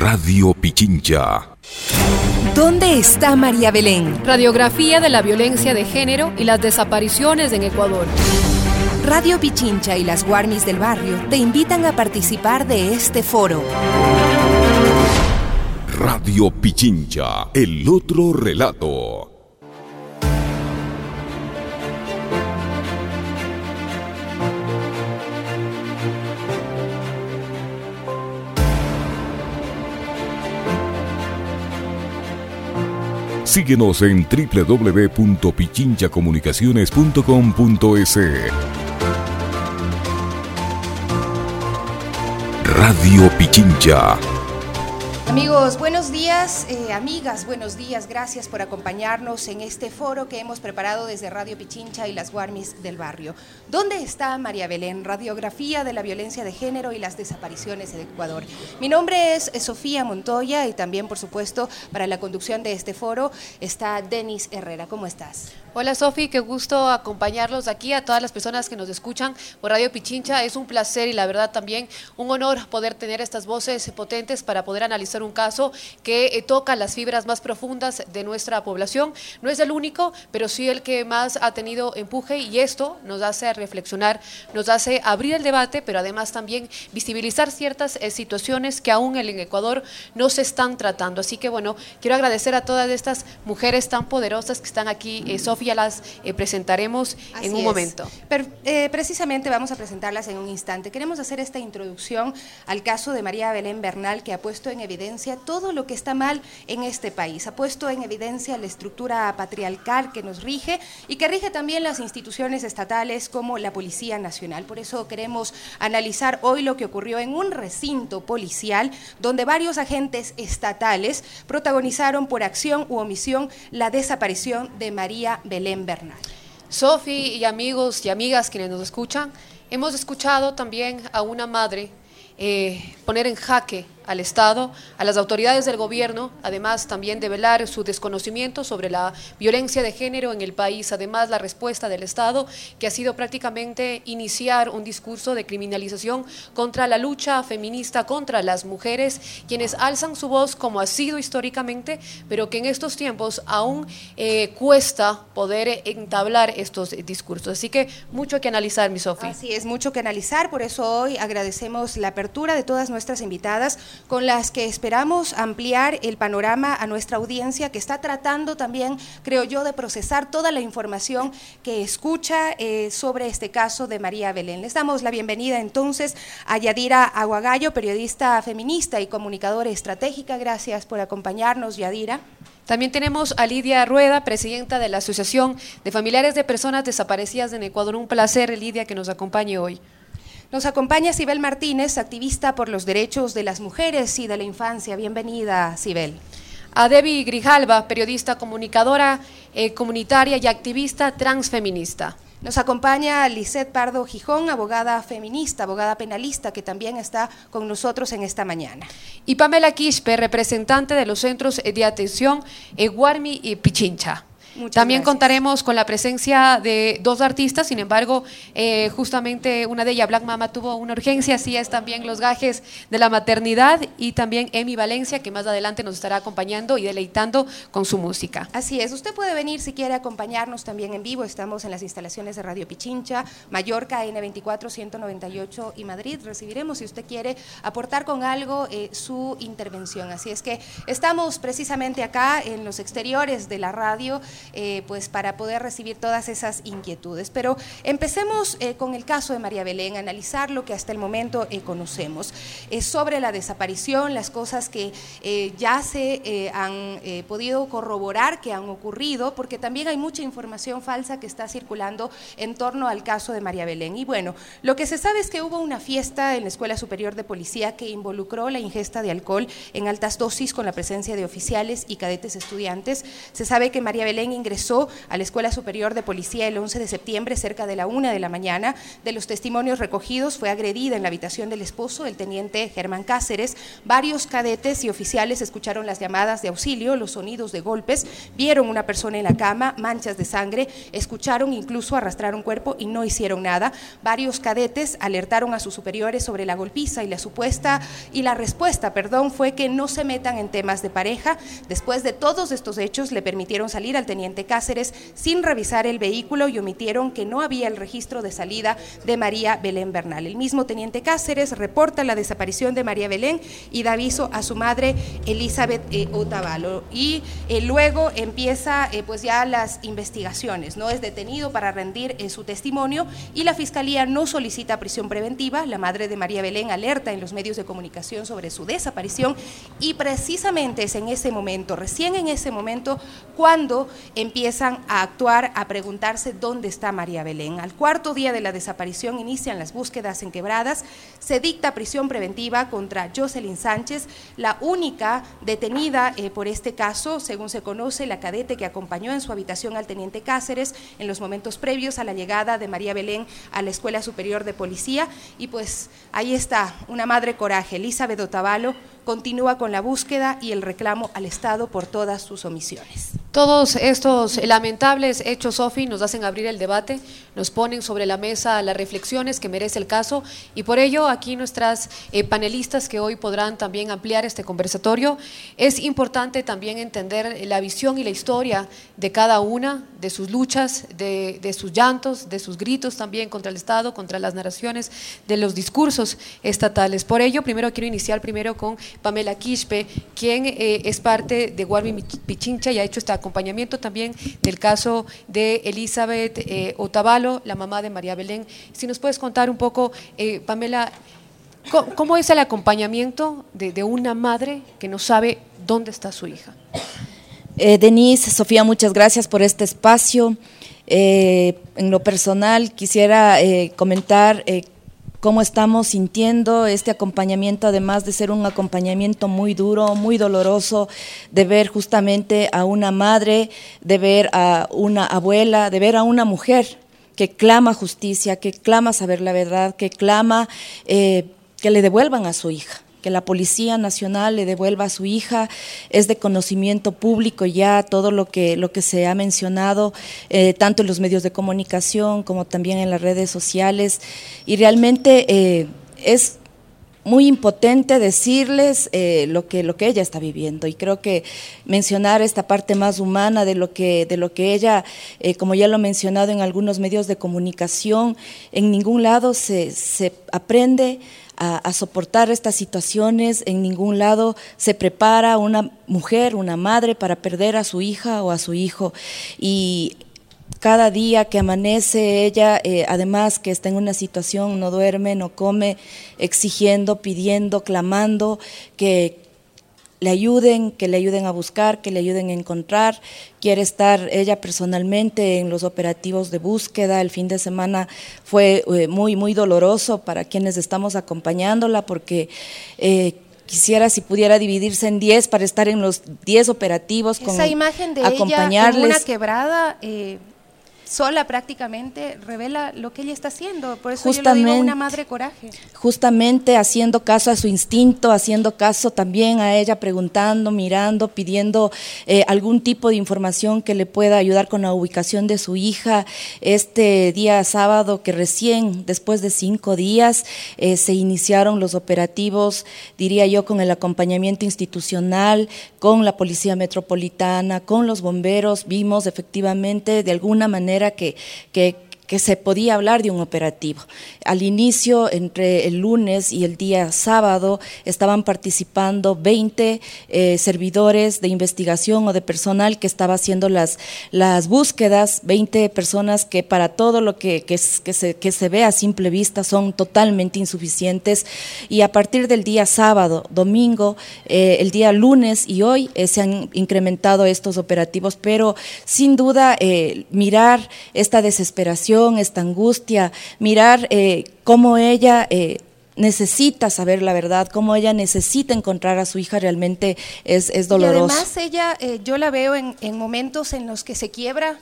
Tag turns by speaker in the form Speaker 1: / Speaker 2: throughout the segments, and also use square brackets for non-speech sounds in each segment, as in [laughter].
Speaker 1: Radio Pichincha.
Speaker 2: ¿Dónde está María Belén?
Speaker 3: Radiografía de la violencia de género y las desapariciones en Ecuador.
Speaker 2: Radio Pichincha y las Guarmis del barrio te invitan a participar de este foro.
Speaker 1: Radio Pichincha, el otro relato. Síguenos en www.pichinchacomunicaciones.com.es. Radio Pichincha
Speaker 2: Amigos, buenos días, eh, amigas, buenos días. Gracias por acompañarnos en este foro que hemos preparado desde Radio Pichincha y las Guarmis del barrio. ¿Dónde está María Belén? Radiografía de la violencia de género y las desapariciones en Ecuador. Mi nombre es Sofía Montoya y también, por supuesto, para la conducción de este foro está Denis Herrera. ¿Cómo estás?
Speaker 3: Hola Sofi, qué gusto acompañarlos aquí a todas las personas que nos escuchan por Radio Pichincha. Es un placer y la verdad también un honor poder tener estas voces potentes para poder analizar un caso que eh, toca las fibras más profundas de nuestra población. No es el único, pero sí el que más ha tenido empuje y esto nos hace reflexionar, nos hace abrir el debate, pero además también visibilizar ciertas eh, situaciones que aún en Ecuador no se están tratando. Así que bueno, quiero agradecer a todas estas mujeres tan poderosas que están aquí, eh, ya las eh, presentaremos en un momento.
Speaker 2: Pero, eh, precisamente vamos a presentarlas en un instante. Queremos hacer esta introducción al caso de María Belén Bernal, que ha puesto en evidencia todo lo que está mal en este país. Ha puesto en evidencia la estructura patriarcal que nos rige y que rige también las instituciones estatales como la Policía Nacional. Por eso queremos analizar hoy lo que ocurrió en un recinto policial donde varios agentes estatales protagonizaron por acción u omisión la desaparición de María Belén Bernal.
Speaker 3: Sofi y amigos y amigas quienes nos escuchan, hemos escuchado también a una madre eh, poner en jaque al Estado, a las autoridades del gobierno, además también de velar su desconocimiento sobre la violencia de género en el país, además la respuesta del Estado, que ha sido prácticamente iniciar un discurso de criminalización contra la lucha feminista contra las mujeres, quienes alzan su voz como ha sido históricamente, pero que en estos tiempos aún eh, cuesta poder entablar estos discursos. Así que mucho que analizar, mi Sofía.
Speaker 2: Así es, mucho que analizar, por eso hoy agradecemos la apertura de todas nuestras invitadas con las que esperamos ampliar el panorama a nuestra audiencia que está tratando también, creo yo, de procesar toda la información que escucha eh, sobre este caso de María Belén. Les damos la bienvenida entonces a Yadira Aguagallo, periodista feminista y comunicadora estratégica. Gracias por acompañarnos, Yadira.
Speaker 3: También tenemos a Lidia Rueda, presidenta de la Asociación de Familiares de Personas Desaparecidas en Ecuador. Un placer, Lidia, que nos acompañe hoy.
Speaker 2: Nos acompaña Sibel Martínez, activista por los derechos de las mujeres y de la infancia. Bienvenida, Sibel.
Speaker 3: A Debbie Grijalva, periodista, comunicadora eh, comunitaria y activista transfeminista.
Speaker 2: Nos acompaña Lisette Pardo Gijón, abogada feminista, abogada penalista, que también está con nosotros en esta mañana.
Speaker 3: Y Pamela Quispe, representante de los centros de atención Eguarmi y Pichincha. También contaremos con la presencia de dos artistas, sin embargo, eh, justamente una de ellas, Black Mama, tuvo una urgencia, así es también los gajes de la maternidad y también Emi Valencia, que más adelante nos estará acompañando y deleitando con su música.
Speaker 2: Así es, usted puede venir si quiere acompañarnos también en vivo, estamos en las instalaciones de Radio Pichincha, Mallorca, N24, 198 y Madrid, recibiremos si usted quiere aportar con algo eh, su intervención. Así es que estamos precisamente acá en los exteriores de la radio eh, pues para poder recibir todas esas inquietudes. Pero empecemos eh, con el caso de María Belén, analizar lo que hasta el momento eh, conocemos. sobre la desaparición, las cosas que ya se han podido corroborar que han ocurrido, porque también hay mucha información falsa que está circulando en torno al caso de María Belén. Y bueno, lo que se sabe es que hubo una fiesta en la Escuela Superior de Policía que involucró la ingesta de alcohol en altas dosis con la presencia de oficiales y cadetes estudiantes. Se sabe que María Belén Ingresó a la Escuela Superior de Policía el 11 de septiembre cerca de la una de la mañana. De los testimonios recogidos fue agredida en la habitación del esposo, el teniente Germán Cáceres. Varios cadetes y oficiales escucharon las llamadas de auxilio, los sonidos de golpes, vieron una persona en la cama, manchas de sangre, escucharon incluso arrastrar un cuerpo y no hicieron nada. Varios cadetes alertaron a sus superiores sobre la golpiza y la supuesta y la respuesta, perdón, fue que no se metan en temas de pareja. Después de todos estos hechos le permitieron salir al teniente Cáceres sin revisar el vehículo y omitieron que no había el registro de salida de María Belén Bernal. El mismo teniente Cáceres reporta la desaparición de María Belén y da aviso a su madre Elizabeth eh, Otavalo. Y eh, luego empieza eh, pues ya las investigaciones, ¿no? Es detenido para rendir su testimonio y la fiscalía no solicita prisión preventiva. La madre de María Belén alerta en los medios de comunicación sobre su desaparición y precisamente es en ese momento, recién en ese momento, cuando empiezan a actuar, a preguntarse dónde está María Belén. Al cuarto día de la desaparición inician las búsquedas en quebradas, se dicta prisión preventiva contra Jocelyn Sánchez, la única detenida eh, por este caso, según se conoce, la cadete que acompañó en su habitación al teniente Cáceres en los momentos previos a la llegada de María Belén a la Escuela Superior de Policía. Y pues ahí está, una madre coraje, Elizabeth Otavalo, continúa con la búsqueda y el reclamo al Estado por todas sus omisiones.
Speaker 3: Todos estos lamentables hechos, Sofi, nos hacen abrir el debate, nos ponen sobre la mesa las reflexiones que merece el caso y por ello aquí nuestras eh, panelistas que hoy podrán también ampliar este conversatorio, es importante también entender la visión y la historia de cada una, de sus luchas, de, sus llantos, de sus gritos también contra el Estado, contra las narraciones, de los discursos estatales. Por ello, primero quiero iniciar primero con Pamela Quispe, quien eh, es parte de Guarmi Pichincha y ha hecho este acompañamiento también del caso de Elizabeth eh, Otavalo, la mamá de María Belén. Si nos puedes contar un poco, eh, Pamela, ¿cómo, es el acompañamiento de, una madre que no sabe dónde está su hija?
Speaker 4: Denise, Sofía, muchas gracias por este espacio. en lo personal, quisiera comentar cómo estamos sintiendo este acompañamiento, además de ser un acompañamiento muy duro, muy doloroso, de ver justamente a una madre, de ver a una abuela, de ver a una mujer que clama justicia, que clama saber la verdad, que clama eh, que le devuelvan a su hija que la Policía Nacional le devuelva a su hija, es de conocimiento público ya todo lo que, lo que se ha mencionado, eh, tanto en los medios de comunicación como también en las redes sociales, y realmente eh, es muy impotente decirles eh, lo, que, lo que ella está viviendo y creo que mencionar esta parte más humana de lo que, de lo que ella, como ya lo he mencionado en algunos medios de comunicación, en ningún lado se, se aprende a, soportar estas situaciones, en ningún lado se prepara una mujer, una madre para perder a su hija o a su hijo. Y cada día que amanece ella, eh, además que está en una situación, no duerme, no come, exigiendo, pidiendo, clamando, que, le ayuden, que le ayuden a buscar, que le ayuden a encontrar. Quiere estar ella personalmente en los operativos de búsqueda. El fin de semana fue eh, muy, muy doloroso para quienes estamos acompañándola porque... Eh, quisiera si pudiera dividirse en 10 para estar en los 10 operativos
Speaker 2: con Esa imagen de acompañarles. Ella en una quebrada eh, sola prácticamente revela lo que ella está haciendo. Por eso justamente, yo lo digo una madre coraje.
Speaker 4: Justamente haciendo caso a su instinto, haciendo caso también a ella, preguntando, mirando, pidiendo eh, algún tipo de información que le pueda ayudar con la ubicación de su hija. Este día sábado que recién, después de cinco días, eh, se iniciaron los operativos, diría yo, con el acompañamiento institucional, con la Policía Metropolitana, con los bomberos, vimos efectivamente de alguna manera que, que que se podía hablar de un operativo. Al inicio, entre el lunes y el día sábado, estaban participando 20 eh, servidores de investigación o de personal que estaba haciendo las, las búsquedas, 20 personas que para todo lo que, que, se, que se ve a simple vista son totalmente insuficientes. Y a partir del día sábado, domingo, eh, el día lunes y hoy eh, se han incrementado estos operativos, pero sin duda mirar esta desesperación, esta angustia, mirar eh, cómo ella eh, necesita saber la verdad, cómo ella necesita encontrar a su hija, realmente es, es doloroso.
Speaker 2: Y además ella, eh, yo la veo en, en momentos en los que se quiebra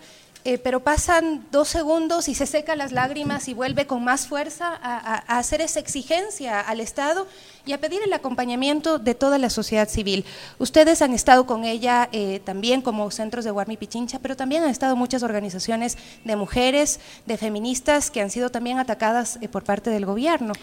Speaker 2: eh, pero pasan dos segundos y se seca las lágrimas y vuelve con más fuerza a, hacer esa exigencia al Estado y a pedir el acompañamiento de toda la sociedad civil. Ustedes han estado con ella eh, también como centros de Guarmi Pichincha, pero también han estado muchas organizaciones de mujeres, de feministas que han sido también atacadas eh, por parte del gobierno.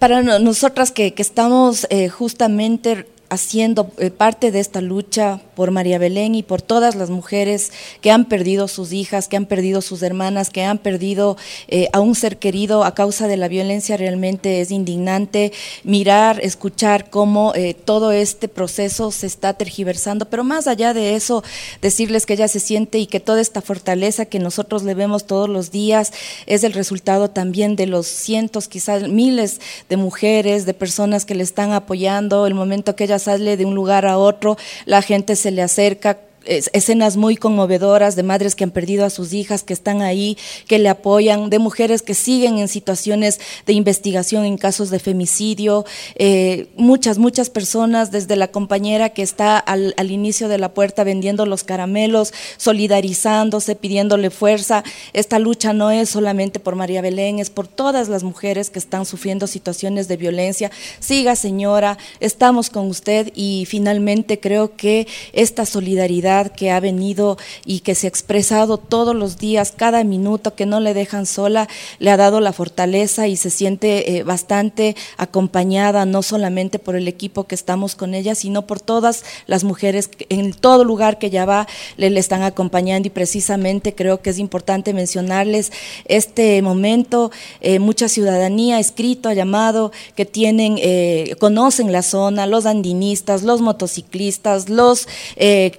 Speaker 4: Para nosotras que, estamos justamente haciendo parte de esta lucha por María Belén y por todas las mujeres que han perdido sus hijas, que han perdido sus hermanas, que han perdido eh, a un ser querido a causa de la violencia, realmente es indignante mirar, escuchar cómo eh, todo este proceso se está tergiversando, pero más allá de eso, decirles que ella se siente y que toda esta fortaleza que nosotros le vemos todos los días es el resultado también de los cientos, quizás miles de mujeres, de personas que le están apoyando, el momento que ella sale de un lugar a otro, la gente se le acerca escenas muy conmovedoras de madres que han perdido a sus hijas, que están ahí, que le apoyan, de mujeres que siguen en situaciones de investigación en casos de femicidio, eh, muchas, muchas personas, desde la compañera que está al, al, inicio de la puerta vendiendo los caramelos, solidarizándose, pidiéndole fuerza. Esta lucha no es solamente por María Belén, es por todas las mujeres que están sufriendo situaciones de violencia. Siga, señora, estamos con usted y finalmente creo que esta solidaridad que ha venido y que se ha expresado todos los días, cada minuto, que no le dejan sola, le ha dado la fortaleza y se siente eh, bastante acompañada, no solamente por el equipo que estamos con ella, sino por todas las mujeres en todo lugar que ya va, le, están acompañando. Y precisamente creo que es importante mencionarles este momento, eh, mucha ciudadanía ha escrito, ha llamado, que tienen, eh, conocen la zona, los andinistas, los motociclistas, los,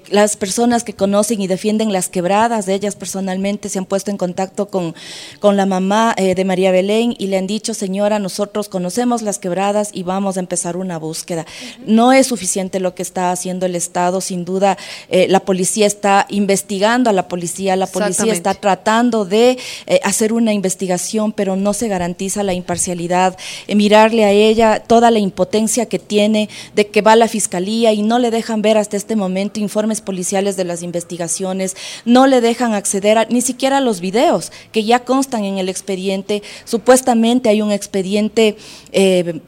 Speaker 4: las personas que conocen y defienden las quebradas, de ellas personalmente se han puesto en contacto con, con la mamá eh, de María Belén y le han dicho, señora, nosotros conocemos las quebradas y vamos a empezar una búsqueda. No es suficiente lo que está haciendo el Estado, sin duda eh, la policía está investigando a la policía, la policía está tratando de eh, hacer una investigación, pero no se garantiza la imparcialidad, mirarle a ella toda la impotencia que tiene de que va a la fiscalía y no le dejan ver hasta este momento informes policiales de las investigaciones, no le dejan acceder a, ni siquiera a los videos que ya constan en el expediente. Supuestamente hay un expediente eh,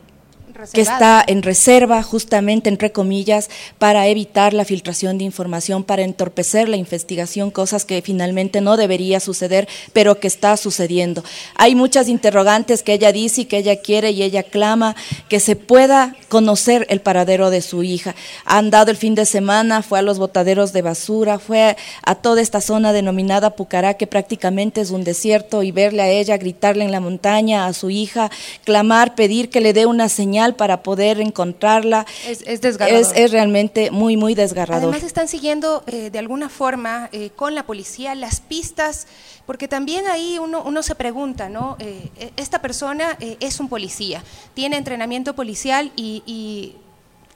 Speaker 4: que está en reserva justamente, entre comillas, para evitar la filtración de información, para entorpecer la investigación, cosas que finalmente no debería suceder, pero que está sucediendo. Hay muchas interrogantes que ella dice y que ella quiere y ella clama que se pueda conocer el paradero de su hija. Ha andado el fin de semana, fue a los botaderos de basura, fue a toda esta zona denominada Pucará, que prácticamente es un desierto, y verle a ella, gritarle en la montaña a su hija, clamar, pedir que le dé una señal para poder encontrarla.
Speaker 2: Es, es desgarrador.
Speaker 4: Es, realmente muy, muy desgarrador.
Speaker 2: Además están siguiendo eh, de alguna forma eh, con la policía las pistas, porque también ahí uno, uno se pregunta, ¿no? Eh, e, esta persona es un policía, tiene entrenamiento policial y, y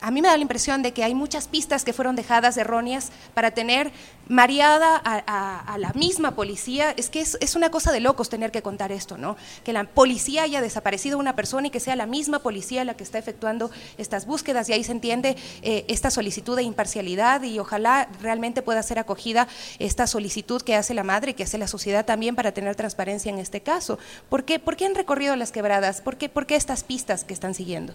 Speaker 2: a mí me da la impresión de que hay muchas pistas que fueron dejadas erróneas para tener mareada a, la misma policía. Es que es, una cosa de locos tener que contar esto, ¿no? Que la policía haya desaparecido una persona y que sea la misma policía la que está efectuando estas búsquedas y ahí se entiende eh, esta solicitud de imparcialidad y ojalá realmente pueda ser acogida esta solicitud que hace la madre y que hace la sociedad también para tener transparencia en este caso. ¿Por qué, ¿Por qué han recorrido las quebradas? ¿Por qué, ¿Por qué estas pistas que están siguiendo?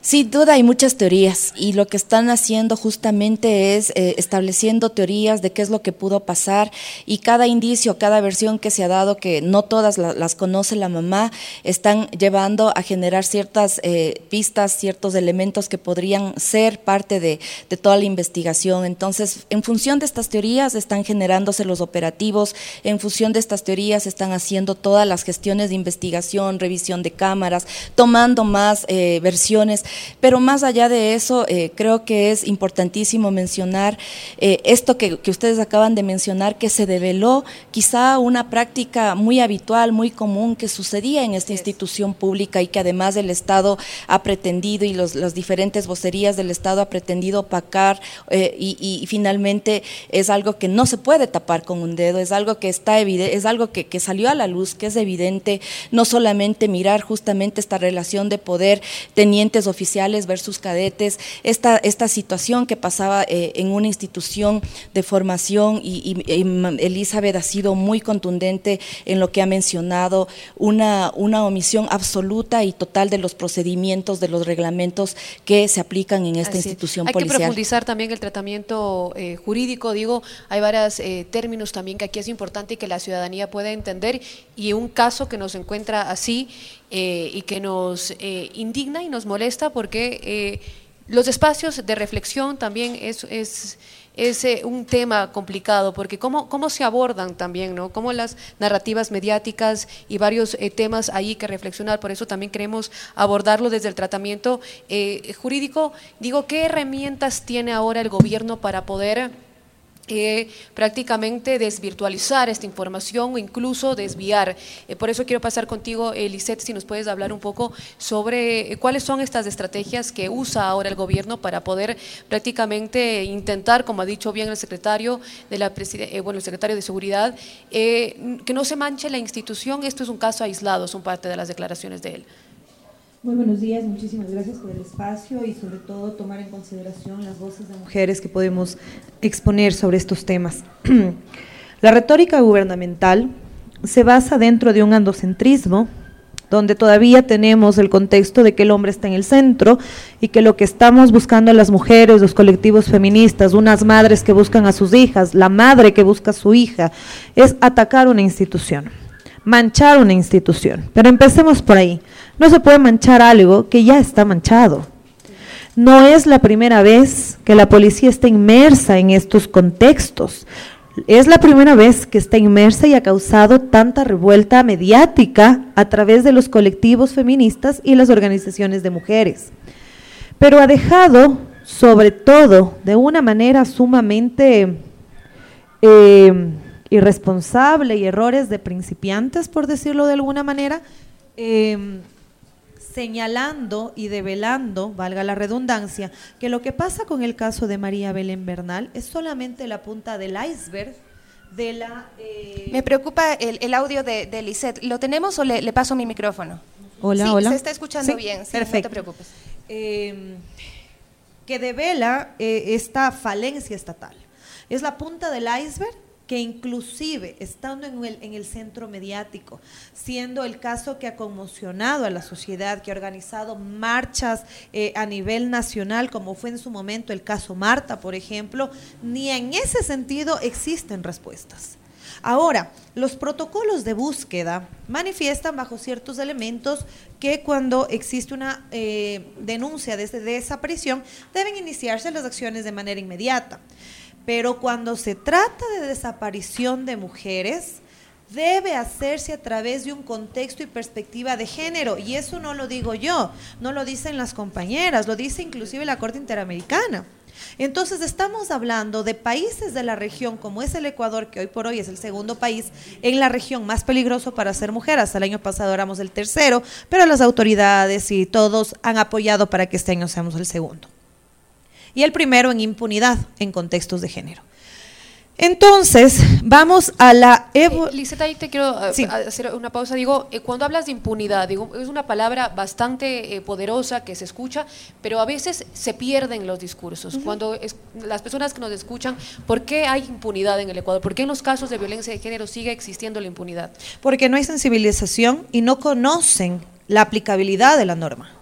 Speaker 4: Sin duda hay muchas teorías y lo que están haciendo justamente es eh, estableciendo teorías de qué es lo que pudo pasar y cada indicio, cada versión que se ha dado, que no todas las conoce la mamá, están llevando a generar ciertas eh, pistas, ciertos elementos que podrían ser parte de, de toda la investigación. Entonces, en función de estas teorías están generándose los operativos, en función de estas teorías están haciendo todas las gestiones de investigación, revisión de cámaras, tomando más eh, versiones Pero más allá de eso, eh, creo que es importantísimo mencionar eh, esto que, que, ustedes acaban de mencionar, que se develó quizá una práctica muy habitual, muy común que sucedía en esta institución pública y que además el Estado ha pretendido y los, las diferentes vocerías del Estado ha pretendido opacar eh, y, y, finalmente es algo que no se puede tapar con un dedo, es algo que está evidente, es algo que, que salió a la luz, que es evidente, no solamente mirar justamente esta relación de poder, tenientes oficiales versus cadetes, esta, esta situación que pasaba eh, en una institución de formación y, y, y, Elizabeth ha sido muy contundente en lo que ha mencionado, una, una omisión absoluta y total de los procedimientos, de los reglamentos que se aplican en esta Así institución
Speaker 3: hay
Speaker 4: policial.
Speaker 3: Hay que profundizar también el tratamiento eh, jurídico, digo, hay varios eh, términos también que aquí es importante que la ciudadanía pueda entender y un caso que nos encuentra así eh, y que nos eh, indigna y nos molesta porque eh, los espacios de reflexión también es, es, es eh, un tema complicado, porque cómo, cómo se abordan también, ¿no? Cómo las narrativas mediáticas y varios eh, temas ahí que reflexionar, por eso también queremos abordarlo desde el tratamiento eh, jurídico. Digo, ¿qué herramientas tiene ahora el gobierno para poder eh, prácticamente desvirtualizar esta información o incluso desviar. Eh, por eso quiero pasar contigo, Lisette, si nos puedes hablar un poco sobre eh, cuáles son estas estrategias que usa ahora el gobierno para poder prácticamente intentar, como ha dicho bien el secretario de la eh, bueno, el secretario de Seguridad, que no se manche la institución. Esto es un caso aislado, son parte de las declaraciones de él.
Speaker 5: Muy buenos días, muchísimas gracias por el espacio y sobre todo tomar en consideración las voces de mujeres que podemos exponer sobre estos temas. [clears throat] La retórica gubernamental se basa dentro de un andocentrismo donde todavía tenemos el contexto de que el hombre está en el centro y que lo que estamos buscando las mujeres, los colectivos feministas, unas madres que buscan a sus hijas, la madre que busca a su hija, es atacar una institución manchar una institución. Pero empecemos por ahí. No se puede manchar algo que ya está manchado. No es la primera vez que la policía está inmersa en estos contextos. Es la primera vez que está inmersa y ha causado tanta revuelta mediática a través de los colectivos feministas y las organizaciones de mujeres. Pero ha dejado, sobre todo, de una manera sumamente... Eh, irresponsable y errores de principiantes, por decirlo de alguna manera, eh, señalando y develando, valga la redundancia, que lo que pasa con el caso de María Belén Bernal es solamente la punta del iceberg de la...
Speaker 2: Eh... Me preocupa el, el, audio de, de Lisette. ¿Lo tenemos o le, le paso mi micrófono?
Speaker 5: Hola,
Speaker 2: sí,
Speaker 5: hola.
Speaker 2: Se está escuchando
Speaker 5: sí,
Speaker 2: bien, sí,
Speaker 5: perfecto.
Speaker 2: no te preocupes.
Speaker 5: Eh, que devela eh, esta falencia estatal. Es la punta del iceberg que inclusive estando en el, en el, centro mediático, siendo el caso que ha conmocionado a la sociedad, que ha organizado marchas eh, a nivel nacional, como fue en su momento el caso Marta, por ejemplo, ni en ese sentido existen respuestas. Ahora, los protocolos de búsqueda manifiestan bajo ciertos elementos que cuando existe una eh, denuncia de desaparición deben iniciarse las acciones de manera inmediata. Pero cuando se trata de desaparición de mujeres, debe hacerse a través de un contexto y perspectiva de género. Y eso no lo digo yo, no lo dicen las compañeras, lo dice inclusive la Corte Interamericana. Entonces estamos hablando de países de la región como es el Ecuador, que hoy por hoy es el segundo país en la región más peligroso para ser mujer. Hasta el año pasado éramos el tercero, pero las autoridades y todos han apoyado para que este año seamos el segundo y el primero en impunidad en contextos de género. Entonces, vamos a la...
Speaker 3: Eh, Liseta, ahí te quiero sí. hacer una pausa. Digo, eh, cuando hablas de impunidad, digo, es una palabra bastante eh, poderosa que se escucha, pero a veces se pierden los discursos. Uh -huh. Cuando es, las personas que nos escuchan, ¿por qué hay impunidad en el Ecuador? ¿Por qué en los casos de violencia de género sigue existiendo la impunidad?
Speaker 5: Porque no hay sensibilización y no conocen la aplicabilidad de la norma.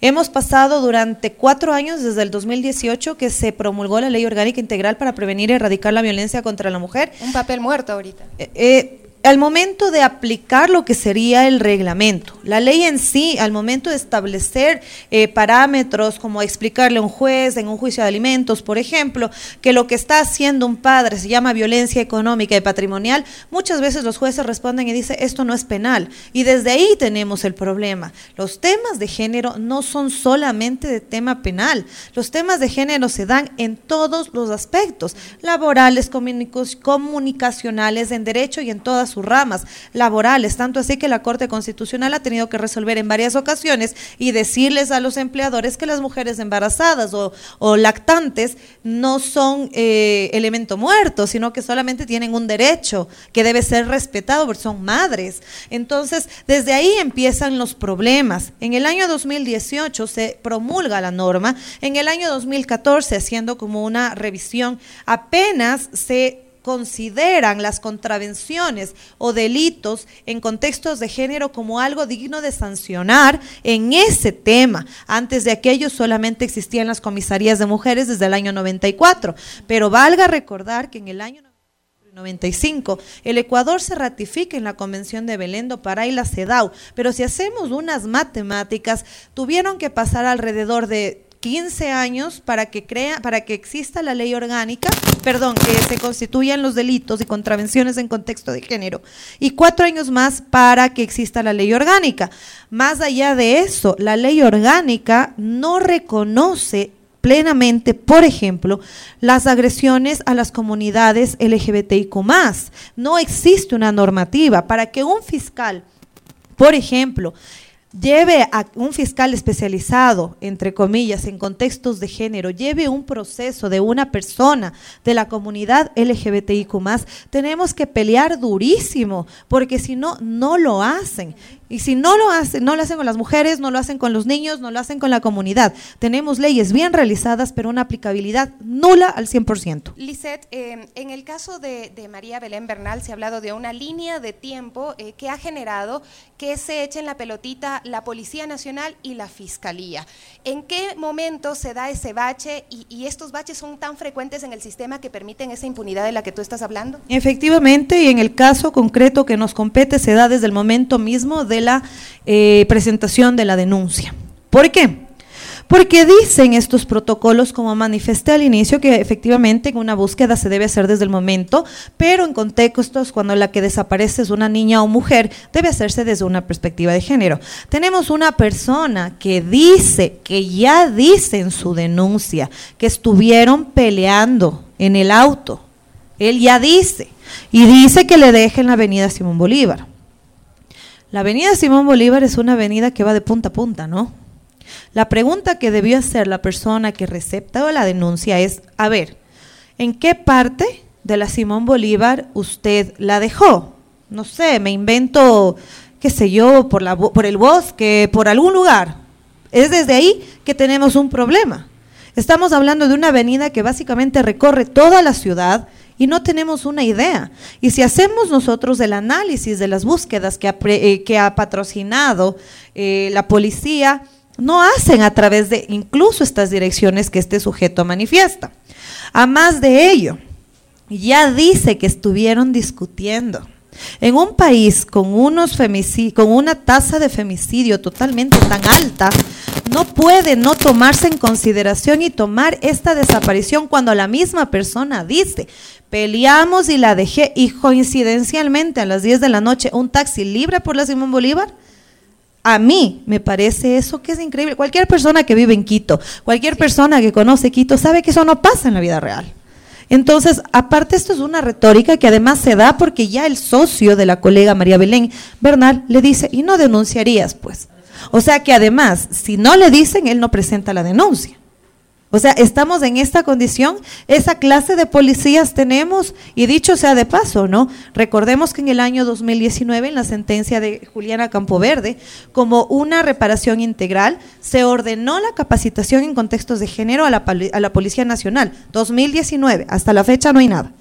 Speaker 5: Hemos pasado durante cuatro años, desde el 2018, que se promulgó la Ley Orgánica Integral para prevenir y erradicar la violencia contra la mujer.
Speaker 2: Un papel muerto ahorita.
Speaker 5: Eh, eh, al momento de aplicar lo que sería el reglamento, la ley en sí, al momento de establecer eh, parámetros, como explicarle a un juez en un juicio de alimentos, por ejemplo, que lo que está haciendo un padre se llama violencia económica y patrimonial, muchas veces los jueces responden y dicen, esto no es penal. Y desde ahí tenemos el problema. Los temas de género no son solamente de tema penal, los temas de género se dan en todos los aspectos, laborales, comunicacionales, en derecho y en todas sus ramas laborales, tanto así que la Corte Constitucional ha tenido que resolver en varias ocasiones y decirles a los empleadores que las mujeres embarazadas o, lactantes no son eh, elemento muerto, sino que solamente tienen un derecho que debe ser respetado porque son madres. Entonces, desde ahí empiezan los problemas. En el año 2018 se promulga la norma, en el año 2014, haciendo como una revisión, apenas se consideran las contravenciones o delitos en contextos de género como algo digno de sancionar en ese tema. Antes de aquello solamente existían las comisarías de mujeres desde el año 94, pero valga recordar que en el año 95. El Ecuador se ratifica en la Convención de Belén do Pará y la CEDAW, pero si hacemos unas matemáticas, tuvieron que pasar alrededor de 15 años para que crea, para que exista la ley orgánica, perdón, que se constituyan los delitos y contravenciones en contexto de género, y cuatro años más para que exista la ley orgánica. Más allá de eso, la ley orgánica no reconoce plenamente, por ejemplo, las agresiones a las comunidades LGBTIQ. No existe una normativa para que un fiscal, por ejemplo, lleve a un fiscal especializado, entre comillas, en contextos de género, lleve un proceso de una persona de la comunidad LGBTIQ, tenemos que pelear durísimo, porque si no, no lo hacen. Y si no lo hacen, no lo hacen con las mujeres, no lo hacen con los niños, no lo hacen con la comunidad. Tenemos leyes bien realizadas, pero una aplicabilidad nula al 100%.
Speaker 2: Lisette, eh, en el caso de, María Belén Bernal se ha hablado de una línea de tiempo eh, que ha generado que se echen la pelotita la Policía Nacional y la Fiscalía. ¿En qué momento se da ese bache y, y estos baches son tan frecuentes en el sistema que permiten esa impunidad de la que tú estás hablando?
Speaker 5: Efectivamente, y en el caso concreto que nos compete se da desde el momento mismo de la eh, presentación de la denuncia. ¿Por qué? Porque dicen estos protocolos, como manifesté al inicio, que efectivamente en una búsqueda se debe hacer desde el momento, pero en contextos cuando la que desaparece es una niña o mujer, debe hacerse desde una perspectiva de género. Tenemos una persona que dice, que ya dice en su denuncia, que estuvieron peleando en el auto. Él ya dice, y dice que le dejen la avenida Simón Bolívar. La avenida Simón Bolívar es una avenida que va de punta a punta, ¿no? La pregunta que debió hacer la persona que receptó la denuncia es, a ver, ¿en qué parte de la Simón Bolívar usted la dejó? No sé, me invento, qué sé yo, por, la, por el bosque, por algún lugar. Es desde ahí que tenemos un problema. Estamos hablando de una avenida que básicamente recorre toda la ciudad, y no tenemos una idea. Y si hacemos nosotros el análisis de las búsquedas que ha, eh, patrocinado eh, la policía, no hacen a través de incluso estas direcciones que este sujeto manifiesta. A más de ello, ya dice que estuvieron discutiendo. En un país con, unos con una tasa de femicidio totalmente tan alta, no puede no tomarse en consideración y tomar esta desaparición cuando la misma persona dice, Peleamos y la dejé y coincidencialmente a las 10 de la noche un taxi libre por la Simón Bolívar. A mí me parece eso que es increíble. Cualquier persona que vive en Quito, cualquier persona que conoce Quito sabe que eso no pasa en la vida real. Entonces, aparte esto es una retórica que además se da porque ya el socio de la colega María Belén Bernal le dice, y no denunciarías pues. O sea que además, si no le dicen, él no presenta la denuncia. O sea, estamos en esta condición, esa clase de policías tenemos, y dicho sea de paso, ¿no? Recordemos que en el año 2019, en la sentencia de Juliana Campoverde, como una reparación integral, se ordenó la capacitación en contextos de género a la, a la Policía Nacional. 2019, hasta la fecha no hay nada.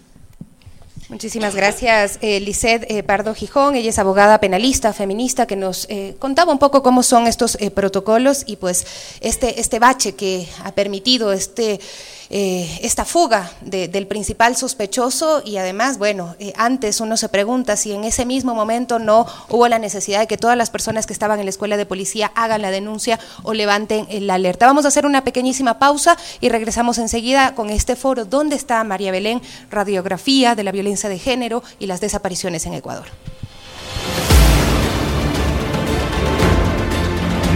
Speaker 2: Muchísimas gracias, eh, eh, Pardo Gijón. Ella es abogada penalista, feminista, que nos eh, contaba un poco cómo son estos eh, protocolos y pues este, este bache que ha permitido este eh, esta fuga del principal sospechoso y además, bueno, eh, antes uno se pregunta si en ese mismo momento no hubo la necesidad de que todas las personas que estaban en la escuela de policía hagan la denuncia o levanten la alerta. Vamos a hacer una pequeñísima pausa y regresamos enseguida con este foro. ¿Dónde está María Belén? Radiografía de la violencia de género y las desapariciones en Ecuador.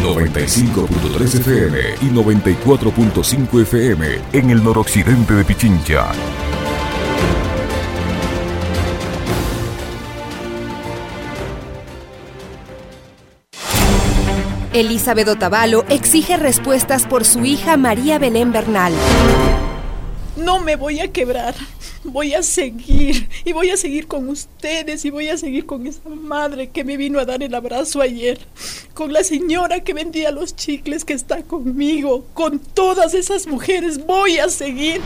Speaker 1: 95.3 FM y 94.5 FM en el noroccidente de Pichincha.
Speaker 6: Elizabeth Otavalo exige respuestas por su hija María Belén Bernal.
Speaker 7: No me voy a quebrar voy a seguir y voy a seguir con ustedes y voy a seguir con esa madre que me vino a dar el abrazo ayer, con la señora que vendía los chicles que está conmigo, con todas esas mujeres voy a seguir.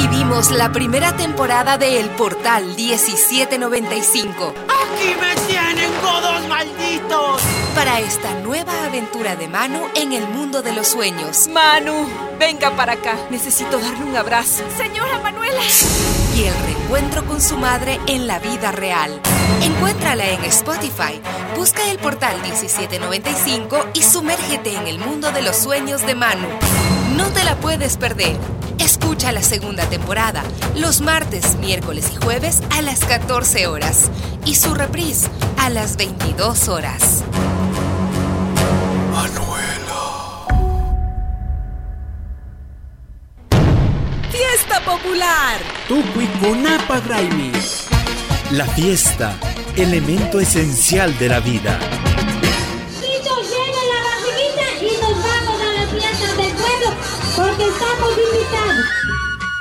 Speaker 6: Vivimos la primera temporada de El Portal 1795.
Speaker 8: ¡Aquí me tienen, godos malditos!
Speaker 6: Para esta nueva aventura de Manu en el mundo de los sueños.
Speaker 9: Manu, venga para acá. Necesito darle un abrazo.
Speaker 6: Señora Manuela. Y el reencuentro con su madre en la vida real. Encuéntrala en Spotify. Busca el portal 1795 y sumérgete en el mundo de los sueños de Manu. No te la puedes perder. Escucha la segunda temporada los martes, miércoles y jueves a las 14 horas y su reprise a las 22 horas.
Speaker 8: Manuela.
Speaker 6: Fiesta popular.
Speaker 10: Tucuicunapa Graimi. La fiesta, elemento esencial de la vida.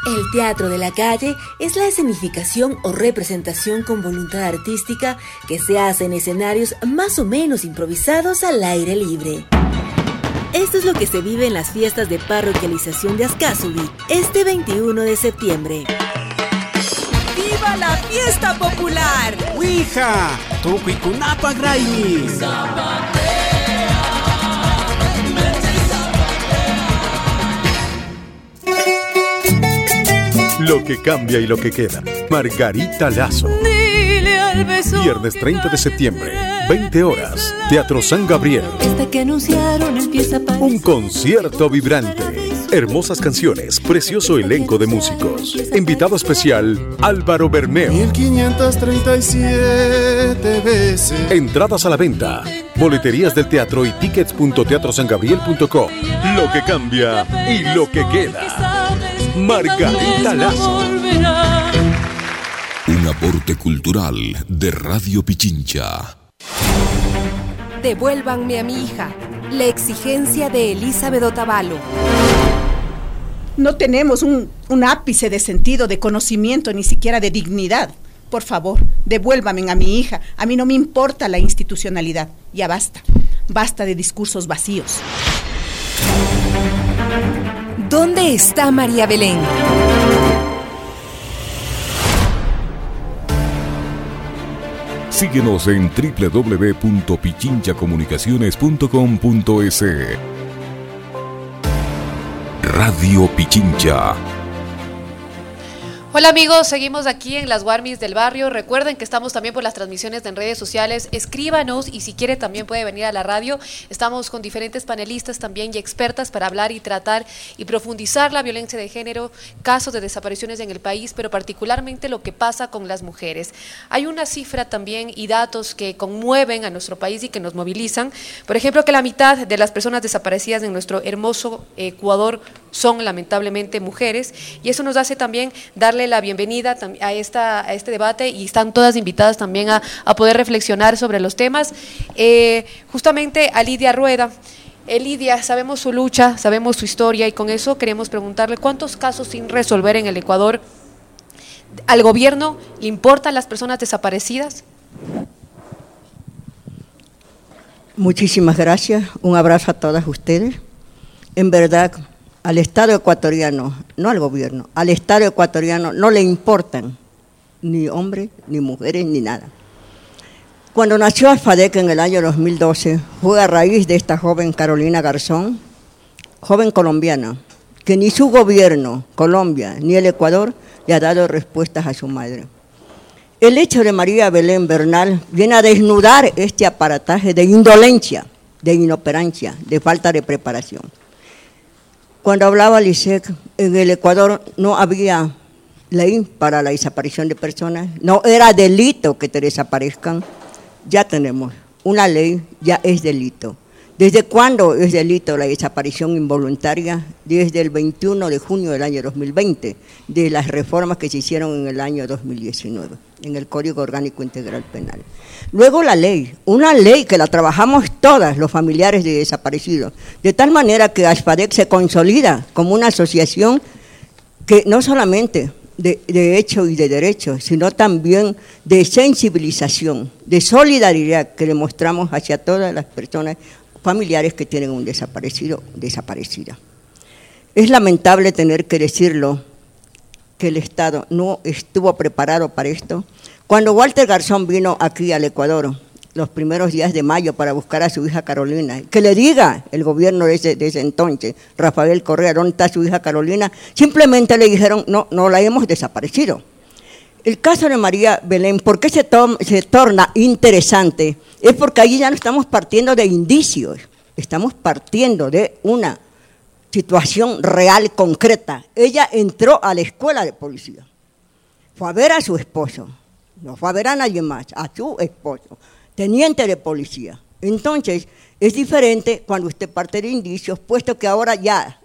Speaker 11: El teatro de la calle es la escenificación o representación con voluntad artística que se hace en escenarios más o menos improvisados al aire libre. Esto es lo que se vive en las fiestas de parroquialización de Ascasubi este 21 de septiembre.
Speaker 6: ¡Viva la fiesta popular!
Speaker 10: ¡Ouija! ¡Tucuicunapa
Speaker 1: Lo que cambia y lo que queda. Margarita Lazo. Viernes 30 de septiembre, 20 horas. Teatro San Gabriel. Un concierto vibrante. Hermosas canciones, precioso elenco de músicos. Invitado especial, Álvaro Bermeo.
Speaker 12: 1537 veces.
Speaker 1: Entradas a la venta. Boleterías del teatro y tickets.teatrosangabriel.com. Lo que cambia y lo que queda. Margarita Lazo. Un aporte cultural de Radio Pichincha.
Speaker 6: Devuélvanme a mi hija. La exigencia de Elizabeth Otavalo.
Speaker 7: No tenemos un, un ápice de sentido, de conocimiento, ni siquiera de dignidad. Por favor, devuélvame a mi hija. A mí no me importa la institucionalidad. Ya basta. Basta de discursos vacíos.
Speaker 6: ¿Dónde está María Belén?
Speaker 1: Síguenos en www.pichinchacomunicaciones.com.es. Radio Pichincha
Speaker 3: Hola amigos, seguimos aquí en las Warmis del barrio. Recuerden que estamos también por las transmisiones en redes sociales. Escríbanos y si quiere también puede venir a la radio. Estamos con diferentes panelistas también y expertas para hablar y tratar y profundizar la violencia de género, casos de desapariciones en el país, pero particularmente lo que pasa con las mujeres. Hay una cifra también y datos que conmueven a nuestro país y que nos movilizan. Por ejemplo, que la mitad de las personas desaparecidas en nuestro hermoso Ecuador son lamentablemente mujeres y eso nos hace también darle la bienvenida a, esta, a este debate y están todas invitadas también a, poder reflexionar sobre los temas. Eh, justamente a Lidia Rueda. Eh, Lidia, sabemos su lucha, sabemos su historia y con eso queremos preguntarle cuántos casos sin resolver en el Ecuador al gobierno le importan las personas desaparecidas.
Speaker 13: Muchísimas gracias, un abrazo a todas ustedes. En verdad,
Speaker 12: al Estado ecuatoriano, no al gobierno, al Estado ecuatoriano no le importan ni hombres, ni mujeres, ni nada. Cuando nació Alfadec en el año 2012, fue a raíz de esta joven Carolina Garzón, joven colombiana, que ni su gobierno, Colombia, ni el Ecuador le ha dado respuestas a su madre. El hecho de María Belén Bernal viene a desnudar este aparataje de indolencia, de inoperancia, de falta de preparación. Cuando hablaba Lisek, en el Ecuador no había ley para la desaparición de personas, no era delito que te desaparezcan, ya tenemos. Una ley, ya es delito. ¿Desde cuándo es delito la desaparición involuntaria? Desde el 21 de junio del año 2020, de las reformas que se hicieron en el año 2019, en el Código Orgánico Integral Penal. Luego la ley, una ley que la trabajamos todas los familiares de desaparecidos, de tal manera que ASPADEC se consolida como una asociación que no solamente de, de, hecho y de derecho, sino también de sensibilización, de solidaridad que demostramos hacia todas las personas familiares que tienen un desaparecido desaparecida. Es lamentable tener que decirlo que el Estado no estuvo preparado para esto. Cuando Walter Garzón vino aquí al Ecuador, los primeros días de mayo para buscar a su hija Carolina. Que le diga el gobierno de entonces, Rafael Correa, ¿dónde está su hija Carolina? Simplemente le dijeron, no, no la hemos desaparecido. El caso de María Belén, ¿por qué se, torna interesante? Es porque ahí ya no estamos partiendo de indicios, estamos partiendo de una situación real, concreta. Ella entró a la escuela de policía, fue a ver a su esposo, no fue a ver a nadie más, a su esposo teniente de policía. Entonces, es diferente cuando usted parte de indicios, puesto que ahora ya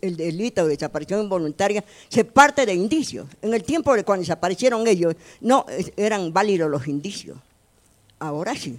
Speaker 12: el delito de desaparición involuntaria se parte de indicios. En el tiempo de cuando desaparecieron ellos, no eran válidos los indicios. Ahora sí.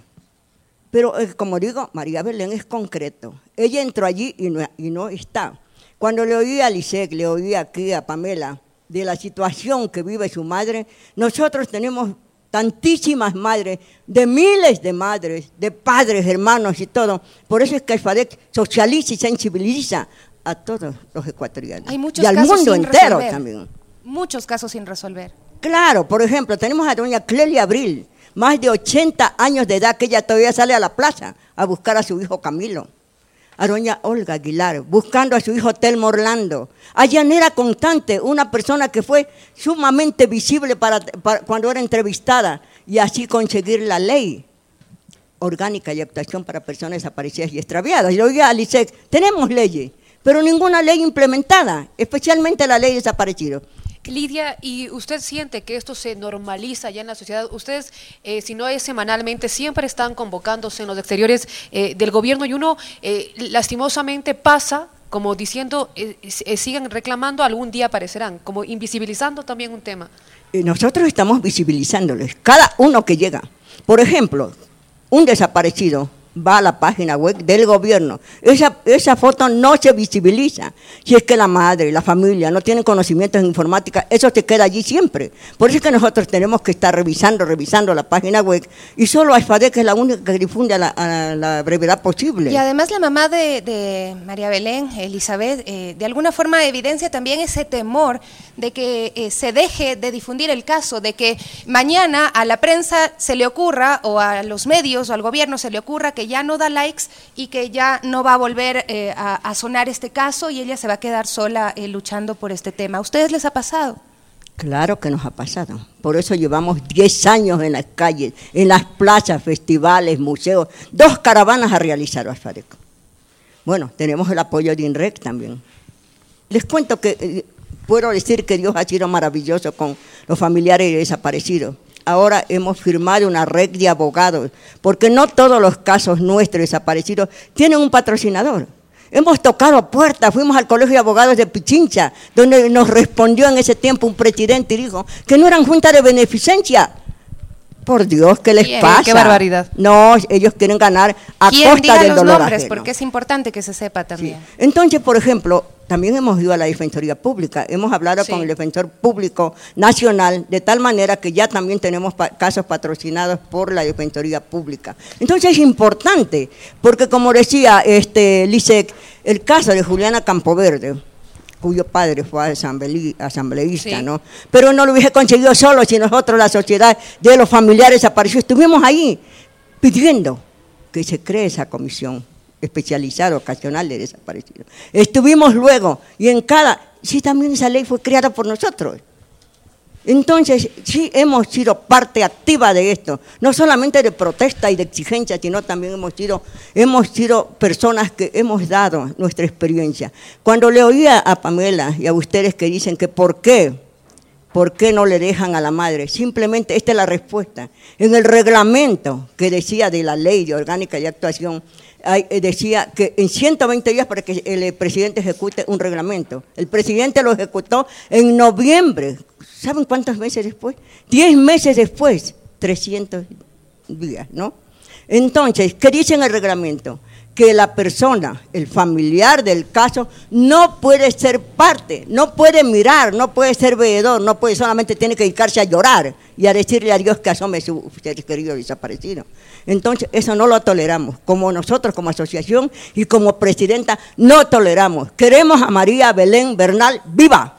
Speaker 12: Pero eh, como digo, María Belén es concreto. Ella entró allí y no, y no está. Cuando le oí a Lisek, le oí aquí a Pamela, de la situación que vive su madre, nosotros tenemos tantísimas madres, de miles de madres, de padres, hermanos y todo. Por eso es que el FADEC socializa y sensibiliza a todos los ecuatorianos.
Speaker 2: Hay muchos
Speaker 12: y al
Speaker 2: casos
Speaker 12: mundo
Speaker 2: sin
Speaker 12: entero
Speaker 2: resolver.
Speaker 12: también.
Speaker 2: Muchos casos sin resolver.
Speaker 12: Claro, por ejemplo, tenemos a doña Clelia Abril, más de 80 años de edad, que ella todavía sale a la plaza a buscar a su hijo Camilo. A doña Olga Aguilar, buscando a su hijo Telmo Orlando. A Yanera Constante, una persona que fue sumamente visible para, para- cuando era entrevistada, y así conseguir la ley orgánica y actuación para personas desaparecidas y extraviadas. Y oiga, Alicek, tenemos leyes, pero ninguna ley implementada, especialmente la ley de desaparecidos.
Speaker 3: Lidia, ¿y usted siente que esto se normaliza ya en la sociedad? Ustedes, eh, si no es semanalmente, siempre están convocándose en los exteriores eh, del gobierno y uno eh, lastimosamente pasa como diciendo, sigan reclamando, algún día aparecerán, como invisibilizando también un tema.
Speaker 12: Y nosotros estamos visibilizándoles, cada uno que llega. Por ejemplo, un desaparecido va a la página web del gobierno. Esa, esa foto no se visibiliza. Si es que la madre, la familia no tienen conocimientos en informática, eso se queda allí siempre. Por eso es que nosotros tenemos que estar revisando, revisando la página web y solo AIFADEC es la única que difunde a la, la brevedad posible.
Speaker 2: Y además la mamá de, de María Belén, Elizabeth, eh, de alguna forma evidencia también ese temor de que eh, se deje de difundir el caso, de que mañana a la prensa se le ocurra o a los medios o al gobierno se le ocurra que ya no da likes y que ya no va a volver eh, a, sonar este caso y ella se va a quedar sola eh, luchando por este tema. ¿A ustedes les ha pasado?
Speaker 12: Claro que nos ha pasado. Por eso llevamos 10 años en las calles, en las plazas, festivales, museos, dos caravanas a realizar Alfarec. Bueno, tenemos el apoyo de INREC también. Les cuento que eh, puedo decir que Dios ha sido maravilloso con los familiares de desaparecidos. Ahora hemos firmado una red de abogados, porque no todos los casos nuestros desaparecidos tienen un patrocinador. Hemos tocado puertas, fuimos al Colegio de Abogados de Pichincha, donde nos respondió en ese tiempo un presidente y dijo que no eran junta de beneficencia. Por Dios, ¿qué les pasa?
Speaker 3: qué barbaridad.
Speaker 12: No, ellos quieren ganar a
Speaker 2: ¿Quién
Speaker 12: costa
Speaker 2: diga
Speaker 12: del
Speaker 2: los
Speaker 12: dolor
Speaker 2: nombres?
Speaker 12: ajeno.
Speaker 2: Porque es importante que se sepa también.
Speaker 12: Entonces, por ejemplo, también hemos ido a la Defensoría Pública, hemos hablado
Speaker 2: Sí.
Speaker 12: con el Defensor Público Nacional, de tal manera que ya también tenemos pa- casos patrocinados por la Defensoría Pública. Entonces es importante, porque como decía este Lisek, el caso de Juliana Campoverde, cuyo padre fue asambleísta, ¿no? Pero no lo hubiese conseguido solo si nosotros, la sociedad de los familiares desaparecidos, estuvimos ahí pidiendo que se cree esa comisión especializada ocasional de desaparecidos. Estuvimos luego, y en cada, sí también esa ley fue creada por nosotros. Entonces, sí hemos sido parte activa de esto, no solamente de protesta y de exigencia, sino también hemos sido, hemos sido personas que hemos dado nuestra experiencia. Cuando le oía a Pamela y a ustedes que dicen que por qué, por qué no le dejan a la madre, simplemente esta es la respuesta. En el reglamento que decía de la ley de orgánica y actuación, eh, decía que en 120 días para que el presidente ejecute un reglamento. El presidente lo ejecutó en noviembre. ¿Saben cuántos meses después? Diez meses después, 300 días, ¿no? Entonces, ¿qué dice en el reglamento? Que la persona, el familiar del caso, no puede ser parte, no puede mirar, no puede ser veedor, no puede, solamente tiene que dedicarse a llorar y a decirle a Dios que asome su ser querido desaparecido. Entonces, eso no lo toleramos. Como nosotros, como asociación y como presidenta, no toleramos. Queremos a María Belén Bernal viva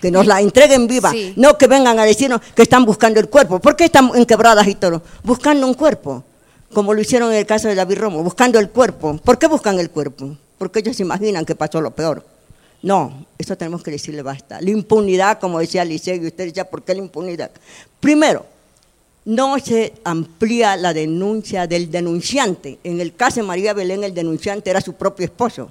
Speaker 12: que nos la entreguen viva, no que vengan a decirnos que están buscando el cuerpo. ¿Por qué están en quebradas y todo? Buscando un cuerpo como lo hicieron en el caso de David Romo, buscando el cuerpo. ¿Por qué buscan el cuerpo? Porque ellos se imaginan que pasó lo peor. No, eso tenemos que decirle basta. La impunidad, como decía Liceo, y usted decía, ¿por qué la impunidad? Primero, no se amplía la denuncia del denunciante. En el caso de María Belén, el denunciante era su propio esposo.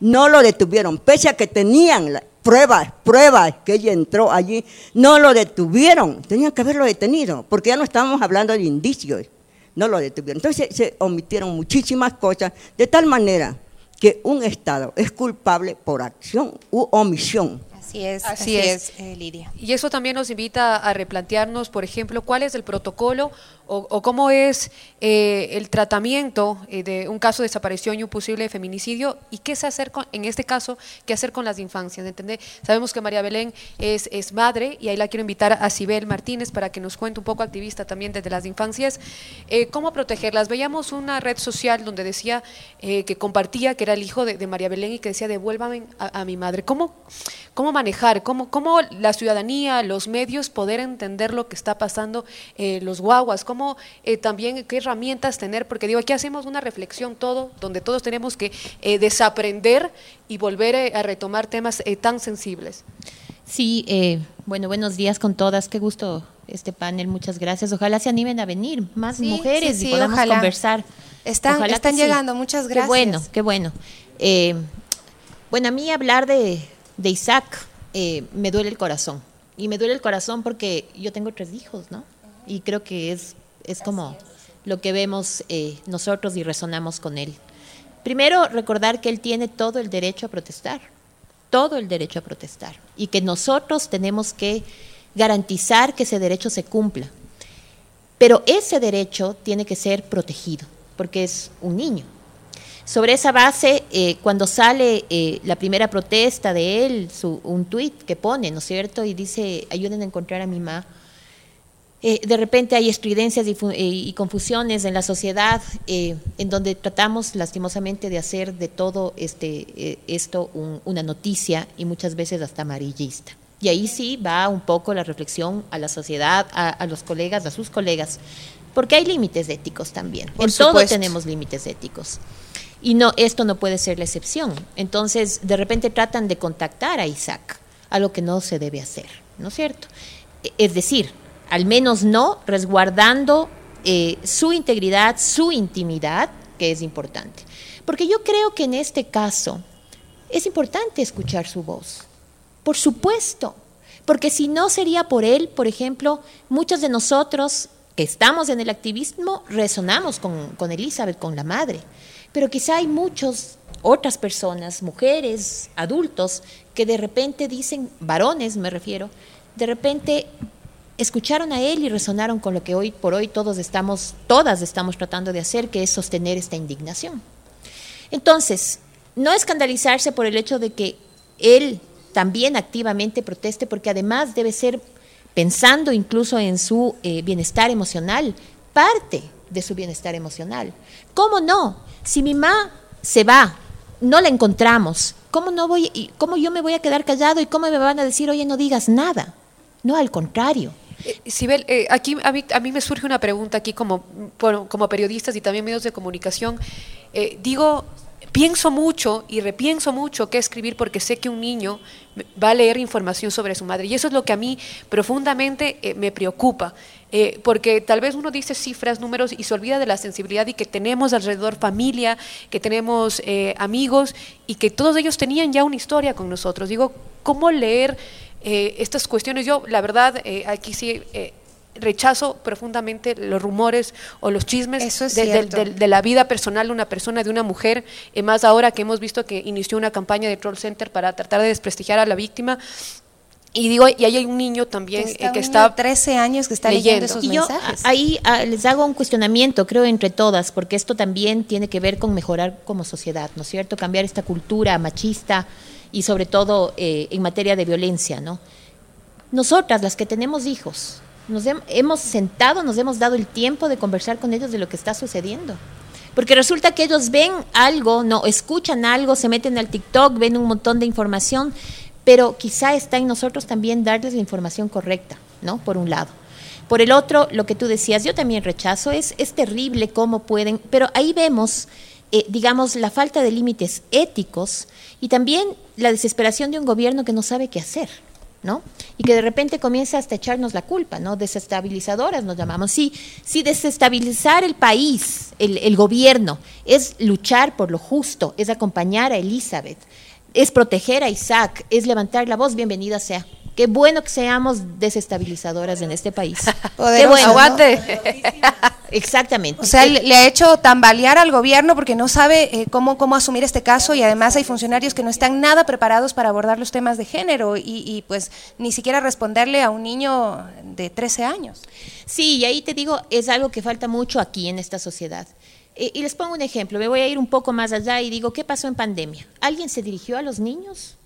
Speaker 12: No lo detuvieron, pese a que tenían pruebas, pruebas que ella entró allí, no lo detuvieron. Tenían que haberlo detenido, porque ya no estábamos hablando de indicios no lo detuvieron. Entonces se, omitieron muchísimas cosas, de tal manera que un Estado es culpable por acción u omisión.
Speaker 2: Así es, así, es, eh, Lidia.
Speaker 3: Y eso también nos invita a replantearnos, por ejemplo, cuál es el protocolo o, cómo es eh, el tratamiento eh, de un caso de desaparición y un posible feminicidio y qué se hacer con, en este caso, qué hacer con las infancias. ¿entendé? Sabemos que María Belén es, es madre y ahí la quiero invitar a Sibel Martínez para que nos cuente un poco activista también desde las infancias, cómo protegerlas. Veíamos una red social donde decía que compartía que era el hijo de, María Belén y que decía devuélvame a, mi madre. ¿Cómo, cómo manejar, cómo, cómo la ciudadanía, los medios poder entender lo que está pasando, los guaguas, cómo eh, también qué herramientas tener, porque digo, aquí hacemos una reflexión todo, donde todos tenemos que eh, desaprender y volver eh, a retomar temas tan sensibles.
Speaker 13: Sí, bueno, buenos días con todas, qué gusto este panel, muchas gracias. Ojalá se animen a venir más mujeres y podamos conversar.
Speaker 2: Están, están llegando, muchas gracias.
Speaker 13: Qué bueno, qué bueno. bueno, a mí hablar de, de Isaac me duele el corazón. Y me duele el corazón porque yo tengo tres hijos, ¿no? Y creo que es es como lo que vemos eh, nosotros y resonamos con él. Primero, recordar que él tiene todo el derecho a protestar, todo el derecho a protestar, y que nosotros tenemos que garantizar que ese derecho se cumpla. Pero ese derecho tiene que ser protegido, porque es un niño. Sobre esa base, eh, cuando sale eh, la primera protesta de él, su, un tuit que pone, ¿no es cierto? Y dice, ayuden a encontrar a mi mamá eh, de repente hay estridencias y, eh, confusiones en la sociedad eh, en donde tratamos lastimosamente de hacer de todo este, esto una noticia y muchas veces hasta amarillista. Y ahí sí va un poco la reflexión a la sociedad, a, los colegas, a sus colegas, porque hay límites éticos también. en todo tenemos límites éticos. Y no, esto no puede ser la excepción. Entonces, de repente tratan de contactar a Isaac, algo que no se debe hacer, ¿no es cierto? E, es decir, al menos no resguardando eh, su integridad, su intimidad, que es importante. Porque yo creo que en este caso es importante escuchar su voz, por supuesto, porque si no sería por él, por ejemplo, muchos de nosotros que estamos en el activismo resonamos con, con Elizabeth, con la madre, pero quizá hay muchas otras personas, mujeres, adultos, que de repente dicen, varones me refiero, de repente escucharon a él y resonaron con lo que hoy por hoy todos estamos, todas estamos tratando de hacer, que es sostener esta indignación. Entonces, no escandalizarse por el hecho de que él también activamente proteste, porque además debe ser, pensando incluso en su eh, bienestar emocional, parte de su bienestar emocional. ¿Cómo no? Si mi mamá se va no la encontramos, ¿cómo, no voy, cómo yo me voy a quedar callado y cómo me van a decir, oye, no digas nada? No, al contrario.
Speaker 3: Eh, Sibel, eh, aquí a mí, a mí me surge una pregunta aquí como, como periodistas y también medios de comunicación. Eh, digo, pienso mucho y repienso mucho qué escribir porque sé que un niño va a leer información sobre su madre y eso es lo que a mí profundamente eh, me preocupa. Eh, porque tal vez uno dice cifras, números y se olvida de la sensibilidad y que tenemos alrededor familia, que tenemos eh, amigos y que todos ellos tenían ya una historia con nosotros. Digo, ¿cómo leer estas cuestiones? Yo, la verdad, aquí sí rechazo profundamente los rumores o los chismes
Speaker 2: Eso es
Speaker 3: de, de- de- de la vida personal de una persona, de una mujer, eh, más ahora que hemos visto que inició una campaña de Troll Center para tratar de desprestigiar a la víctima. Y digo, y ahí hay un niño también
Speaker 2: Que
Speaker 3: eh,
Speaker 2: está un
Speaker 3: que
Speaker 2: niño
Speaker 3: está
Speaker 2: de 13 años que está leyendo esos
Speaker 13: y yo
Speaker 2: mensajes.
Speaker 13: a- ahí ah, les hago un cuestionamiento, creo, entre todas, porque esto también tiene que ver con mejorar como sociedad, ¿no es cierto? Cambiar esta cultura machista y sobre todo eh, en materia de violencia, ¿no? Nosotras, las que tenemos hijos, nos hem- hemos sentado, nos hemos dado el tiempo de conversar con ellos de lo que está sucediendo. Porque resulta que ellos ven algo, no, escuchan algo, se meten al TikTok, ven un montón de información, pero quizá está en nosotros también darles la información correcta, ¿no? Por un lado. Por el otro, lo que tú decías, yo también rechazo, es, es terrible cómo pueden, pero ahí vemos, eh, digamos, la falta de límites éticos y también la desesperación de un gobierno que no sabe qué hacer. ¿No? Y que de repente comienza hasta echarnos la culpa, ¿no? Desestabilizadoras nos llamamos. Sí, si desestabilizar el país, el, el gobierno, es luchar por lo justo, es acompañar a Elizabeth, es proteger a Isaac, es levantar la voz, bienvenida sea. Qué bueno que seamos desestabilizadoras en este país. [laughs] Qué
Speaker 2: Poderoso,
Speaker 13: bueno.
Speaker 2: ¿no?
Speaker 3: Aguante. [laughs]
Speaker 13: Exactamente.
Speaker 2: O sea, le, le ha hecho tambalear al gobierno porque no sabe eh, cómo, cómo asumir este caso y además hay funcionarios que no están nada preparados para abordar los temas de género y, y, pues ni siquiera responderle a un niño de 13 años.
Speaker 13: Sí, y ahí te digo, es algo que falta mucho aquí en esta sociedad. Eh, y les pongo un ejemplo, me voy a ir un poco más allá y digo, ¿qué pasó en pandemia? ¿Alguien se dirigió a los niños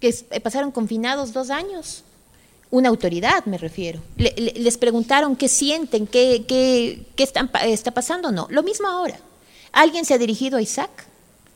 Speaker 13: que eh, pasaron confinados dos años? Una autoridad, me refiero. Le- le- les preguntaron qué sienten, qué, qué, qué están está pasando. No, lo mismo ahora. ¿Alguien se ha dirigido a Isaac?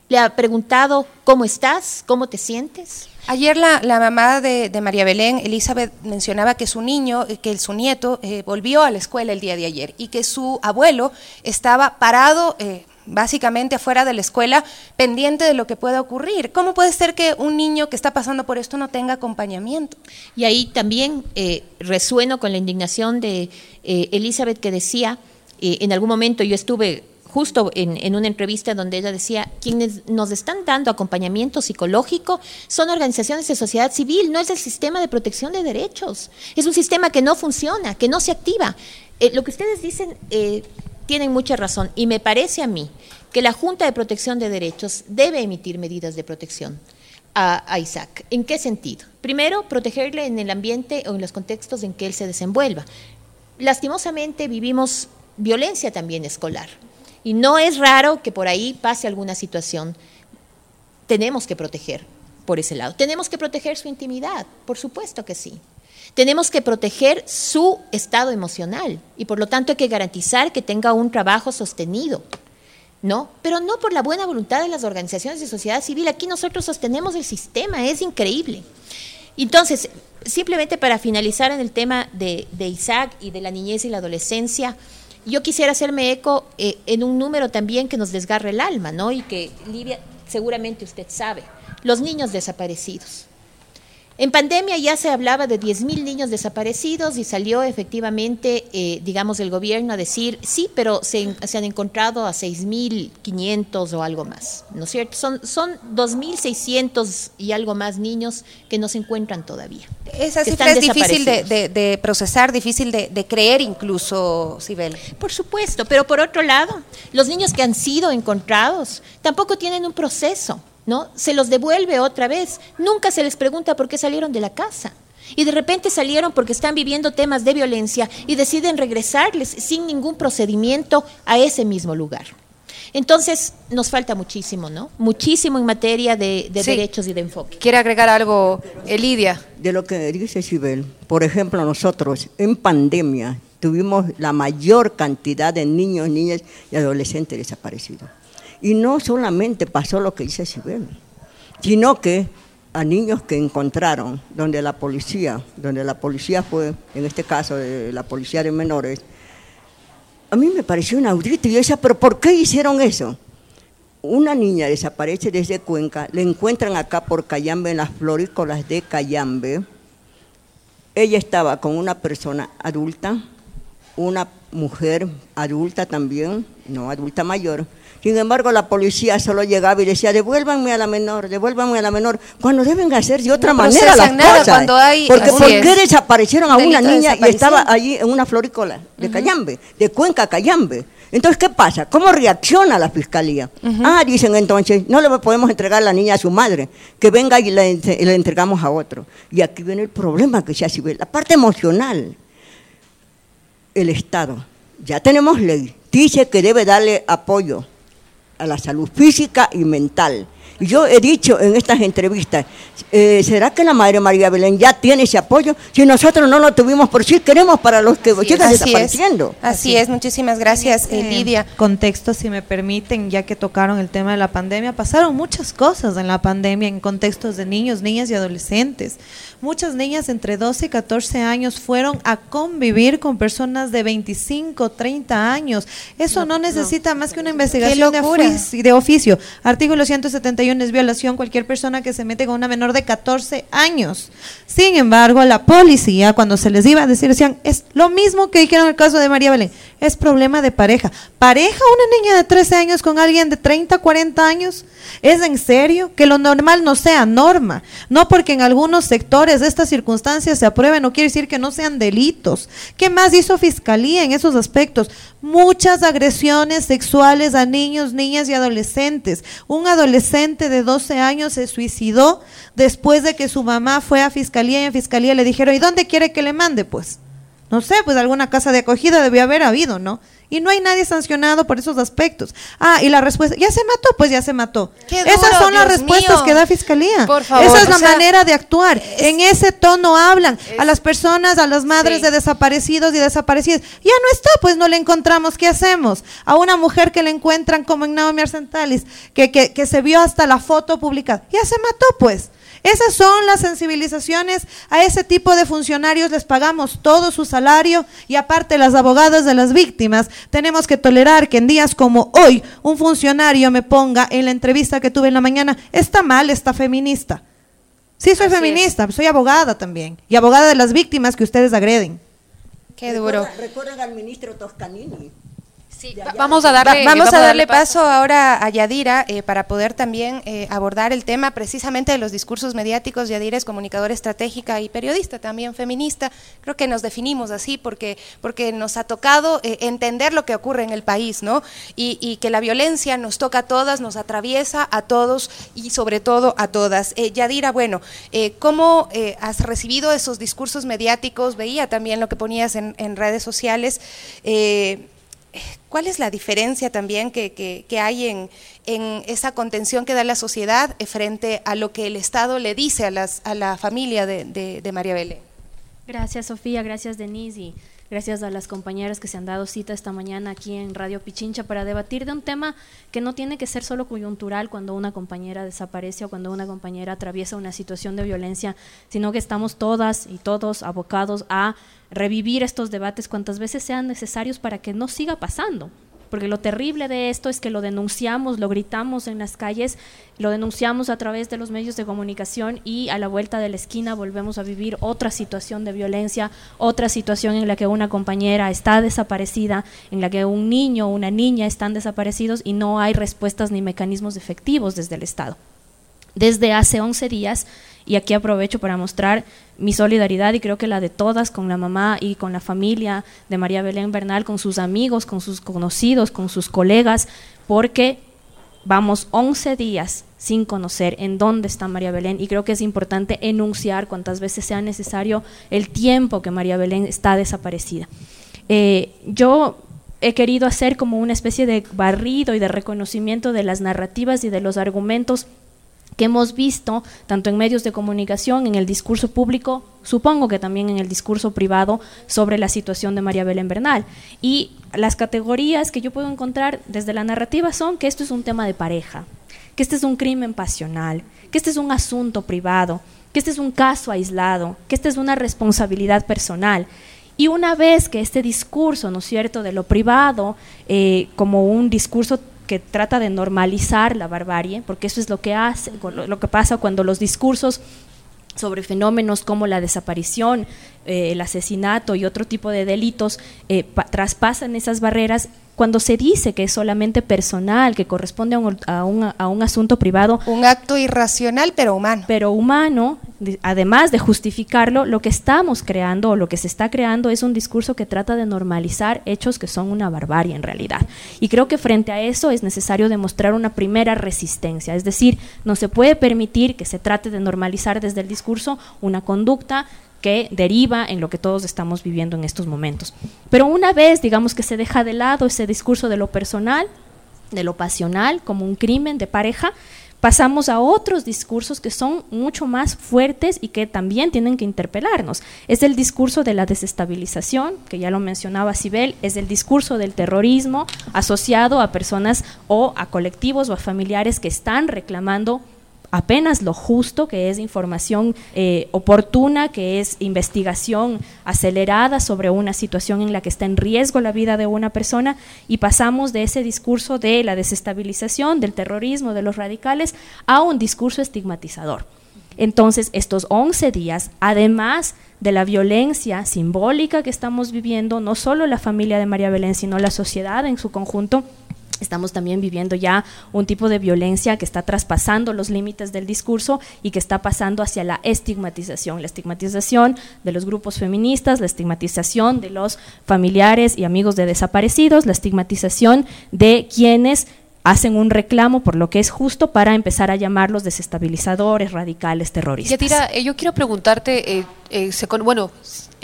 Speaker 13: ¿Le ha preguntado cómo estás? ¿Cómo te sientes?
Speaker 2: Ayer la, la mamá de, de María Belén, Elizabeth, mencionaba que su niño, eh, que su nieto, eh, volvió a la escuela el día de ayer y que su abuelo estaba parado eh, básicamente afuera de la escuela pendiente de lo que pueda ocurrir. ¿Cómo puede ser que un niño que está pasando por esto no tenga acompañamiento?
Speaker 13: Y ahí también eh, resueno con la indignación de eh, Elizabeth que decía, eh, en algún momento yo estuve justo en, en una entrevista donde ella decía, quienes nos están dando acompañamiento psicológico son organizaciones de sociedad civil, no es el sistema de protección de derechos. Es un sistema que no funciona, que no se activa. Eh, lo que ustedes dicen eh, tienen mucha razón y me parece a mí que la Junta de Protección de Derechos debe emitir medidas de protección a, Isaac. ¿En qué sentido? Primero, protegerle en el ambiente o en los contextos en que él se desenvuelva. Lastimosamente vivimos violencia también escolar y no es raro que por ahí pase alguna situación. Tenemos que proteger por ese lado. Tenemos que proteger su intimidad, por supuesto que sí. Tenemos que proteger su estado emocional y por lo tanto hay que garantizar que tenga un trabajo sostenido. ¿no? Pero no por la buena voluntad de las organizaciones de sociedad civil. Aquí nosotros sostenemos el sistema, es increíble. Entonces, simplemente para finalizar en el tema de, Isaac y de la niñez y la adolescencia, yo quisiera hacerme eco eh, en un número también que nos desgarra el alma, ¿no? Y que Livia, seguramente usted sabe, los niños desaparecidos. En pandemia ya se hablaba de 10.000 niños desaparecidos y salió efectivamente, eh, digamos, el gobierno a decir, sí, pero se, se han encontrado a 6.500 o algo más, ¿no es cierto? Son, son 2.600 y algo más niños que no se encuentran todavía.
Speaker 2: Esa cifra es difícil de,
Speaker 13: desaparecidos.
Speaker 2: de- de procesar, difícil de, de creer incluso, Sibel.
Speaker 13: Por supuesto, pero por otro lado, los niños que han sido encontrados tampoco tienen un proceso, ¿no? Se los devuelve otra vez. Nunca se les pregunta por qué salieron de la casa. Y de repente salieron porque están viviendo temas de violencia y deciden regresarles sin ningún procedimiento a ese mismo lugar. Entonces, nos falta muchísimo, ¿no? Muchísimo en materia de, de
Speaker 3: Sí.
Speaker 13: derechos y de enfoque.
Speaker 3: ¿Quiere agregar algo, Elidia?
Speaker 12: De lo que dice Sibel, por ejemplo, nosotros en pandemia tuvimos la mayor cantidad de niños, niñas y adolescentes desaparecidos. Y no solamente pasó lo que dice Sibel, sino que a niños que encontraron, donde la policía, donde la policía fue, en este caso de la policía de menores, a mí me pareció inaudito. Y yo decía, ¿pero por qué hicieron eso? Una niña desaparece desde Cuenca, le encuentran acá por Cayambe, en las florícolas de Cayambe. Ella estaba con una persona adulta, una mujer adulta también, no adulta mayor, sin embargo, la policía solo llegaba y decía, devuélvanme a la menor, devuélvanme a la menor, cuando deben hacer de otra manera las cosas.
Speaker 2: Cuando hay,
Speaker 12: Porque ¿por qué desaparecieron a una niña y estaba allí en una florícola de Cayambe, de Cuenca Cayambe? Entonces, ¿qué pasa? ¿Cómo reacciona la fiscalía? Ah, dicen entonces, no le podemos entregar a la niña a su madre, que venga y le, le entregamos a otro. Y aquí viene el problema que se hace, la parte emocional. El Estado, ya tenemos ley, dice que debe darle apoyo a la salud física y mental. Y yo he dicho en estas entrevistas, eh, ¿será que la Madre María Belén ya tiene ese apoyo? Si nosotros no lo tuvimos por sí, queremos para los que llegan desapareciendo.
Speaker 2: así, es, muchísimas gracias, eh, Lidia.
Speaker 5: Contexto, si me permiten, ya que tocaron el tema de la pandemia, pasaron muchas cosas en la pandemia en contextos de niños, niñas y adolescentes. Muchas niñas entre 12 y 14 años fueron a convivir con personas de 25, 30 años. Eso no, necesita más que una investigación de, de oficio. Artículo 171 es violación cualquier persona que se mete con una menor de 14 años. Sin embargo, la policía, cuando se les iba a decir, decían, es lo mismo que dijeron en el caso de María Belén, es problema de pareja. ¿Pareja una niña de 13 años con alguien de 30, 40 años? ¿Es en serio? Que lo normal no sea norma. No porque en algunos sectores estas circunstancias se aprueben, no quiere decir que no sean delitos. ¿Qué más hizo Fiscalía en esos aspectos? Muchas agresiones sexuales a niños, niñas y adolescentes. Un adolescente de 12 años se suicidó después de que su mamá fue a Fiscalía y en Fiscalía le dijeron, ¿y dónde quiere que le mande? Pues, no sé, pues alguna casa de acogida debió haber habido, ¿no? Y no hay nadie sancionado por esos aspectos. Ah, y la respuesta, ¿ya se mató? Pues ya se mató. Esas son las respuestas que da Fiscalía. Por favor, Esa es la manera de actuar. en ese tono hablan a las personas, a las madres de desaparecidos y desaparecidas. Ya no está, pues no le encontramos. ¿Qué hacemos? A una mujer que le encuentran como en Naomi Arcentalis, que, que, que se vio hasta la foto publicada. Ya se mató, pues. Esas son las sensibilizaciones. A ese tipo de funcionarios les pagamos todo su salario y aparte las abogadas de las víctimas tenemos que tolerar que en días como hoy un funcionario me ponga en la entrevista que tuve en la mañana, está mal, está feminista. Sí, soy feminista, soy abogada también y abogada de las víctimas que ustedes agreden.
Speaker 2: Qué duro.
Speaker 12: Recuerden al ministro Toscanini
Speaker 2: vamos a darle, vamos, a darle paso. ahora a Yadira eh, para poder también eh, abordar el tema precisamente de los discursos mediáticos. Yadira es comunicadora estratégica y periodista, también feminista. Creo que nos definimos así porque, porque nos ha tocado eh, entender lo que ocurre en el país, ¿no? Y, y, que la violencia nos toca a todas, nos atraviesa a todos y sobre todo a todas. Yadira, bueno, ¿cómo has recibido esos discursos mediáticos? Veía también lo que ponías en, en redes sociales. ¿Cuál es la diferencia también que, hay en, esa contención que da la sociedad eh, frente a lo que el Estado le dice a, las, a la familia de, María Belén?
Speaker 14: Gracias, Sofía. Gracias, Denise. Y gracias a las compañeras que se han dado cita esta mañana aquí en Radio Pichincha para debatir de un tema que no tiene que ser solo coyuntural cuando una compañera desaparece o cuando una compañera atraviesa una situación de violencia, sino que estamos todas y todos abocados a revivir estos debates cuantas veces sean necesarios para que no siga pasando. Porque lo terrible de esto es que lo denunciamos, lo gritamos en las calles, lo denunciamos a través de los medios de comunicación y a la vuelta de la esquina volvemos a vivir otra situación de violencia, otra situación en la que una compañera está desaparecida, en la que un niño o una niña están desaparecidos y no hay respuestas ni mecanismos efectivos desde el Estado. Desde hace 11 días y aquí aprovecho para mostrar mi solidaridad y creo que la de todas con la mamá y con la familia de María Belén Bernal, con sus amigos, con sus conocidos, con sus colegas, porque vamos 11 días sin conocer en dónde está María Belén y creo que es importante enunciar cuantas veces sea necesario el tiempo que María Belén está desaparecida. Eh, yo he querido hacer como una especie de barrido y de reconocimiento de las narrativas y de los argumentos que hemos visto tanto en medios de comunicación, en el discurso público, supongo que también en el discurso privado sobre la situación de María Belén Bernal. Y las categorías que yo puedo encontrar desde la narrativa son que esto es un tema de pareja, que este es un crimen pasional, que este es un asunto privado, que este es un caso aislado, que esta es una responsabilidad personal. Y una vez que este discurso, ¿no es cierto?, de lo privado, eh, como un discurso que trata de normalizar la barbarie, porque eso es lo que hace, lo que pasa cuando los discursos sobre fenómenos como la desaparición, eh, el asesinato y otro tipo de delitos eh, traspasan esas barreras cuando se dice que es solamente personal, que corresponde a un, a, un, a un, asunto privado.
Speaker 2: Un acto irracional, pero humano.
Speaker 14: Pero humano, además de justificarlo, lo que estamos creando o lo que se está creando es un discurso que trata de normalizar hechos que son una barbarie en realidad. Y creo que frente a eso es necesario demostrar una primera resistencia, es decir, no se puede permitir que se trate de normalizar desde el discurso una conducta que deriva en lo que todos estamos viviendo en estos momentos. Pero una vez, digamos que se deja de lado ese discurso de lo personal, de lo pasional, como un crimen de pareja, pasamos a otros discursos que son mucho más fuertes y que también tienen que interpelarnos. Es el discurso de la desestabilización, que ya lo mencionaba Sibel, es el discurso del terrorismo asociado a personas o a colectivos o a familiares que están reclamando apenas lo justo, que es información eh, oportuna, que es investigación acelerada sobre una situación en la que está en riesgo la vida de una persona, y pasamos de ese discurso de la desestabilización, del terrorismo, de los radicales, a un discurso estigmatizador. Entonces, estos 11 días, además de la violencia simbólica que estamos viviendo, no solo la familia de María Belén, sino la sociedad en su conjunto, Estamos también viviendo ya un tipo de violencia que está traspasando los límites del discurso y que está pasando hacia la estigmatización, la estigmatización de los grupos feministas, la estigmatización de los familiares y amigos de desaparecidos, la estigmatización de quienes hacen un reclamo por lo que es justo para empezar a llamarlos desestabilizadores, radicales, terroristas.
Speaker 3: Yatira, eh, yo quiero preguntarte, eh, eh, bueno,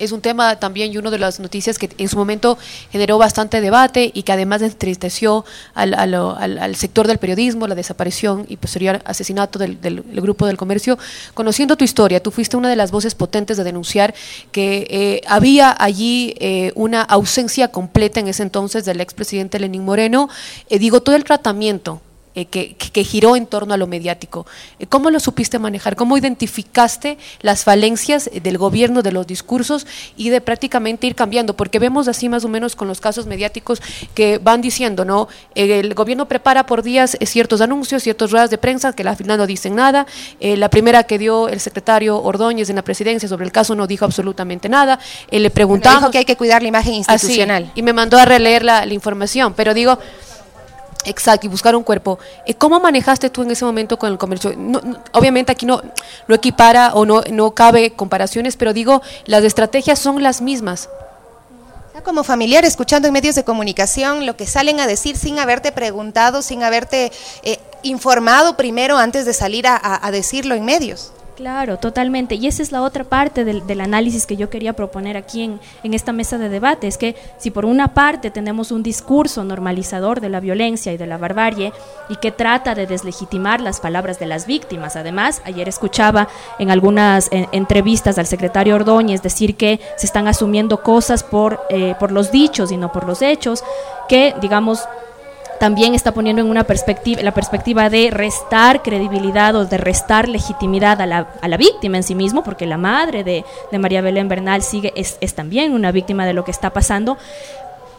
Speaker 3: es un tema también y una de las noticias que en su momento generó bastante debate y que además entristeció al, al, sector del periodismo, la desaparición y posterior asesinato del, grupo del comercio. Conociendo tu historia, tú fuiste una de las voces potentes de denunciar que había allí una ausencia completa en ese entonces del expresidente Lenín Moreno. digo, todo el tratamiento eh, que, giró en torno a lo mediático. Eh, ¿Cómo lo supiste manejar? ¿Cómo identificaste las falencias del gobierno, de los discursos y de prácticamente ir cambiando? Porque vemos así más o menos con los casos mediáticos que van diciendo, ¿no? El gobierno prepara por días eh, ciertos anuncios, ciertas ruedas de prensa que al final no dicen nada. la primera que dio el secretario Ordóñez en la presidencia sobre el caso no dijo absolutamente nada. le preguntamos...
Speaker 2: dijo que hay que cuidar la imagen institucional.
Speaker 3: y me mandó a releer la, la información, pero digo... Exacto, y buscar un cuerpo. Eh, ¿Cómo manejaste tú en ese momento con el comercio? obviamente aquí no, no equipara o no, no cabe comparaciones, pero digo, las estrategias son las mismas.
Speaker 2: Como familiar, escuchando en medios de comunicación lo que salen a decir sin haberte preguntado, sin haberte eh, informado primero antes de salir a decirlo en medios.
Speaker 14: Claro, totalmente. Y esa es la otra parte del, análisis que yo quería proponer aquí en, en, esta mesa de debate. Es que si por una parte tenemos un discurso normalizador de la violencia y de la barbarie y que trata de deslegitimar las palabras de las víctimas, además, ayer escuchaba en algunas entrevistas al secretario Ordóñez decir que se están asumiendo cosas por, eh, por los dichos y no por los hechos, que, digamos, también está poniendo en una perspectiva, la perspectiva de restar credibilidad o de restar legitimidad a la, a la víctima en sí mismo, porque la madre de, de María Belén Bernal sigue, es, es también una víctima de lo que está pasando.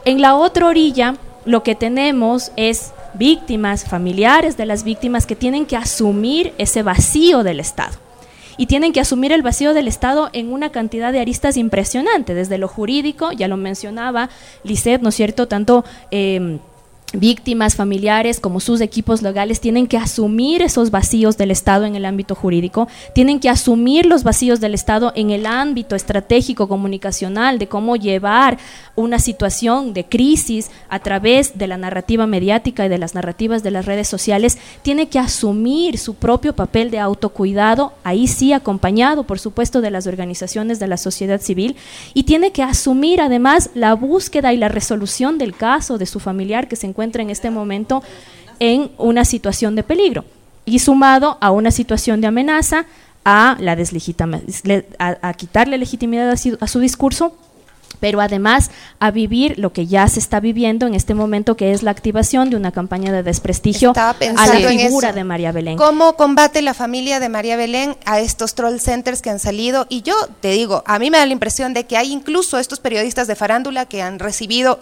Speaker 14: En la otra orilla, lo que tenemos es víctimas, familiares de las víctimas que tienen que asumir ese vacío del Estado. Y tienen que asumir el vacío del Estado en una cantidad de aristas impresionante, desde lo jurídico, ya lo mencionaba Lisset, ¿no es cierto? Tanto eh, víctimas, familiares, como sus equipos legales, tienen que asumir esos vacíos del Estado en el ámbito jurídico, tienen que asumir los vacíos del Estado en el ámbito estratégico comunicacional de cómo llevar una situación de crisis a través de la narrativa mediática y de las narrativas de las redes sociales, tiene que asumir su propio papel de autocuidado, ahí sí acompañado, por supuesto, de las organizaciones de la sociedad civil, y tiene que asumir además la búsqueda y la resolución del caso de su familiar que se encuentra en este momento en una situación de peligro. y sumado a una situación de amenaza, a, la a, a quitarle legitimidad a su, a su discurso pero además a vivir lo que ya se está viviendo en este momento, que es la activación de una campaña de desprestigio a la figura de María Belén.
Speaker 2: ¿Cómo combate la familia de María Belén a estos troll centers que han salido? Y yo te digo, a mí me da la impresión de que hay incluso estos periodistas de farándula que han recibido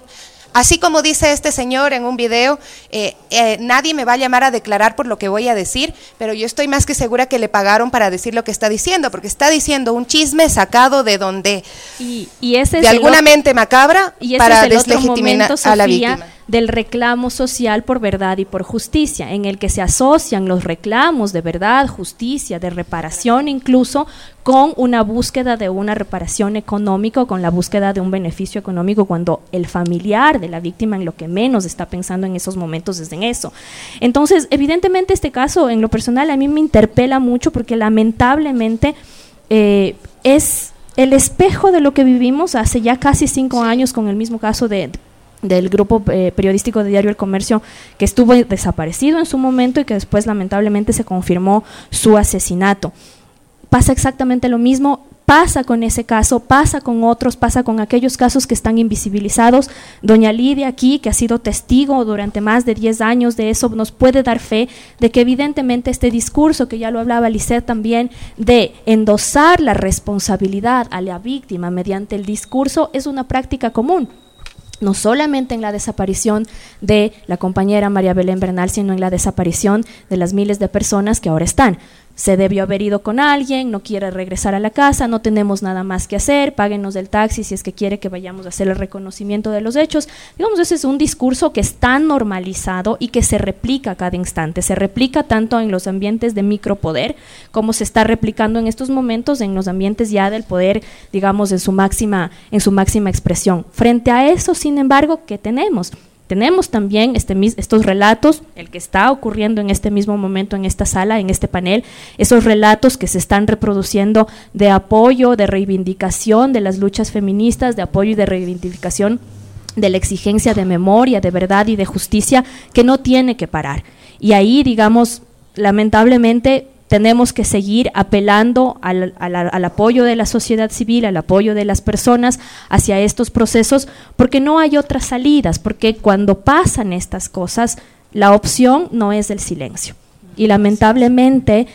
Speaker 2: Así como dice este señor en un video, eh, eh, nadie me va a llamar a declarar por lo que voy a decir, pero yo estoy más que segura que le pagaron para decir lo que está diciendo, porque está diciendo un chisme sacado de donde,
Speaker 14: y, ese
Speaker 2: de alguna mente macabra
Speaker 14: y
Speaker 2: para
Speaker 14: es deslegitimar a la víctima del reclamo social por verdad y por justicia, en el que se asocian los reclamos de verdad, justicia, de reparación incluso, con una búsqueda de una reparación económica con la búsqueda de un beneficio económico cuando el familiar de la víctima en lo que menos está pensando en esos momentos es en eso. Entonces, evidentemente este caso en lo personal a mí me interpela mucho porque lamentablemente eh, es el espejo de lo que vivimos hace ya casi cinco años con el mismo caso de del grupo eh, periodístico de Diario El Comercio que estuvo desaparecido en su momento y que después lamentablemente se confirmó su asesinato. Pasa exactamente lo mismo, pasa con ese caso, pasa con otros, pasa con aquellos casos que están invisibilizados. Doña Lidia aquí, que ha sido testigo durante más de 10 años de eso, nos puede dar fe de que evidentemente este discurso, que ya lo hablaba Lisset también, de endosar la responsabilidad a la víctima mediante el discurso, es una práctica común no solamente en la desaparición de la compañera María Belén Bernal, sino en la desaparición de las miles de personas que ahora están se debió haber ido con alguien, no quiere regresar a la casa, no tenemos nada más que hacer, páguenos del taxi si es que quiere que vayamos a hacer el reconocimiento de los hechos. Digamos, ese es un discurso que está normalizado y que se replica a cada instante, se replica tanto en los ambientes de micropoder como se está replicando en estos momentos en los ambientes ya del poder, digamos, en su máxima, en su máxima expresión. Frente a eso, sin embargo, ¿qué tenemos? Tenemos también este, estos relatos, el que está ocurriendo en este mismo momento en esta sala, en este panel, esos relatos que se están reproduciendo de apoyo, de reivindicación de las luchas feministas, de apoyo y de reivindicación de la exigencia de memoria, de verdad y de justicia, que no tiene que parar. Y ahí, digamos, lamentablemente tenemos que seguir apelando al, apoyo de la sociedad civil, al apoyo de las personas hacia estos procesos, porque no hay otras salidas, porque cuando pasan estas cosas, la opción no es el silencio. Y lamentablemente,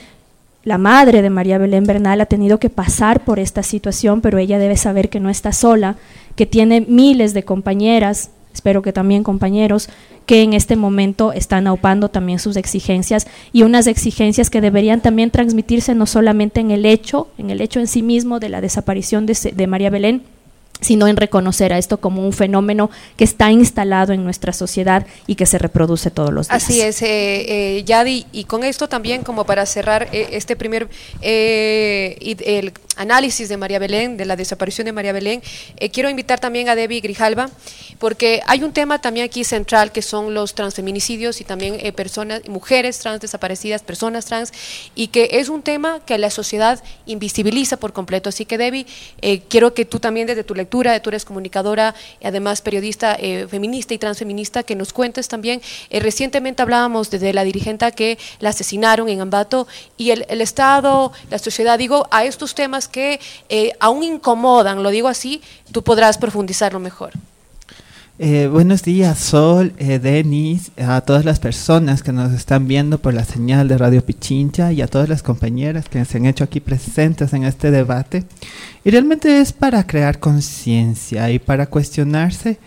Speaker 14: la madre de María Belén Bernal ha tenido que pasar por esta situación, pero ella debe saber que no está sola, que tiene miles de compañeras, espero que también compañeros, que en este momento están aupando también sus exigencias y unas exigencias que deberían también transmitirse no solamente en el hecho, en el hecho en sí mismo de la desaparición de, de María Belén, sino en reconocer a esto como un fenómeno que está instalado en nuestra sociedad y que se reproduce todos los días.
Speaker 3: Así es, eh, eh, Yadi, y con esto también como para cerrar eh, este primer eh, el análisis de María Belén, de la desaparición de María Belén, quiero invitar también a Debbie Grijalva, porque hay un tema también aquí central que son los transfeminicidios y también personas, mujeres trans desaparecidas, personas trans, y que es un tema que la sociedad invisibiliza por completo. Así que Debbie, quiero que tú también desde tu lectura, tú eres comunicadora y además periodista eh, feminista y transfeminista, que nos cuentes también. Eh, recientemente hablábamos de, la dirigente que la asesinaron en Ambato y el, Estado, la sociedad, digo, a estos temas que eh, aún incomodan, lo digo así, tú podrás profundizarlo mejor.
Speaker 15: Eh, buenos días, Sol, eh, Denis, a todas las personas que nos están viendo por la señal de Radio Pichincha y a todas las compañeras que se han hecho aquí presentes en este debate. Y realmente es para crear conciencia y para cuestionarse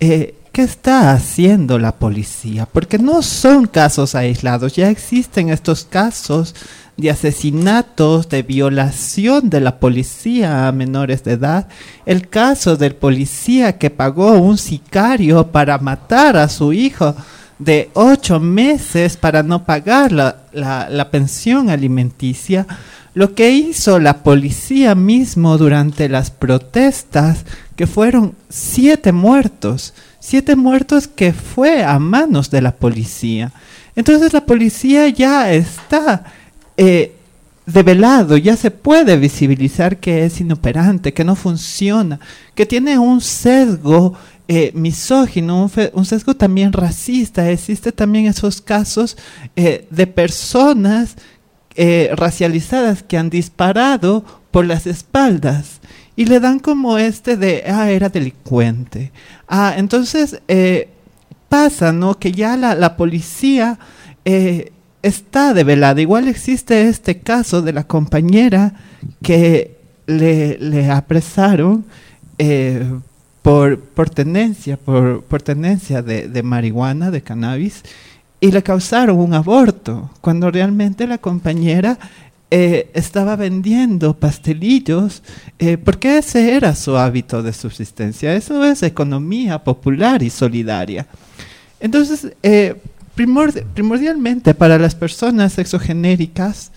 Speaker 15: eh, qué está haciendo la policía, porque no son casos aislados, ya existen estos casos de asesinatos, de violación de la policía a menores de edad, el caso del policía que pagó un sicario para matar a su hijo de ocho meses para no pagar la, la, pensión alimenticia, lo que hizo la policía mismo durante las protestas, que fueron siete muertos, siete muertos que fue a manos de la policía. Entonces la policía ya está eh, develado, ya se puede visibilizar que es inoperante, que no funciona, que tiene un sesgo eh, misógino, un, sesgo también racista. Existe también esos casos eh, de personas eh, racializadas que han disparado por las espaldas y le dan como este de, ah, era delincuente. Ah, entonces pasa, ¿no? Que ya la, la policía está develada. Igual existe este caso de la compañera que le, apresaron eh, por, por tenencia, por, por tenencia de, marihuana, de cannabis, y le causaron un aborto, cuando realmente la compañera eh, estaba vendiendo pastelillos, eh, porque ese era su hábito de subsistencia. Eso es economía popular y solidaria. Entonces, primordialmente para las personas exogenéricas,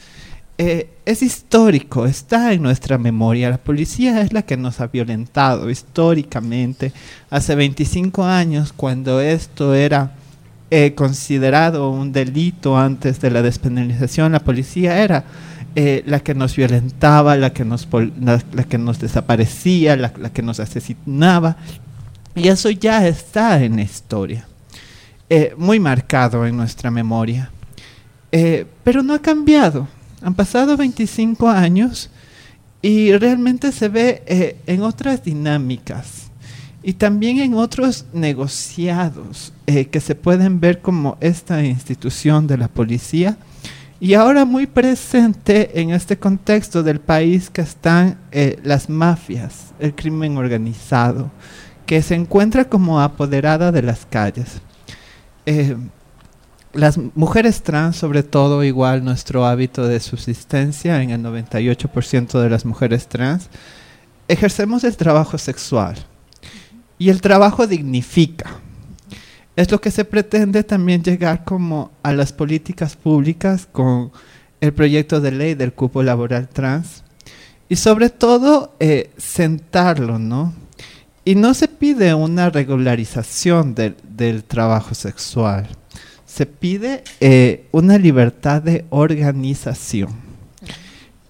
Speaker 15: eh, es histórico, está en nuestra memoria. La policía es la que nos ha violentado históricamente. Hace 25 años, cuando esto era eh, considerado un delito antes de la despenalización, la policía era eh, la que nos violentaba, la que nos, la, que nos desaparecía, la, que nos asesinaba. Y eso ya está en la historia. Eh, muy marcado en nuestra memoria. Eh, pero no ha cambiado. Han pasado 25 años y realmente se ve en otras dinámicas y también en otros negociados que se pueden ver como esta institución de la policía y ahora muy presente en este contexto del país que están las mafias, el crimen organizado, que se encuentra como apoderada de las calles. Eh, las mujeres trans, sobre todo, igual nuestro hábito de subsistencia, en el 98% de las mujeres trans, ejercemos el trabajo sexual. Y el trabajo dignifica. Es lo que se pretende también llegar como a las políticas públicas con el proyecto de ley del cupo laboral trans. Y sobre todo, eh, sentarlo, ¿no? Y no se pide una regularización del, trabajo sexual, se pide eh, una libertad de organización.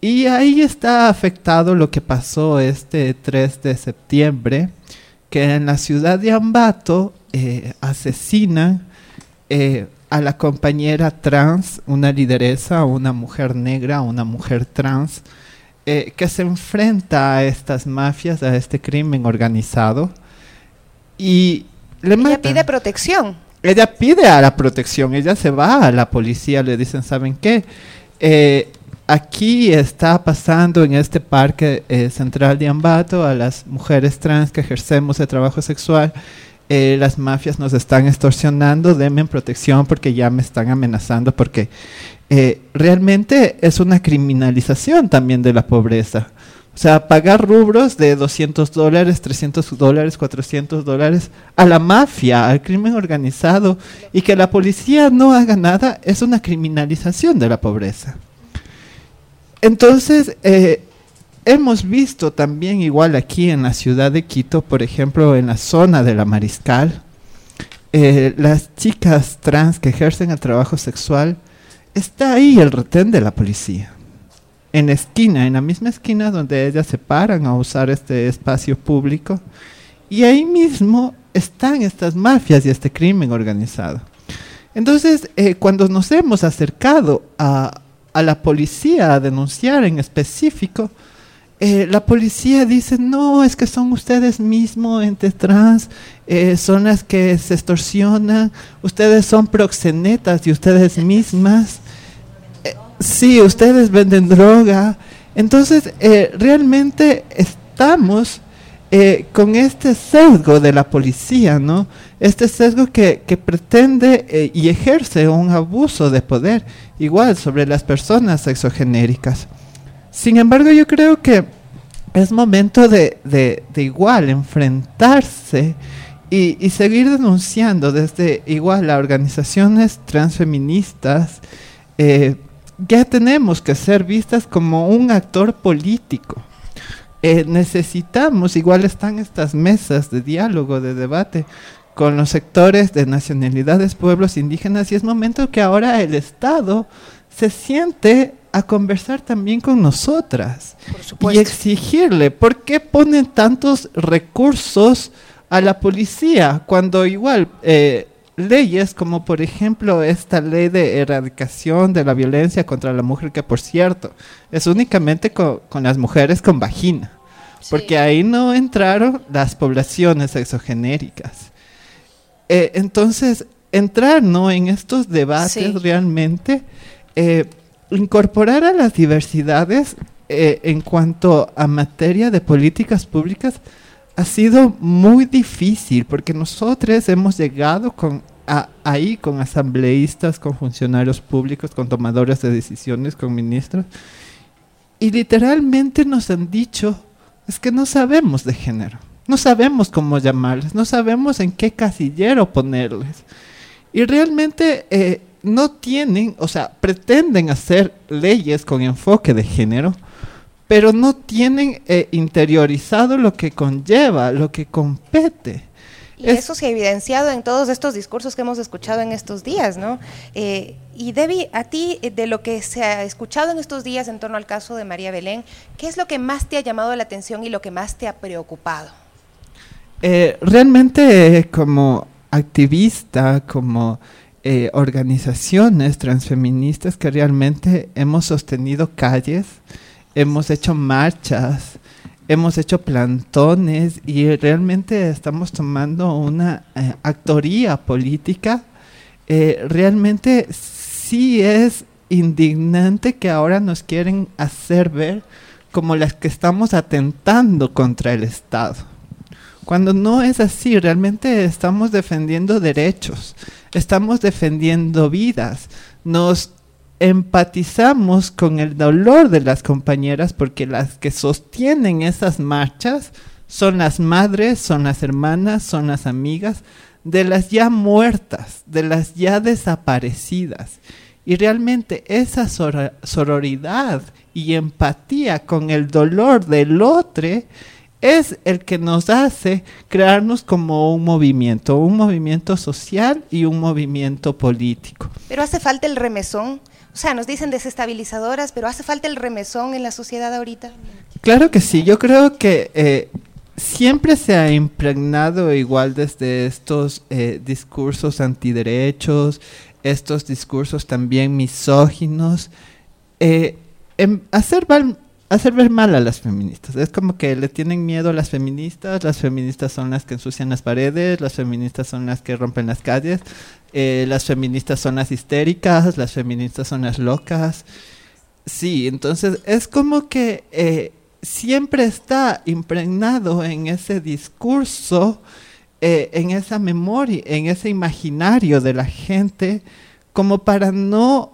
Speaker 15: Y ahí está afectado lo que pasó este 3 de septiembre, que en la ciudad de Ambato eh, asesinan eh, a la compañera trans, una lideresa, una mujer negra, una mujer trans, eh, que se enfrenta a estas mafias, a este crimen organizado y le
Speaker 2: Ella pide protección.
Speaker 15: Ella pide a la protección, ella se va a la policía, le dicen, ¿saben qué? Eh, aquí está pasando en este parque eh, central de Ambato a las mujeres trans que ejercemos el trabajo sexual. Las mafias nos están extorsionando, denme protección porque ya me están amenazando porque eh, realmente es una criminalización también de la pobreza. O sea, pagar rubros de 200 dólares, 300 dólares, 400 dólares a la mafia, al crimen organizado, y que la policía no haga nada, es una criminalización de la pobreza. Entonces, eh, hemos visto también igual aquí en la ciudad de Quito, por ejemplo, en la zona de la Mariscal, eh, las chicas trans que ejercen el trabajo sexual, está ahí el retén de la policía. En la esquina, en la misma esquina donde ellas se paran a usar este espacio público. Y ahí mismo están estas mafias y este crimen organizado. Entonces, eh, cuando nos hemos acercado a, la policía a denunciar en específico, eh, la policía dice, no, es que son ustedes mismos, entes trans, eh, son las que se extorsionan, ustedes son proxenetas y ustedes mismas sí, ustedes venden droga. Entonces, eh, realmente estamos eh, con este sesgo de la policía, ¿no? Este sesgo que, pretende eh, y ejerce un abuso de poder igual sobre las personas sexogenéricas. Sin embargo, yo creo que es momento de, igual enfrentarse y, y, seguir denunciando desde igual las organizaciones transfeministas, ya tenemos que ser vistas como un actor político. Eh, necesitamos, igual están estas mesas de diálogo, de debate con los sectores de nacionalidades, pueblos indígenas, y es momento que ahora el Estado se siente a conversar también con nosotras y exigirle, ¿por qué ponen tantos recursos a la policía, cuando igual eh, leyes como por ejemplo esta ley de erradicación de la violencia contra la mujer, que por cierto es únicamente con, con las mujeres con vagina, porque ahí no entraron las poblaciones exogenéricas. Eh, entonces, entrar ¿no? en estos debates realmente, eh, incorporar a las diversidades eh, en cuanto a materia de políticas públicas ha sido muy difícil porque nosotros hemos llegado con ahí con asambleístas, con funcionarios públicos, con tomadores de decisiones, con ministros y literalmente nos han dicho es que no sabemos de género, no sabemos cómo llamarles, no sabemos en qué casillero ponerles. Y realmente eh, no tienen, o sea, pretenden hacer leyes con enfoque de género, pero no tienen eh, interiorizado lo que conlleva, lo que compete.
Speaker 2: Y eso se ha evidenciado en todos estos discursos que hemos escuchado en estos días, ¿no? Eh, y Debbie, a ti, de lo que se ha escuchado en estos días en torno al caso de María Belén, ¿qué es lo que más te ha llamado la atención y lo que más te ha preocupado?
Speaker 15: realmente como activista, como eh, organizaciones transfeministas que realmente hemos sostenido calles, hemos hecho marchas, hemos hecho plantones y realmente estamos tomando una eh, actoría política. Eh, realmente sí es indignante que ahora nos quieren hacer ver como las que estamos atentando contra el Estado. Cuando no es así, realmente estamos defendiendo derechos, estamos defendiendo vidas, nos empatizamos con el dolor de las compañeras porque las que sostienen esas marchas son las madres, son las hermanas, son las amigas de las ya muertas, de las ya desaparecidas. Y realmente esa sororidad y empatía con el dolor del otro es el que nos hace crearnos como un movimiento, un movimiento social y un movimiento político.
Speaker 2: Pero hace falta el remesón. O sea, nos dicen desestabilizadoras, pero hace falta el remesón en la sociedad ahorita.
Speaker 15: Claro que sí, yo creo que eh, siempre se ha impregnado igual desde estos eh, discursos antiderechos, estos discursos también misóginos, eh, en hacer hacer ver mal a las feministas. Es como que le tienen miedo a las feministas, las feministas son las que ensucian las paredes, las feministas son las que rompen las calles, eh, las feministas son las histéricas, las feministas son las locas. Sí, entonces es como que eh, siempre está impregnado en ese discurso, eh, en esa memoria, en ese imaginario de la gente, como para no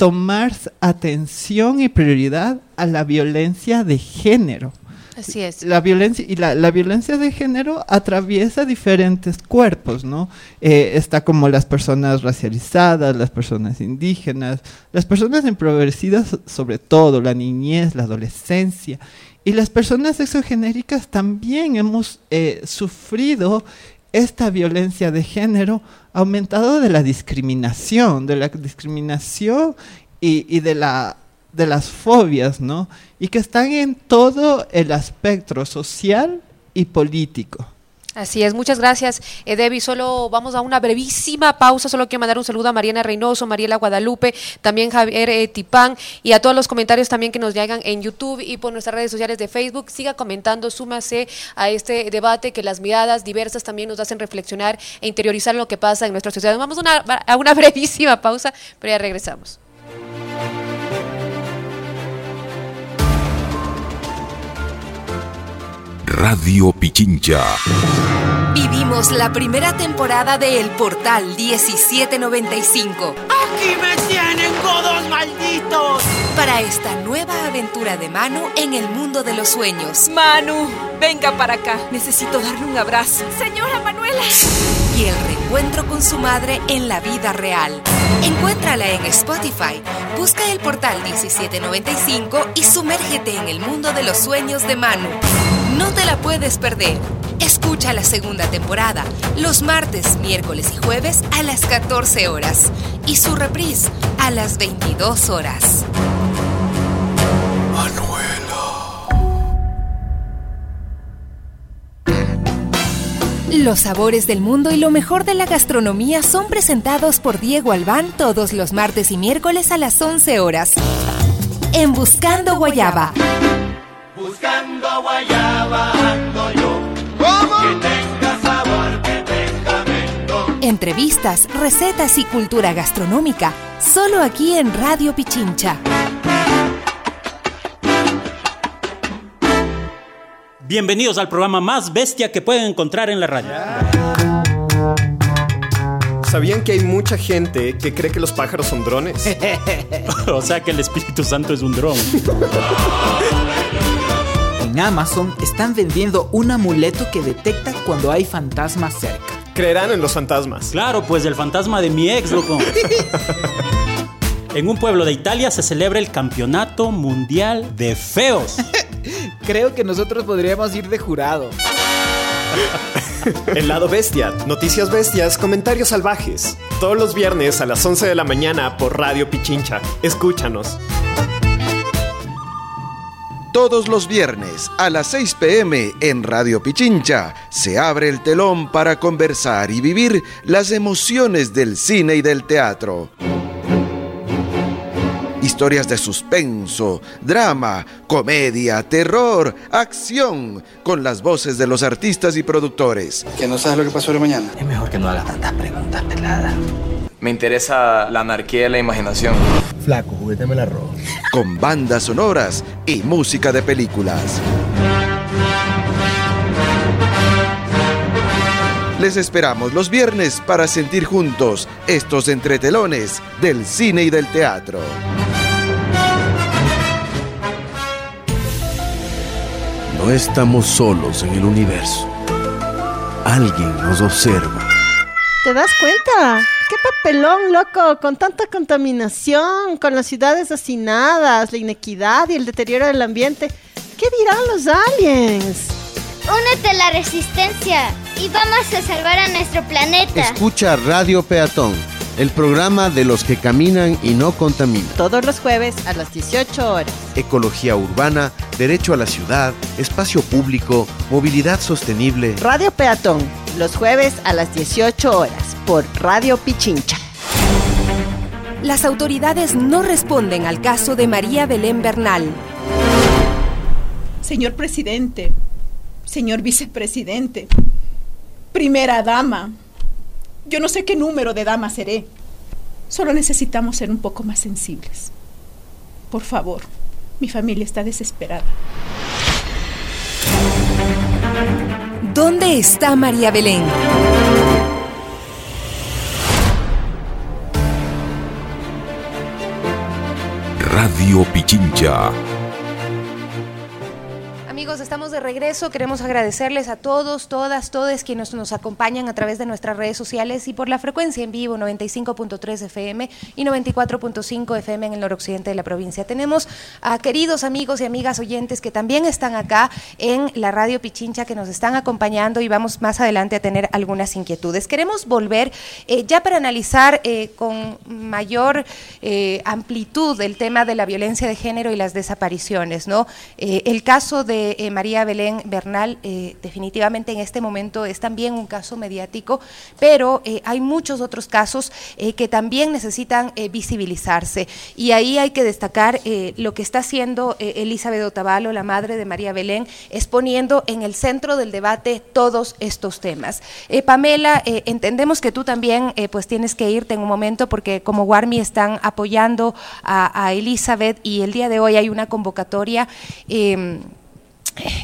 Speaker 15: tomar atención y prioridad a la violencia de género.
Speaker 2: Así es.
Speaker 15: La violencia y la, violencia de género atraviesa diferentes cuerpos, ¿no? Eh, está como las personas racializadas, las personas indígenas, las personas empobrecidas, sobre todo la niñez, la adolescencia. Y las personas exogenéricas también hemos eh, sufrido esta violencia de género aumentado de la discriminación, de la discriminación y, de, la, de las fobias, ¿no? Y que están en todo el aspecto social y político.
Speaker 3: Así es, muchas gracias, eh, Debbie. Solo vamos a una brevísima pausa. Solo quiero mandar un saludo a Mariana Reynoso, Mariela Guadalupe, también Javier eh, Tipán y a todos los comentarios también que nos llegan en YouTube y por nuestras redes sociales de Facebook. Siga comentando, súmase a este debate que las miradas diversas también nos hacen reflexionar e interiorizar lo que pasa en nuestra sociedad. Vamos a una [laughs] brevísima pausa, pero ya regresamos.
Speaker 1: Radio Pichincha.
Speaker 6: Vivimos la primera temporada de El Portal 1795.
Speaker 8: ¡Aquí me tienen, godos malditos!
Speaker 6: Para esta nueva aventura de Manu en el mundo de los sueños.
Speaker 9: Manu, venga para acá. Necesito darle un abrazo.
Speaker 6: Señora Manuela. Y el reencuentro con su madre en la vida real. Encuéntrala en Spotify. Busca el portal 1795 y sumérgete en el mundo de los sueños de Manu. No te la puedes perder. Escucha la segunda temporada los martes, miércoles y jueves a las 14 horas y su reprise a las 22 horas. Los sabores del mundo y lo mejor de la gastronomía son presentados por Diego Albán todos los martes y miércoles a las 11 horas. En Buscando Guayaba.
Speaker 8: Buscando guayaba ando yo. Que tenga sabor, que tenga mentón.
Speaker 6: Entrevistas, recetas y cultura gastronómica. Solo aquí en Radio Pichincha.
Speaker 16: Bienvenidos al programa más bestia que pueden encontrar en la radio.
Speaker 17: ¿Sabían que hay mucha gente que cree que los pájaros son drones? [laughs]
Speaker 16: o sea que el Espíritu Santo es un dron. [laughs]
Speaker 18: En Amazon están vendiendo un amuleto que detecta cuando hay fantasmas cerca.
Speaker 17: Creerán en los fantasmas.
Speaker 16: Claro, pues el fantasma de mi ex, loco. [laughs] en un pueblo de Italia se celebra el Campeonato Mundial de Feos. [laughs]
Speaker 18: Creo que nosotros podríamos ir de jurado. [laughs]
Speaker 17: El lado bestia, noticias bestias, comentarios salvajes. Todos los viernes a las 11 de la mañana por Radio Pichincha. Escúchanos.
Speaker 19: Todos los viernes a las 6 pm en Radio Pichincha se abre el telón para conversar y vivir las emociones del cine y del teatro. Historias de suspenso, drama, comedia, terror, acción, con las voces de los artistas y productores.
Speaker 20: ¿Que no sabes lo que pasó hoy mañana?
Speaker 21: Es mejor que no hagas tantas preguntas peladas.
Speaker 22: Me interesa la anarquía de la imaginación.
Speaker 20: Flaco, juguéteme la ropa.
Speaker 19: Con bandas sonoras y música de películas. Les esperamos los viernes para sentir juntos estos entretelones del cine y del teatro.
Speaker 1: No estamos solos en el universo. Alguien nos observa.
Speaker 23: ¿Te das cuenta? ¡Qué papelón, loco! Con tanta contaminación, con las ciudades hacinadas, la inequidad y el deterioro del ambiente. ¿Qué dirán los aliens?
Speaker 24: Únete a la resistencia y vamos a salvar a nuestro planeta.
Speaker 1: Escucha Radio Peatón, el programa de los que caminan y no contaminan.
Speaker 23: Todos los jueves a las 18 horas.
Speaker 1: Ecología urbana, derecho a la ciudad, espacio público, movilidad sostenible.
Speaker 23: Radio Peatón, los jueves a las 18 horas por Radio Pichincha.
Speaker 6: Las autoridades no responden al caso de María Belén Bernal.
Speaker 7: Señor presidente, señor vicepresidente, primera dama, yo no sé qué número de dama seré. Solo necesitamos ser un poco más sensibles. Por favor, mi familia está desesperada.
Speaker 6: ¿Dónde está María Belén?
Speaker 1: Radio Pichincha.
Speaker 2: Amigos, estamos de regreso. Queremos agradecerles a todos, todas, todos quienes nos acompañan a través de nuestras redes sociales y por la frecuencia en vivo 95.3 FM y 94.5 FM en el noroccidente de la provincia. Tenemos a queridos amigos y amigas oyentes que también están acá en la radio Pichincha que nos están acompañando y vamos más adelante a tener algunas inquietudes. Queremos volver eh, ya para analizar eh, con mayor eh, amplitud el tema de la violencia de género y las desapariciones, ¿no? El caso de eh, María Belén Bernal eh, definitivamente en este momento es también un caso mediático, pero eh, hay muchos otros casos que también necesitan visibilizarse. Y ahí hay que destacar lo que está haciendo Elizabeth Otavalo, la madre de María Belén, es poniendo en el centro del debate todos estos temas. Pamela, entendemos que tú también pues tienes que irte en un momento porque como Warmi están apoyando a, Elizabeth y el día de hoy hay una convocatoria. eh,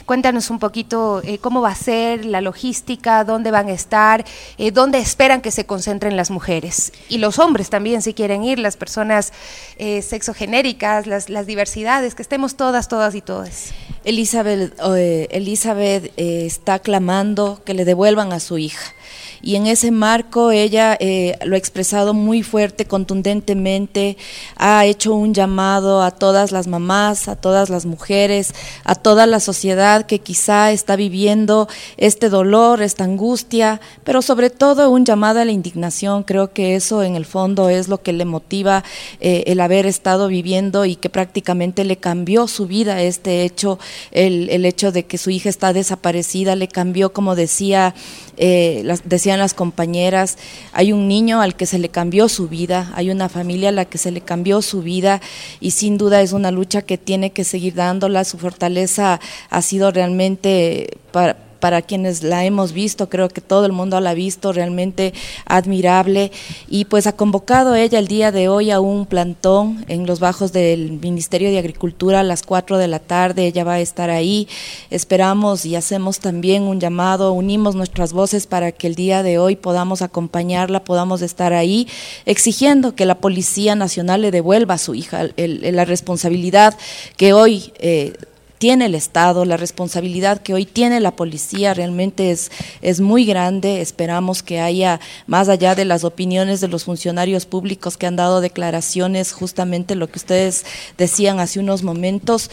Speaker 2: Cuéntanos un poquito eh, cómo va a ser la logística, dónde van a estar, eh, dónde esperan que se concentren las mujeres y los hombres también si quieren ir, las personas eh, sexogenéricas, las, las diversidades, que estemos todas, todas y todas.
Speaker 4: Elizabeth, eh, Elizabeth está clamando que le devuelvan a su hija. Y en ese marco ella eh, lo ha expresado muy fuerte, contundentemente, ha hecho un llamado a todas las mamás, a todas las mujeres, a toda la sociedad que quizá está viviendo este dolor, esta angustia, pero sobre todo un llamado a la indignación. Creo que eso en el fondo es lo que le motiva eh, el haber estado viviendo y que prácticamente le cambió su vida este hecho, el, el hecho de que su hija está desaparecida, le cambió, como decía eh, las, decían las compañeras, hay un niño al que se le cambió su vida, hay una familia a la que se le cambió su vida y sin duda es una lucha que tiene que seguir dándola. Su fortaleza ha sido realmente para, para quienes la hemos visto, creo que todo el mundo la ha visto, realmente admirable. Y pues ha convocado ella el día de hoy a un plantón en los bajos del Ministerio de Agricultura a las 4 de la tarde, ella va a estar ahí. Esperamos y hacemos también un llamado, unimos nuestras voces para que el día de hoy podamos acompañarla, podamos estar ahí, exigiendo que la Policía Nacional le devuelva a su hija la responsabilidad que hoy... Eh, tiene el Estado, la responsabilidad que hoy tiene la policía realmente es, es muy grande. Esperamos que haya, más allá de las opiniones de los funcionarios públicos que han dado declaraciones, justamente lo que ustedes decían hace unos momentos,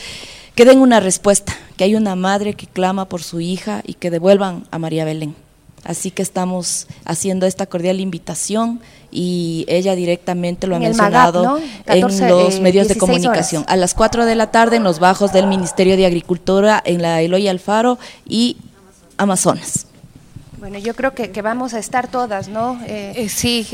Speaker 4: que den una respuesta, que hay una madre que clama por su hija y que devuelvan a María Belén. Así que estamos haciendo esta cordial invitación y ella directamente lo ha mencionado
Speaker 2: Magap, ¿no? 14,
Speaker 4: en los
Speaker 2: eh,
Speaker 4: medios de
Speaker 2: 16
Speaker 4: comunicación.
Speaker 2: horas.
Speaker 4: A las 4 de la tarde en los bajos del Ministerio de Agricultura en la Eloy Alfaro y Amazonas.
Speaker 2: Bueno, yo creo que, que vamos a estar todas, ¿no? Eh,
Speaker 3: sí,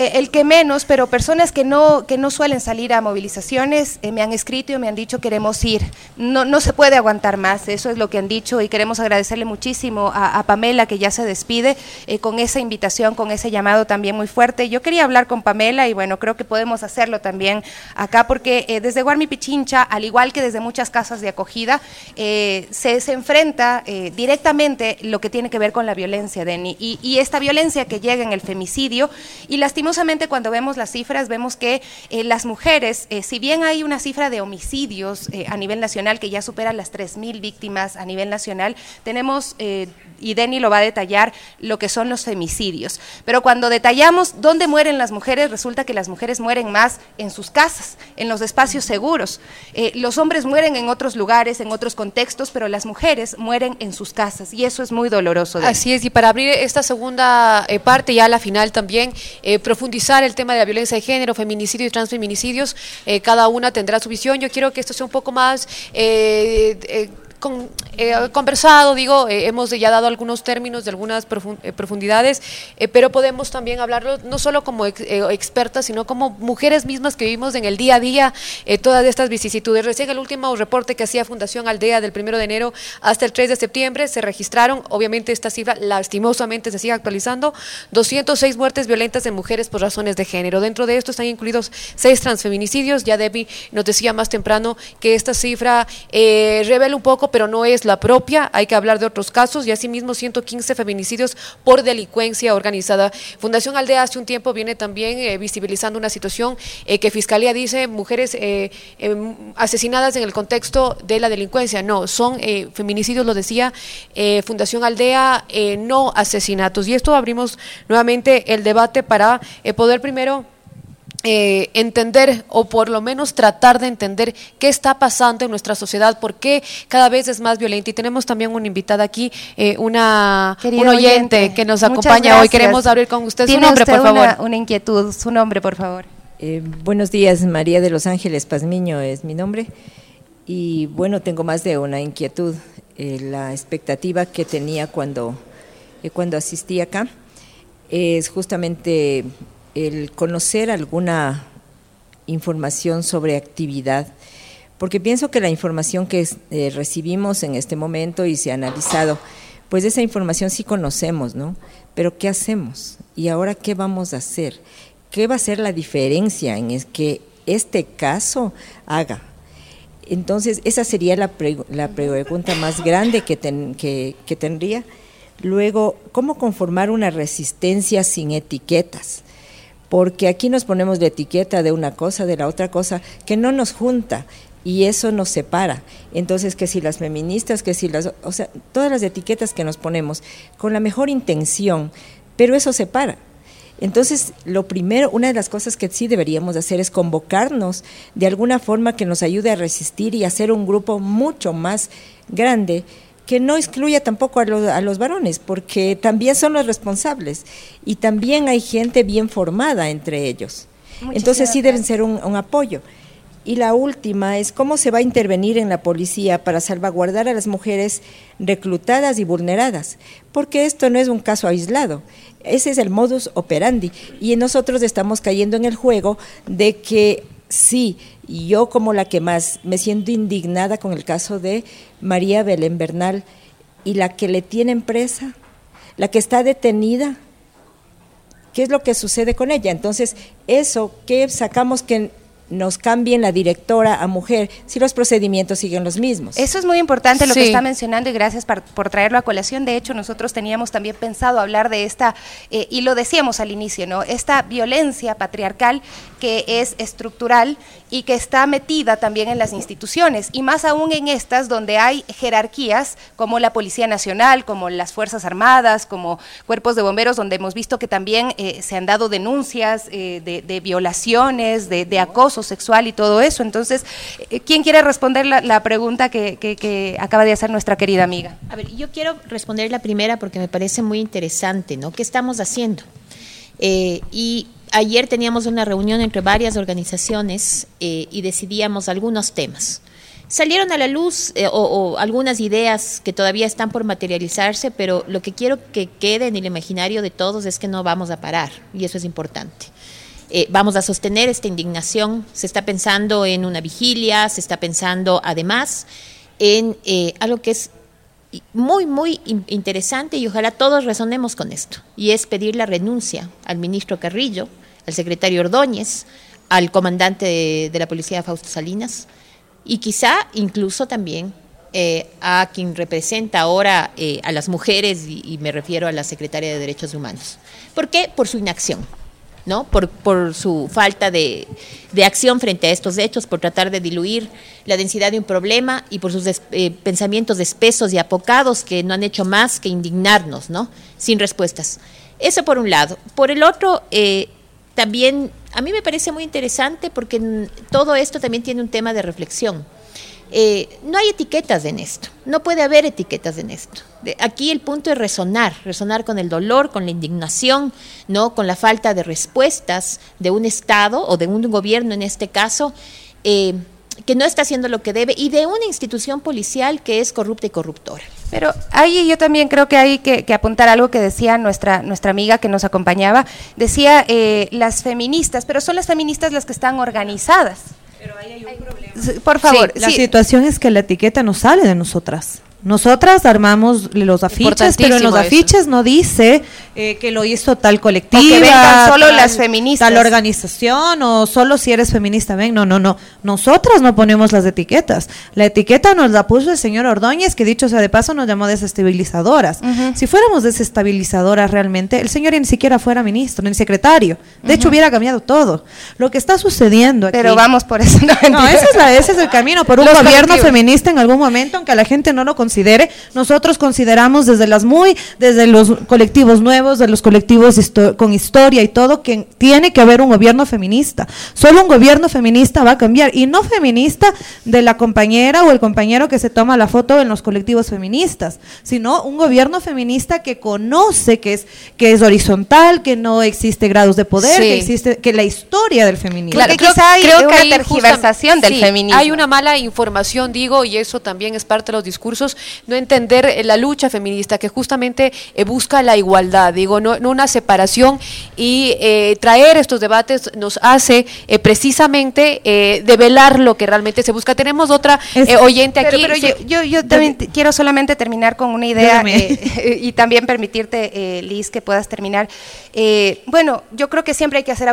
Speaker 3: eh,
Speaker 2: el que menos, pero personas que no, que no suelen salir a movilizaciones eh, me han escrito y me han dicho queremos ir. No, no se puede aguantar más, eso es lo que han dicho y queremos agradecerle muchísimo a, Pamela que ya se despide eh, con esa invitación, con ese llamado también muy fuerte. Yo quería hablar con Pamela y bueno, creo que podemos hacerlo también acá porque desde Guarmi Pichincha, al igual que desde muchas casas de acogida, se, se enfrenta directamente lo que tiene que ver con la violencia, Deni, y, y esta violencia que llega en el femicidio y lastimosamente cuando vemos las cifras vemos que eh, las mujeres, eh, si bien hay una cifra de homicidios eh, a nivel nacional que ya supera las 3.000 víctimas a nivel nacional, tenemos, y Denny lo va a detallar, lo que son los femicidios. Pero cuando detallamos dónde mueren las mujeres, resulta que las mujeres mueren más en sus casas, en los espacios seguros. Los hombres mueren en otros lugares, en otros contextos, pero las mujeres mueren en sus casas y eso es muy doloroso.
Speaker 3: Así es, y para abrir esta segunda parte, ya la final también, profundizar el tema de la violencia de género, feminicidio y transfeminicidios, eh, cada una tendrá su visión. Yo quiero que esto sea un poco más... eh, eh, con, eh, conversado, digo, eh, hemos ya dado algunos términos de algunas eh, profundidades, eh, pero podemos también hablarlo no solo como ex- expertas, sino como mujeres mismas que vivimos en el día a día todas estas vicisitudes. Recién el último reporte que hacía Fundación Aldea del 1 de enero hasta el 3 de septiembre se registraron, obviamente esta cifra lastimosamente se sigue actualizando, 206 muertes violentas de mujeres por razones de género. Dentro de esto están incluidos seis transfeminicidios. Ya Debbie nos decía más temprano que esta cifra revela un poco, pero no es la propia. Hay que hablar de otros casos y asimismo 115 feminicidios por delincuencia organizada. Fundación Aldea hace un tiempo viene también eh, visibilizando una situación eh, que Fiscalía dice mujeres eh, eh, asesinadas en el contexto de la delincuencia. No, son eh, feminicidios, lo decía Fundación Aldea, no asesinatos. Y esto abrimos nuevamente el debate para poder primero eh, entender o por lo menos tratar de entender qué está pasando en nuestra sociedad, por qué cada vez es más violenta. Y tenemos también una invitada aquí, eh, una un oyente,
Speaker 2: oyente,
Speaker 3: que nos acompaña hoy. Queremos abrir con usted su nombre,
Speaker 2: usted
Speaker 3: por favor.
Speaker 2: Una, una inquietud, su nombre, por favor.
Speaker 25: Eh, buenos días, María de los Ángeles Pazmiño es mi nombre. Y bueno, tengo más de una inquietud. Eh, la expectativa que tenía cuando, eh, cuando asistí acá es justamente el conocer alguna información sobre actividad, porque pienso que la información que eh, recibimos en este momento y se ha analizado, pues esa información sí conocemos, ¿no? Pero ¿qué hacemos? ¿Y ahora qué vamos a hacer? ¿Qué va a ser la diferencia en es que este caso haga? Entonces, esa sería la, pre- la pregunta más grande que, ten- que- que tendría. Luego, ¿cómo conformar una resistencia sin etiquetas? Porque aquí nos ponemos de etiqueta de una cosa, de la otra cosa, que no nos junta y eso nos separa. Entonces, que si las feministas, que si las, o sea, todas las etiquetas que nos ponemos con la mejor intención, pero eso separa. Entonces, lo primero, una de las cosas que sí deberíamos hacer es convocarnos de alguna forma que nos ayude a resistir y hacer un grupo mucho más grande que no excluya tampoco a los, a los varones, porque también son los responsables y también hay gente bien formada entre ellos. Entonces sí deben ser un, un apoyo. Y la última es cómo se va a intervenir en la policía para salvaguardar a las mujeres reclutadas y vulneradas, porque esto no es un caso aislado, ese es el modus operandi y nosotros estamos cayendo en el juego de que sí, yo como la que más me siento indignada con el caso de María Belén Bernal y la que le tienen presa, la que está detenida, ¿qué es lo que sucede con ella? Entonces, eso que sacamos que nos cambien la directora a mujer si los procedimientos siguen los mismos.
Speaker 2: Eso es muy importante lo que está mencionando y gracias par- por, traerlo a colación. De hecho, nosotros teníamos también pensado hablar de esta, eh, y lo decíamos al inicio, ¿no? Esta violencia patriarcal que es estructural y que está metida también en las instituciones, y más aún en estas donde hay jerarquías como la Policía Nacional, como las Fuerzas Armadas, como cuerpos de bomberos, donde hemos visto que también eh, se han dado denuncias eh, de, de violaciones, de, de acoso sexual y todo eso. Entonces, eh, ¿quién quiere responder la, pregunta que, acaba de hacer nuestra querida amiga?
Speaker 13: A ver, yo quiero responder la primera porque me parece muy interesante, ¿no? ¿Qué estamos haciendo? Eh, y ayer teníamos una reunión entre varias organizaciones eh, y decidíamos algunos temas. Salieron a la luz o algunas ideas que todavía están por materializarse, pero lo que quiero que quede en el imaginario de todos es que no vamos a parar y eso es importante. Eh, vamos a sostener esta indignación. Se está pensando en una vigilia, se está pensando además en eh, algo que es muy, muy in- interesante y ojalá todos resonemos con esto. Y es pedir la renuncia al ministro Carrillo, al secretario Ordóñez, al comandante de, la policía Fausto Salinas y quizá incluso también eh, a quien representa ahora a las mujeres y, y me refiero a la secretaria de Derechos Humanos. ¿Por qué? Por su inacción. ¿No? Por, por su falta de, de acción frente a estos hechos, por tratar de diluir la densidad de un problema y por sus des- eh, pensamientos espesos y apocados que no han hecho más que indignarnos, ¿no? Sin respuestas. Eso por un lado. Por el otro, eh, también a mí me parece muy interesante porque todo esto también tiene un tema de reflexión. Eh, no hay etiquetas en esto, no puede haber etiquetas en esto. Aquí el punto es resonar, resonar con el dolor, con la indignación, no con la falta de respuestas de un Estado o de un gobierno en este caso, eh, que no está haciendo lo que debe y de una institución policial que es corrupta y corruptora.
Speaker 2: Pero ahí yo también creo que hay que, que apuntar algo que decía nuestra, nuestra amiga que nos acompañaba. Decía eh, las feministas, pero son las feministas las que están organizadas. Por favor,
Speaker 5: la
Speaker 2: sí.
Speaker 5: situación es que la etiqueta no sale de nosotras. Nosotras armamos los afiches, pero en los
Speaker 2: Importantísimo eso.
Speaker 5: afiches no dice eh, que lo hizo tal colectivo,
Speaker 2: O que vengan solo las feministas.
Speaker 5: tal organización o solo si eres feminista ven. No, no, no. Nosotras no ponemos las etiquetas. La etiqueta nos la puso el señor Ordóñez, que dicho sea de paso nos llamó desestabilizadoras. Si fuéramos desestabilizadoras realmente, el señor ni siquiera fuera ministro ni secretario. De hecho, hubiera cambiado todo. Lo que está sucediendo aquí.
Speaker 2: Pero vamos por eso. No,
Speaker 5: No, ese es, la- ese es el camino, por un
Speaker 2: Los
Speaker 5: gobierno
Speaker 2: colectivos.
Speaker 5: feminista en algún momento, aunque la gente no lo considere, nosotros consideramos desde las muy, desde los colectivos nuevos, de los colectivos histo- con historia y todo, que tiene que haber un gobierno feminista. Solo un gobierno feminista va a cambiar, y no feminista de la compañera o el compañero que se toma la foto en los colectivos feministas, sino un gobierno feminista que conoce que es, que es horizontal, que no existe grados de poder,
Speaker 3: Sí.
Speaker 5: que existe, que la historia del feminismo.
Speaker 2: Porque quizá hay una tergiversación del
Speaker 3: sí,
Speaker 2: feminismo.
Speaker 3: Hay una mala información, digo, y eso también es parte de los discursos, no entender eh, la lucha feminista que justamente eh, busca la igualdad, digo, no, no una separación y eh, traer estos debates nos hace eh, precisamente eh, develar lo que realmente se busca. Tenemos otra eh, oyente
Speaker 2: Pero-
Speaker 3: aquí.
Speaker 2: pero
Speaker 3: se-
Speaker 2: yo, yo, yo también te- quiero solamente terminar con una idea eh, [laughs] y también permitirte, eh, Liz, que puedas terminar. Eh, bueno, yo creo que siempre hay que hacer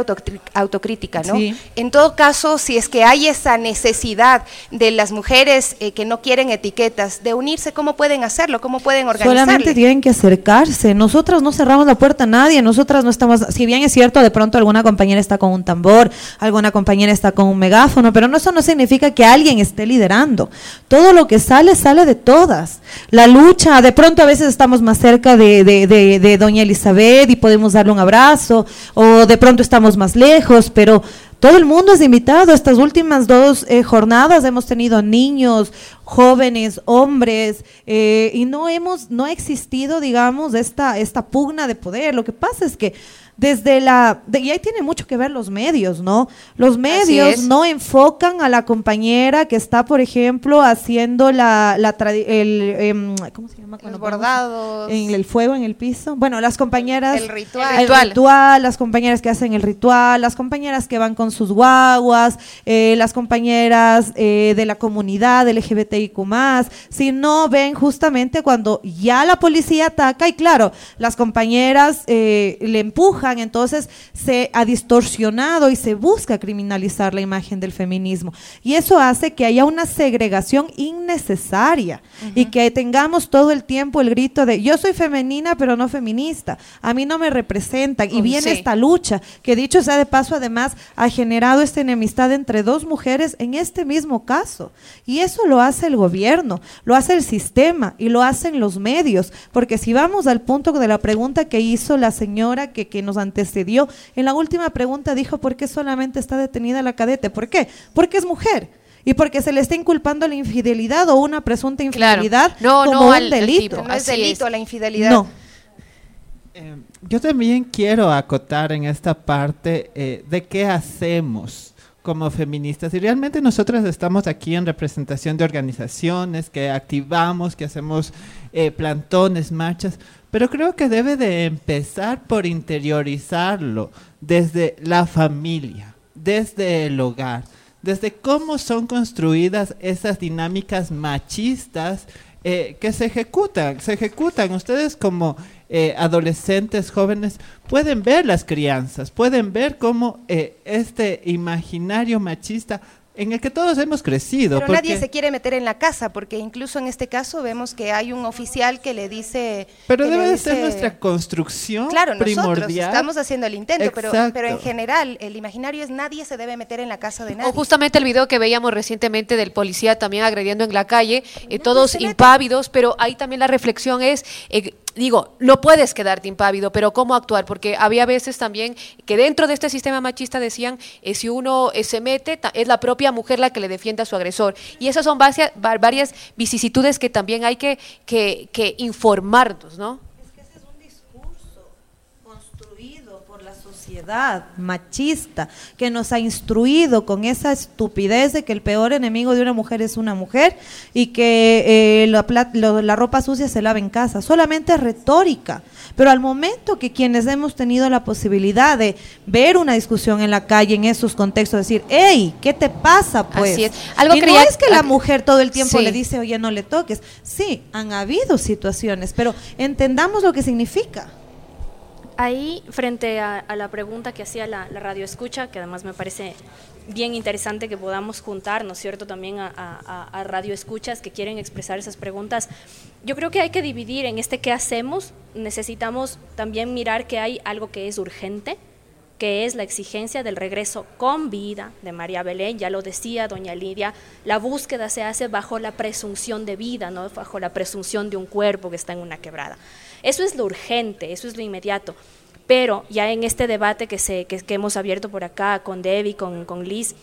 Speaker 2: autocrítica, ¿no?
Speaker 5: Sí.
Speaker 2: En todo caso, si es que hay esa necesidad de las mujeres eh, que no quieren etiquetas, de unirse ¿cómo pueden hacerlo? ¿Cómo pueden organizarse?
Speaker 5: Solamente tienen que acercarse. Nosotras no cerramos la puerta a nadie. Nosotras no estamos, si bien es cierto, de pronto alguna compañera está con un tambor, alguna compañera está con un megáfono, pero eso no significa que alguien esté liderando. Todo lo que sale, sale de todas. La lucha, de pronto a veces estamos más cerca de, de doña Elizabeth y podemos darle un abrazo, o de pronto estamos más lejos, pero todo el mundo es invitado. Estas últimas dos eh, jornadas hemos tenido niños, jóvenes, hombres, eh, y no hemos, no ha existido, digamos, esta, esta pugna de poder. Lo que pasa es que desde la, de- y ahí tiene mucho que ver los medios, ¿no? Los medios no enfocan a la compañera que está, por ejemplo, haciendo la, la el, em, ¿cómo se llama? cuando
Speaker 2: Los bordados.
Speaker 5: En el fuego en el piso. Bueno, las compañeras.
Speaker 2: El ritual.
Speaker 5: El ritual, las compañeras que hacen el ritual, las compañeras que van con sus guaguas, eh, las compañeras eh, de la comunidad LGBTIQ si no ven justamente cuando ya la policía ataca y claro, las compañeras eh, le empujan, entonces se ha distorsionado y se busca criminalizar la imagen del feminismo. Y eso hace que haya una segregación innecesaria y que tengamos todo el tiempo el grito de yo soy femenina pero no feminista, a mí no me representan y
Speaker 2: Oh,
Speaker 5: viene
Speaker 2: sí.
Speaker 5: esta lucha que dicho sea de paso además ha generado esta enemistad entre dos mujeres en este mismo caso. Y eso lo hace el gobierno, lo hace el sistema y lo hacen los medios, porque si vamos al punto de la pregunta que hizo la señora que, que nos antecedió, en la última pregunta dijo ¿por qué solamente está detenida la cadete? ¿Por qué? Porque es mujer. Y porque se le está inculpando la infidelidad o una presunta infidelidad
Speaker 3: No,
Speaker 5: como
Speaker 3: no
Speaker 5: un
Speaker 3: al-
Speaker 5: delito.
Speaker 2: No es
Speaker 3: Así
Speaker 2: delito
Speaker 3: es.
Speaker 2: la infidelidad.
Speaker 5: No.
Speaker 15: Yo también quiero acotar en esta parte eh, de qué hacemos como feministas. Y realmente nosotras estamos aquí en representación de organizaciones que activamos, que hacemos eh, plantones, marchas, pero creo que debe de empezar por interiorizarlo desde la familia, desde el hogar, desde cómo son construidas esas dinámicas machistas eh, que se ejecutan, se ejecutan. Ustedes como eh, adolescentes, jóvenes, pueden ver las crianzas, pueden ver cómo eh, este imaginario machista en el que todos hemos crecido.
Speaker 2: Pero nadie se quiere meter en la casa, porque incluso en este caso vemos que hay un oficial que le dice...
Speaker 15: Pero debe de ser nuestra construcción
Speaker 2: Claro, nosotros
Speaker 15: primordial.
Speaker 2: estamos haciendo el intento, pero, en general el imaginario es nadie se debe meter en la casa de nadie.
Speaker 3: O justamente el video que veíamos recientemente del policía también agrediendo en la calle, eh, todos impávidos, pero ahí también la reflexión es, eh, digo, no puedes quedarte impávido, pero ¿cómo actuar? Porque había veces también que dentro de este sistema machista decían, eh, si uno eh, se mete, es la propia mujer la que le defiende a su agresor. Y esas son varias, va- varias vicisitudes que también hay que, que, que informarnos, ¿no?
Speaker 5: construido por la sociedad machista que nos ha instruido con esa estupidez de que el peor enemigo de una mujer es una mujer y que eh, la, lo- la ropa sucia se lava en casa. Solamente es retórica. Pero al momento que quienes hemos tenido la posibilidad de ver una discusión en la calle en esos contextos, decir, hey, ¿qué te pasa? Pues
Speaker 3: Así es. Algo
Speaker 5: y no es que la mujer todo el tiempo
Speaker 3: Sí.
Speaker 5: le dice, oye, no le toques. Sí, han habido situaciones, pero entendamos lo que significa.
Speaker 14: Ahí, frente a, la pregunta que hacía la, la radio escucha, que además me parece bien interesante que podamos juntar, ¿no es cierto?, también a, a- a radio escuchas que quieren expresar esas preguntas. Yo creo que hay que dividir en este qué hacemos, necesitamos también mirar que hay algo que es urgente, que es la exigencia del regreso con vida de María Belén, ya lo decía doña Lidia, la búsqueda se hace bajo la presunción de vida, no bajo la presunción de un cuerpo que está en una quebrada. Eso es lo urgente, eso es lo inmediato. Pero ya en este debate que, se, que, hemos abierto por acá con Debbie, con, con Liz,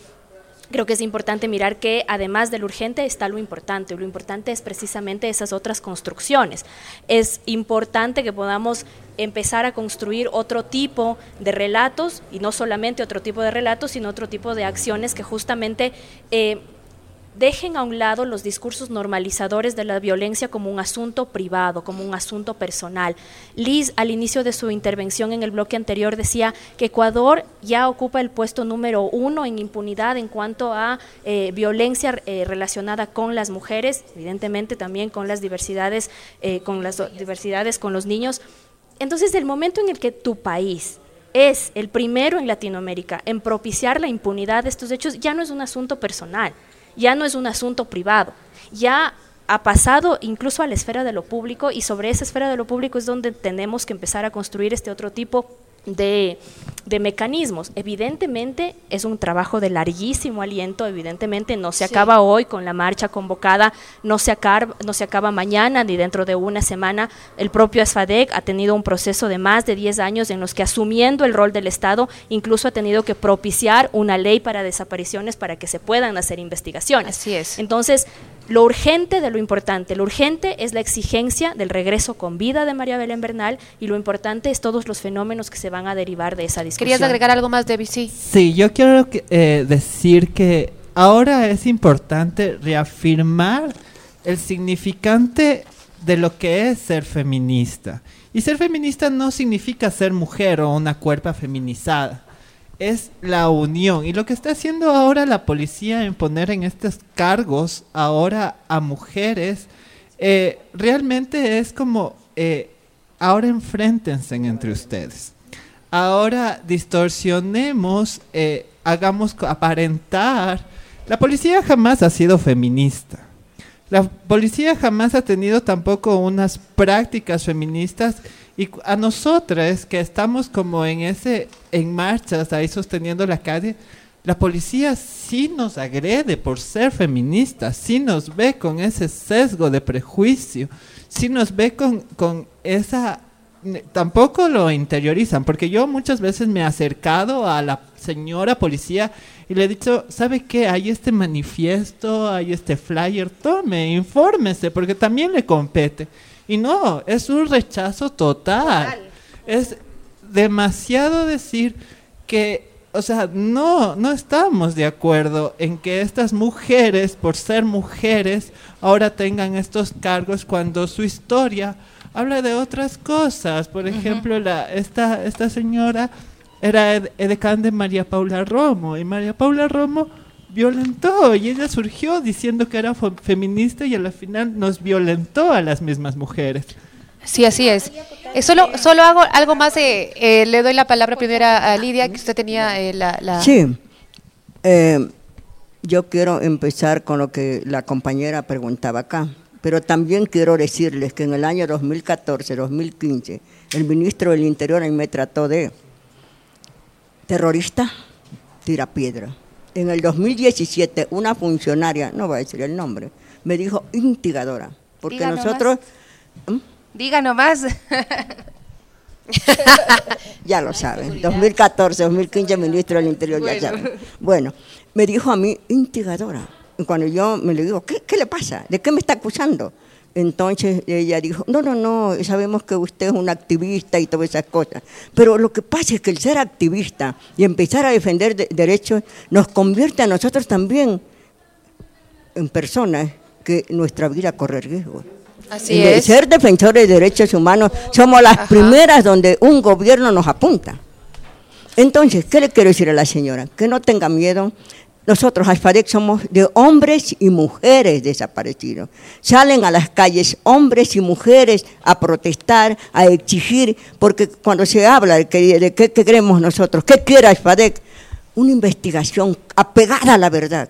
Speaker 14: Creo que es importante mirar que además de lo urgente está lo importante. Lo importante es precisamente esas otras construcciones. Es importante que podamos empezar a construir otro tipo de relatos y no solamente otro tipo de relatos, sino otro tipo de acciones que justamente eh, dejen a un lado los discursos normalizadores de la violencia como un asunto privado, como un asunto personal. Liz, al inicio de su intervención en el bloque anterior, decía que Ecuador ya ocupa el puesto número uno en impunidad en cuanto a eh, violencia eh, relacionada con las mujeres, evidentemente también con las diversidades, eh, con las diversidades con los niños. Entonces, el momento en el que tu país es el primero en Latinoamérica en propiciar la impunidad de estos hechos, ya no es un asunto personal, ya no es un asunto privado, ya ha pasado incluso a la esfera de lo público y sobre esa esfera de lo público es donde tenemos que empezar a construir este otro tipo de, de mecanismos. Evidentemente es un trabajo de larguísimo aliento, evidentemente no se
Speaker 26: Sí.
Speaker 14: acaba hoy con la marcha convocada, no se, acaba, no se acaba mañana ni dentro de una semana. El propio ASFADEC ha tenido un proceso de más de 10 años en los que asumiendo el rol del Estado, incluso ha tenido que propiciar una ley para desapariciones para que se puedan hacer investigaciones.
Speaker 3: Así es.
Speaker 14: Entonces, lo urgente de lo importante, lo urgente es la exigencia del regreso con vida de María Belén Bernal y lo importante es todos los fenómenos que se van a derivar de esa discusión.
Speaker 3: ¿Querías agregar algo más, Debbie? Sí.
Speaker 15: Sí, yo quiero que- eh, decir que ahora es importante reafirmar el significante de lo que es ser feminista. Y ser feminista no significa ser mujer o una cuerpa feminizada. Es la unión. Y lo que está haciendo ahora la policía en poner en estos cargos ahora a mujeres, eh, realmente es como, eh, ahora enfréntense entre ustedes ahora distorsionemos, eh, hagamos aparentar. La policía jamás ha sido feminista. La policía jamás ha tenido tampoco unas prácticas feministas y a nosotras que estamos como en ese en marchas ahí sosteniendo la calle, la policía sí nos agrede por ser feministas, sí nos ve con ese sesgo de prejuicio, sí nos ve con, con esa tampoco lo interiorizan, porque yo muchas veces me he acercado a la señora policía y le he dicho, ¿sabe qué? Hay este manifiesto, hay este flyer, tome, infórmese, porque también le compete. Y no, es un rechazo total. Es demasiado decir que, o sea, no, no estamos de acuerdo en que estas mujeres, por ser mujeres, ahora tengan estos cargos cuando su historia habla de otras cosas. Por ejemplo, la, esta, esta señora era ed- edecán de María Paula Romo y María Paula Romo violentó y ella surgió diciendo que era feminista y a la final nos violentó a las mismas mujeres.
Speaker 3: Sí, así es. Eh, solo, solo hago algo más. eh, eh, le doy la palabra primero a, Lidia, que usted tenía eh, la, la-
Speaker 12: Sí. Eh, yo quiero empezar con lo que la compañera preguntaba acá, pero también quiero decirles que en el año 2014-2015 el ministro del Interior ahí me trató de terrorista, tira piedra. En el 2017 una funcionaria, no voy a decir el nombre, me dijo instigadora, porque
Speaker 2: Diga nomás.
Speaker 12: nosotros
Speaker 2: Diga nomás. [laughs]
Speaker 12: ya lo saben, 2014, 2015, ministro del Interior,
Speaker 2: Bueno.
Speaker 12: ya saben. Bueno, me dijo a mí, instigadora. Y cuando yo me le digo, ¿qué, qué le pasa? ¿De qué me está acusando? Entonces ella dijo, no, no, no, sabemos que usted es un activista y todas esas cosas. Pero lo que pasa es que el ser activista y empezar a defender de- derechos nos convierte a nosotros también en personas que nuestra vida corre riesgo.
Speaker 3: Así
Speaker 12: Y de
Speaker 3: es.
Speaker 12: ser defensores de derechos humanos somos las primeras donde un gobierno nos apunta. Entonces, ¿qué le quiero decir a la señora? Que no tenga miedo. Nosotros, Alfadec, somos de hombres y mujeres desaparecidos. Salen a las calles hombres y mujeres a protestar, a exigir, porque cuando se habla de, qué queremos nosotros, ¿qué quiere Alfadec? Una investigación apegada a la verdad.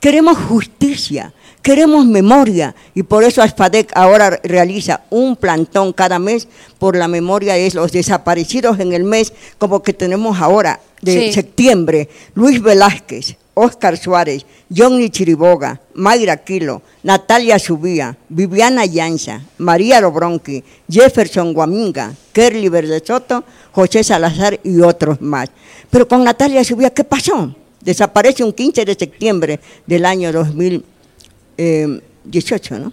Speaker 12: Queremos justicia, queremos memoria y por eso ASFADEC ahora realiza un plantón cada mes por la memoria de los desaparecidos en el mes como que tenemos ahora de
Speaker 27: Sí.
Speaker 12: septiembre. Luis Velázquez, Óscar Suárez, Johnny Chiriboga, Mayra Quilo, Natalia Subía, Viviana Llanza, María Lobronqui, Jefferson Guaminga, Kerly Verde Soto, José Salazar y otros más. Pero con Natalia Subía, ¿qué pasó? Desaparece un 15 de septiembre del año 2018, ¿no?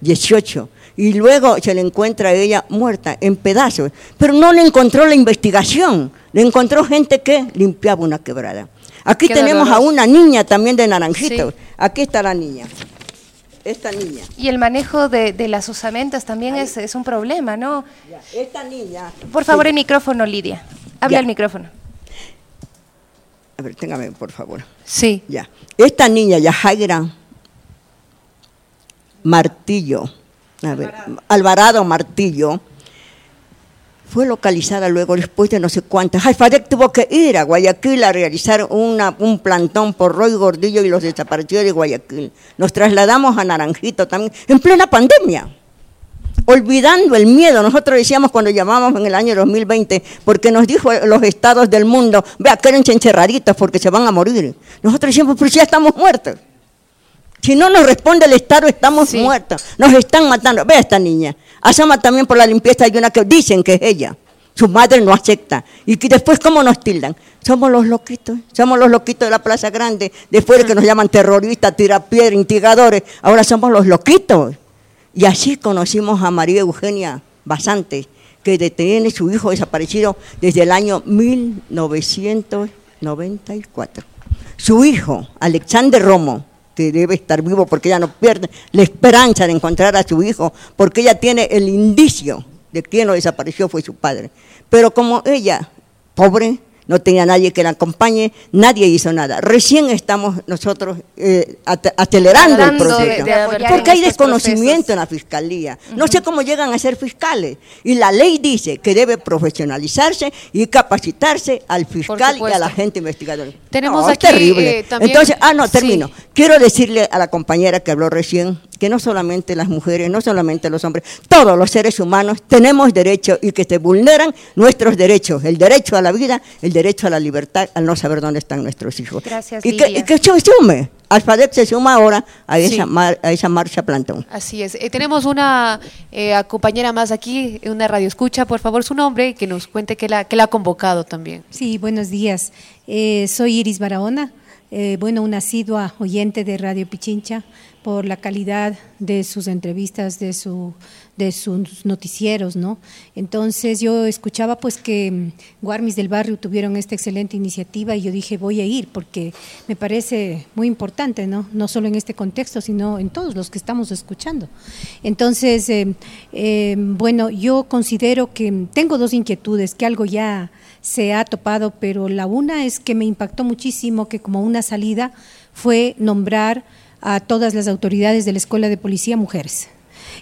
Speaker 12: 18. Y luego se le encuentra a ella muerta en pedazos. Pero no le encontró la investigación, le encontró gente que limpiaba una quebrada. Aquí
Speaker 2: Qué
Speaker 12: tenemos a una niña también de Naranjitos. Aquí está la niña. Esta niña.
Speaker 2: Y el manejo de, de las osamentas también es, es un problema, ¿no?
Speaker 12: Esta niña.
Speaker 2: Por favor,
Speaker 12: Sí.
Speaker 2: el micrófono, Lidia. Habla
Speaker 12: Ya.
Speaker 2: el micrófono.
Speaker 12: A ver, téngame, por favor.
Speaker 3: Sí.
Speaker 12: Ya. Esta niña, Yajaira Martillo, a ver, Alvarado Martillo, fue localizada luego después de no sé cuántas. Alfadec tuvo que ir a Guayaquil a realizar una, un plantón por Roy Gordillo y los desaparecidos de Guayaquil. Nos trasladamos a Naranjito también, en plena pandemia. Olvidando el miedo, nosotros decíamos cuando llamábamos en el año 2020, porque nos dijo los estados del mundo, vea, quédense encerraditos porque se van a morir. Nosotros decíamos, pues ya estamos muertos. Si no nos responde el Estado, estamos muertos. Nos están matando. Ve a esta niña. Asama también por la limpieza. Hay una que dicen que es ella. Su madre no acepta. Y que después, ¿cómo nos tildan? Somos los loquitos. Somos los loquitos de la Plaza Grande. Después de que nos llaman terroristas, tirapiedra, instigadores. Ahora somos los loquitos. Y así conocimos a María Eugenia Basante, que tiene su hijo desaparecido desde el año 1994. Su hijo, Alexander Romo, que debe estar vivo porque ella no pierde la esperanza de encontrar a su hijo, porque ella tiene el indicio de quien lo desapareció fue su padre. Pero como ella, pobre, no tenía nadie que la acompañe, nadie hizo nada. Recién estamos nosotros eh, acelerando el proceso, porque hay desconocimiento en la fiscalía. No sé cómo llegan a ser fiscales. Y la ley dice que debe profesionalizarse y capacitarse al fiscal y a la gente investigadora.
Speaker 3: Tenemos
Speaker 12: no,
Speaker 3: aquí,
Speaker 12: es terrible.
Speaker 3: eh, también-
Speaker 12: Entonces, ah, no, termino.
Speaker 3: Sí.
Speaker 12: Quiero decirle a la compañera que habló recién que no solamente las mujeres, no solamente los hombres, todos los seres humanos tenemos derechos y que se vulneran nuestros derechos, el derecho a la vida, el derecho a la libertad, al no saber dónde están nuestros hijos.
Speaker 2: Gracias,
Speaker 12: y que, y que se sume, Alfadec se suma ahora a esa,
Speaker 3: Sí.
Speaker 12: mar- a esa marcha plantón.
Speaker 3: Así es. Eh, tenemos una eh, compañera más aquí, una radio escucha, por favor, su nombre y que nos cuente que la, que la ha convocado también.
Speaker 28: Sí, buenos días. Eh, soy Iris Barahona, eh, bueno, una asidua oyente de Radio Pichincha por la calidad de sus entrevistas, de, su, de sus noticieros, ¿no? Entonces yo escuchaba pues que Guarmis del Barrio tuvieron esta excelente iniciativa y yo dije voy a ir porque me parece muy importante, ¿no? No solo en este contexto, sino en todos los que estamos escuchando. Entonces, eh, eh, bueno, yo considero que tengo dos inquietudes, que algo ya se ha topado, pero la una es que me impactó muchísimo que como una salida fue nombrar a todas las autoridades de la Escuela de Policía mujeres.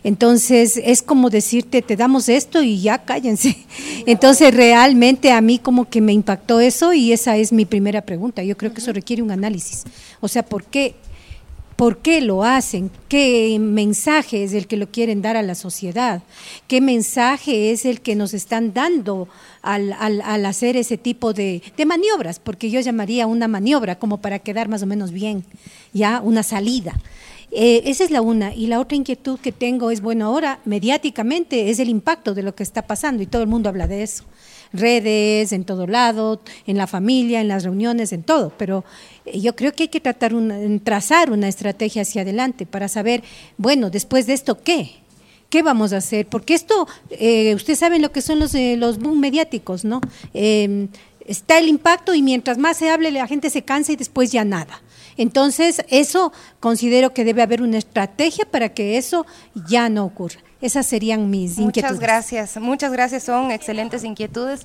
Speaker 28: Entonces es como decirte, te damos esto y ya cállense. [laughs] Entonces realmente a mí como que me impactó eso y esa es mi primera pregunta. Yo creo que eso requiere un análisis. O sea, ¿por qué? ¿Por qué lo hacen? ¿Qué mensaje es el que lo quieren dar a la sociedad? ¿Qué mensaje es el que nos están dando al, al- hacer ese tipo de, de maniobras? Porque yo llamaría una maniobra como para quedar más o menos bien, ya una salida. Eh, esa es la una. Y la otra inquietud que tengo es, bueno, ahora mediáticamente es el impacto de lo que está pasando y todo el mundo habla de eso. Redes, en todo lado, en la familia, en las reuniones, en todo. Pero eh, yo creo que hay que tratar una- trazar una estrategia hacia adelante para saber, bueno, después de esto, ¿qué? ¿Qué vamos a hacer? Porque esto, eh, ustedes saben lo que son los, eh, los boom mediáticos, ¿no? Eh, está el impacto y mientras más se hable la gente se cansa y después ya nada. Entonces, eso considero que debe haber una estrategia para que eso ya no ocurra. Esas serían mis
Speaker 2: Muchas
Speaker 28: inquietudes.
Speaker 2: gracias, muchas gracias, son excelentes inquietudes.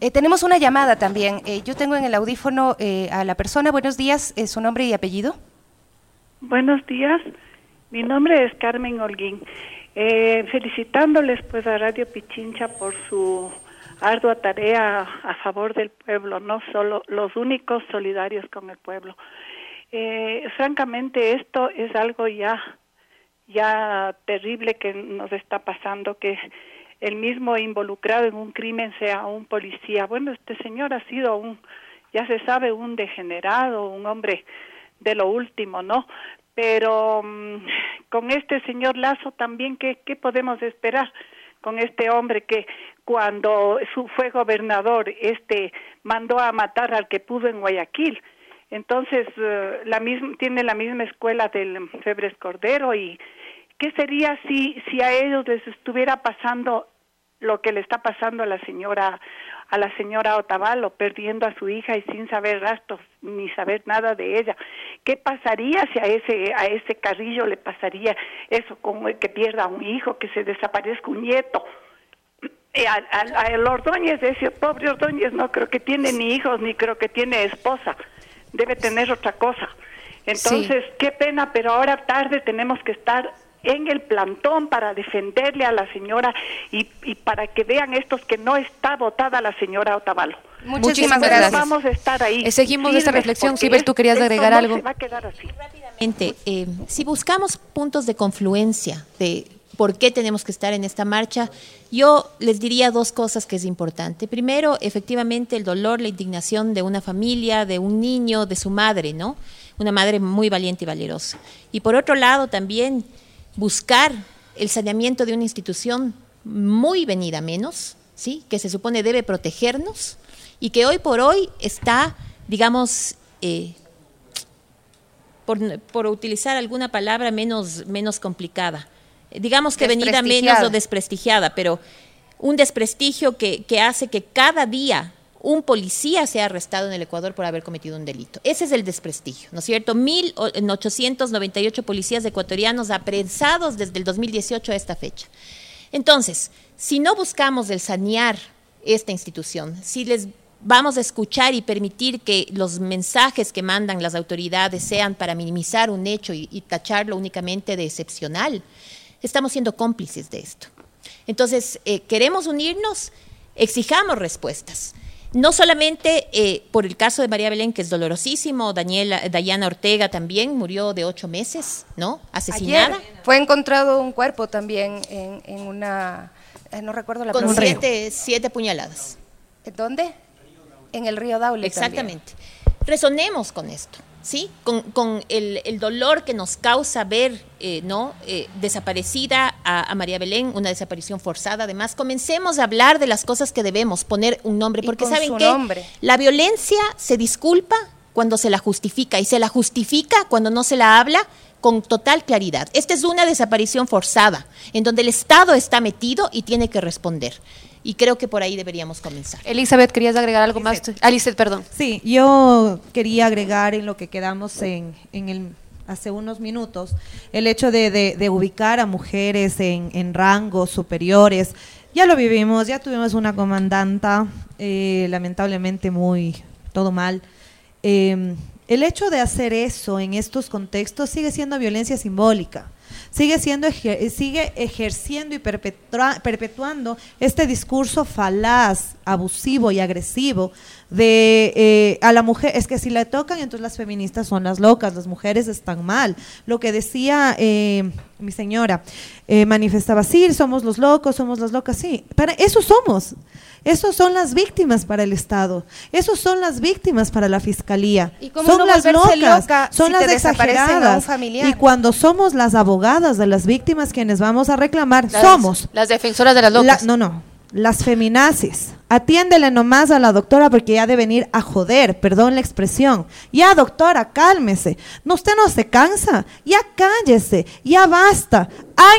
Speaker 2: Eh, tenemos una llamada también. Eh, yo tengo en el audífono eh, a la persona. Buenos días, eh, su nombre y apellido.
Speaker 29: Buenos días, mi nombre es Carmen Holguín. Eh, felicitándoles pues a Radio Pichincha por su ardua tarea a favor del pueblo, no solo los únicos solidarios con el pueblo. Eh, francamente esto es algo ya ya terrible que nos está pasando que el mismo involucrado en un crimen sea un policía. Bueno, este señor ha sido un ya se sabe un degenerado, un hombre de lo último, ¿no? Pero mm, con este señor Lazo también, ¿qué, ¿qué podemos esperar con este hombre que cuando su, fue gobernador, este mandó a matar al que pudo en Guayaquil? Entonces, eh, la misma, tiene la misma escuela del Febres Cordero y ¿qué sería si, si a ellos les estuviera pasando lo que le está pasando a la señora a la señora Otavalo perdiendo a su hija y sin saber rastros ni saber nada de ella qué pasaría si a ese a ese Carrillo le pasaría eso el que pierda un hijo que se desaparezca un nieto Eh, a, a- a el Ordóñez ese pobre Ordóñez no creo que tiene ni hijos ni creo que tiene esposa. Debe tener otra cosa. Entonces qué pena pero ahora tarde tenemos que estar en el plantón para defenderle a la señora y, y para que vean estos que no está votada la señora Otavalo.
Speaker 3: Muchísimas gracias.
Speaker 29: Vamos a estar ahí.
Speaker 3: Eh, seguimos esta reflexión. Sibel, tú querías agregar
Speaker 29: no
Speaker 3: algo.
Speaker 29: se va a quedar así.
Speaker 13: Rápidamente, eh, si buscamos puntos de confluencia de por qué tenemos que estar en esta marcha, yo les diría dos cosas que es importante. Primero, efectivamente, el dolor, la indignación de una familia, de un niño, de su madre, ¿no? Una madre muy valiente y valerosa. Y por otro lado, también buscar el saneamiento de una institución muy venida menos, ¿sí? Que se supone debe protegernos y que hoy por hoy está, digamos, eh, por, por utilizar alguna palabra menos, menos complicada. Eh, Digamos que venida menos o desprestigiada, pero un desprestigio que, que hace que cada día un policía sea arrestado en el Ecuador por haber cometido un delito. Ese es el desprestigio, ¿no es cierto? 1.898 policías ecuatorianos apresados desde el 2018 a esta fecha. Entonces, si no buscamos el sanear esta institución, si les vamos a escuchar y permitir que los mensajes que mandan las autoridades sean para minimizar un hecho y, tacharlo únicamente de excepcional, estamos siendo cómplices de esto. Entonces, eh, queremos unirnos, exijamos respuestas. No solamente eh, por el caso de María Belén, que es dolorosísimo, Daniela, Dayana Ortega también murió de ocho meses, ¿no? Asesinada.
Speaker 2: Ayer fue encontrado un cuerpo también en, en una, eh, no recuerdo la
Speaker 13: Con siete, siete puñaladas.
Speaker 2: ¿Dónde? En el río Daule.
Speaker 13: Exactamente. Resonemos con esto, ¿sí? Con, con el, el dolor que nos causa ver, eh, ¿no? Eh, desaparecida a, a María Belén, una desaparición forzada. Además, comencemos a hablar de las cosas que debemos poner un nombre, porque ¿saben
Speaker 2: nombre.
Speaker 13: La violencia se disculpa cuando se la justifica y se la justifica cuando no se la habla con total claridad. Esta es una desaparición forzada, en donde el Estado está metido y tiene que responder. Y creo que por ahí deberíamos comenzar.
Speaker 3: Elizabeth, ¿querías agregar algo más? Alice, perdón.
Speaker 5: Sí, yo quería agregar en lo que quedamos en, en el hace unos minutos, el hecho de, de- de ubicar a mujeres en, en rangos superiores. Ya lo vivimos, ya tuvimos una comandanta, eh, lamentablemente muy, todo mal. Eh, el hecho de hacer eso en estos contextos sigue siendo violencia simbólica sigue siendo ejer- sigue ejerciendo y perpetua- perpetuando este discurso falaz, abusivo y agresivo de eh, a la mujer, es que si la tocan entonces las feministas son las locas, las mujeres están mal. Lo que decía eh, mi señora, eh, manifestaba, sí, somos los locos, somos las locas, sí, para eso somos. Esos son las víctimas para el Estado. Esos son las víctimas para la fiscalía.
Speaker 2: ¿Y cómo
Speaker 5: son
Speaker 2: no
Speaker 5: las locas,
Speaker 2: loca
Speaker 5: son
Speaker 2: si
Speaker 5: las exageradas. Y cuando somos las abogadas de las víctimas quienes vamos a reclamar,
Speaker 3: Las-
Speaker 5: somos
Speaker 3: Las defensoras de las
Speaker 5: la-
Speaker 3: locas.
Speaker 5: no, no. Las feminazis. Atiéndele nomás a la doctora porque ya de venir a joder, perdón la expresión. Ya, doctora, cálmese. No, usted no se cansa. Ya cállese. Ya basta.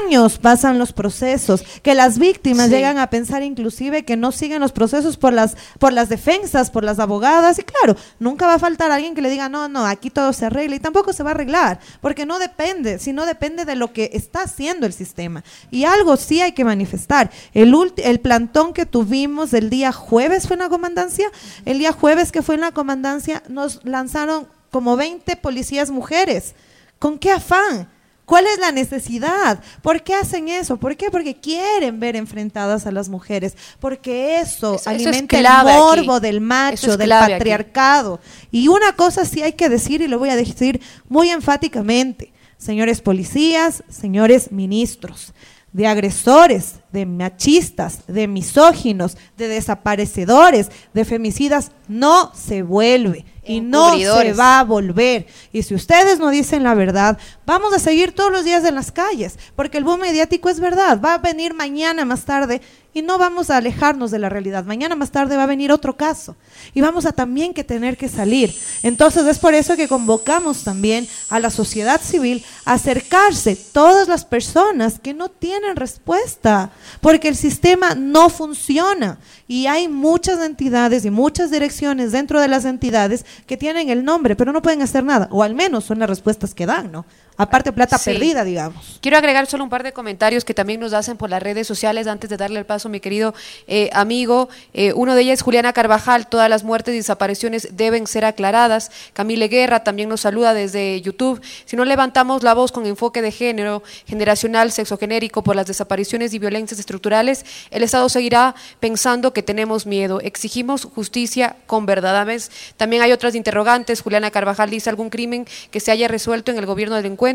Speaker 5: Años pasan los procesos, que las víctimas
Speaker 3: Sí.
Speaker 5: llegan a pensar inclusive que no siguen los procesos por las, por las defensas, por las abogadas. Y claro, nunca va a faltar alguien que le diga, no, no, aquí todo se arregla. Y tampoco se va a arreglar, porque no depende, sino depende de lo que está haciendo el sistema. Y algo sí hay que manifestar. El, el plantón que tuvimos el día jueves fue en la comandancia. El día jueves que fue en la comandancia nos lanzaron como 20 policías mujeres. ¿Con qué afán? ¿Cuál es la necesidad? ¿Por qué hacen eso? ¿Por qué? Porque quieren ver enfrentadas a las mujeres. Porque eso,
Speaker 3: Eso- eso es
Speaker 5: alimenta el
Speaker 3: aquí.
Speaker 5: morbo del macho,
Speaker 3: es
Speaker 5: del
Speaker 3: aquí.
Speaker 5: patriarcado. Y una cosa sí hay que decir y lo voy a decir muy enfáticamente. Señores policías, señores ministros, de agresores, de machistas, de misóginos, de desaparecedores, de femicidas, no se vuelve y no se va a volver. Y si ustedes no dicen la verdad, vamos a seguir todos los días en las calles, porque el boom mediático es verdad, va a venir mañana más tarde y no vamos a alejarnos de la realidad. Mañana más tarde va a venir otro caso y vamos a también que tener que salir. Entonces es por eso que convocamos también a la sociedad civil a acercarse todas las personas que no tienen respuesta, porque el sistema no funciona y hay muchas entidades y muchas direcciones dentro de las entidades que tienen el nombre, pero no pueden hacer nada, o al menos son las respuestas que dan, ¿no? Aparte plata
Speaker 3: Sí.
Speaker 5: perdida, digamos.
Speaker 3: Quiero agregar solo un par de comentarios que también nos hacen por las redes sociales antes de darle el paso mi querido eh, amigo. Eh, uno de ellos es Juliana Carvajal. Todas las muertes y desapariciones deben ser aclaradas. Camille Guerra también nos saluda desde YouTube. Si no levantamos la voz con enfoque de género, generacional, sexogenérico por las desapariciones y violencias estructurales, el Estado seguirá pensando que tenemos miedo. Exigimos justicia con verdades. También hay otras interrogantes. Juliana Carvajal dice algún crimen que se haya resuelto en el gobierno del encuentro.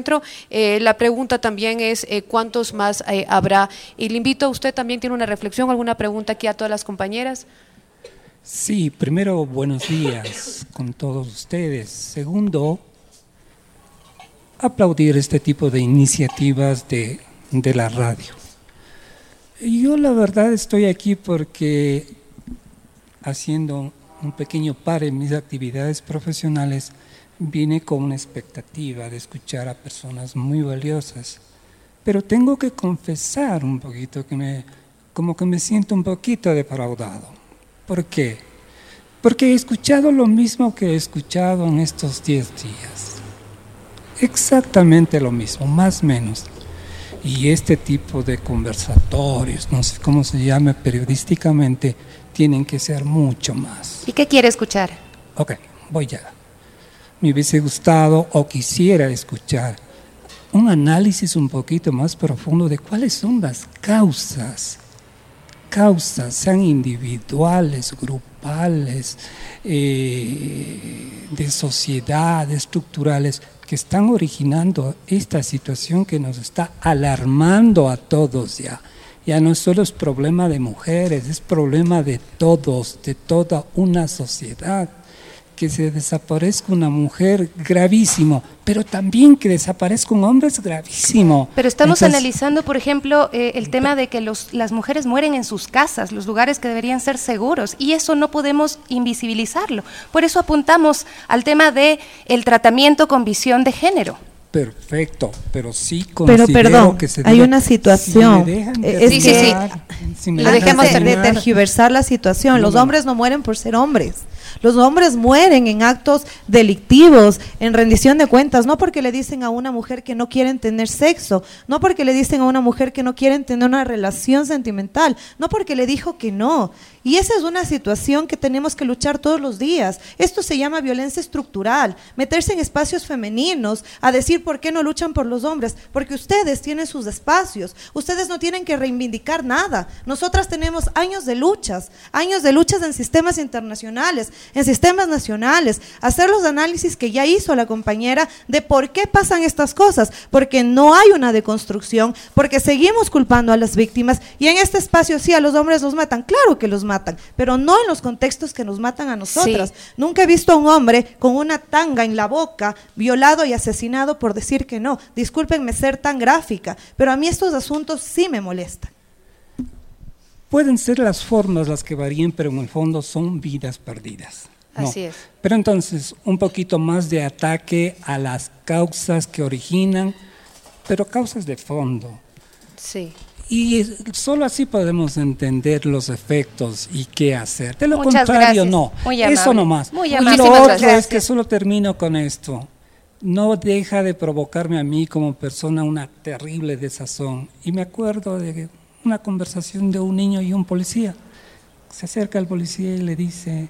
Speaker 3: Eh, la pregunta también es eh, cuántos más eh, habrá. Y le invito, usted también tiene una reflexión, alguna pregunta aquí a todas las compañeras.
Speaker 30: Sí, primero, buenos días con todos ustedes. Segundo, aplaudir este tipo de iniciativas de la radio. Yo la verdad estoy aquí porque haciendo un pequeño par en mis actividades profesionales, vine con una expectativa de escuchar a personas muy valiosas. Pero tengo que confesar un poquito que me, como que me siento un poquito defraudado. ¿Por qué? Porque he escuchado lo mismo que he escuchado en estos 10 días. Exactamente lo mismo, más o menos. Y este tipo de conversatorios, no sé cómo se llame periodísticamente, tienen que ser mucho más.
Speaker 2: ¿Y qué quiere escuchar?
Speaker 30: Ok, voy ya. Me hubiese gustado o quisiera escuchar un análisis un poquito más profundo de cuáles son las causas, causas, sean individuales, grupales, eh, de sociedad, estructurales, que están originando esta situación que nos está alarmando a todos ya. Ya no solo es problema de mujeres, es problema de todos, de toda una sociedad. Que se desaparezca una mujer, gravísimo, pero también que desaparezca un hombre es gravísimo.
Speaker 2: Pero estamos
Speaker 30: Entonces,
Speaker 2: analizando, por ejemplo, eh, el tema de que los, las mujeres mueren en sus casas, los lugares que deberían ser seguros, y eso no podemos invisibilizarlo. Por eso apuntamos al tema de el tratamiento con visión de género.
Speaker 30: Perfecto, pero sí
Speaker 5: Pero
Speaker 30: considero
Speaker 5: perdón,
Speaker 30: que se
Speaker 5: hay
Speaker 30: debe-
Speaker 5: una
Speaker 30: si
Speaker 5: situación.
Speaker 30: me dejan
Speaker 5: Eh, es
Speaker 30: terminar,
Speaker 5: que-
Speaker 30: si me
Speaker 5: de- de tergiversar la situación,
Speaker 30: No,
Speaker 5: los
Speaker 30: no.
Speaker 5: hombres no mueren por ser hombres. Los hombres mueren en actos delictivos, en rendición de cuentas, no porque le dicen a una mujer que no quieren tener sexo, no porque le dicen a una mujer que no quieren tener una relación sentimental, no porque le dijo que no. Y esa es una situación que tenemos que luchar todos los días. Esto se llama violencia estructural, meterse en espacios femeninos, a decir por qué no luchan por los hombres, porque ustedes tienen sus espacios, ustedes no tienen que reivindicar nada. Nosotras tenemos años de luchas, años de luchas en sistemas internacionales, en sistemas nacionales, hacer los análisis que ya hizo la compañera de por qué pasan estas cosas, porque no hay una deconstrucción, porque seguimos culpando a las víctimas y en este espacio sí a los hombres los matan, claro que los matan, pero no en los contextos que nos matan a nosotras. Nunca he visto a un hombre con una tanga en la boca, violado y asesinado por decir que no. Discúlpenme ser tan gráfica, pero a mí estos asuntos sí me molestan.
Speaker 30: Pueden ser las formas las que varíen, pero en el fondo son vidas perdidas. ¿no?
Speaker 3: Así es.
Speaker 30: Pero entonces, un poquito más de ataque a las causas que originan, pero causas de fondo.
Speaker 3: Sí.
Speaker 30: Y solo así podemos entender los efectos y qué hacer. De lo
Speaker 2: Muchas
Speaker 30: contrario,
Speaker 2: gracias.
Speaker 30: no.
Speaker 2: Muy
Speaker 30: Eso nomás.
Speaker 2: Muy
Speaker 30: y lo otro es que solo termino con esto. No deja de provocarme a mí como persona una terrible desazón. Y me acuerdo de una conversación de un niño y un policía. Se acerca al policía y le dice,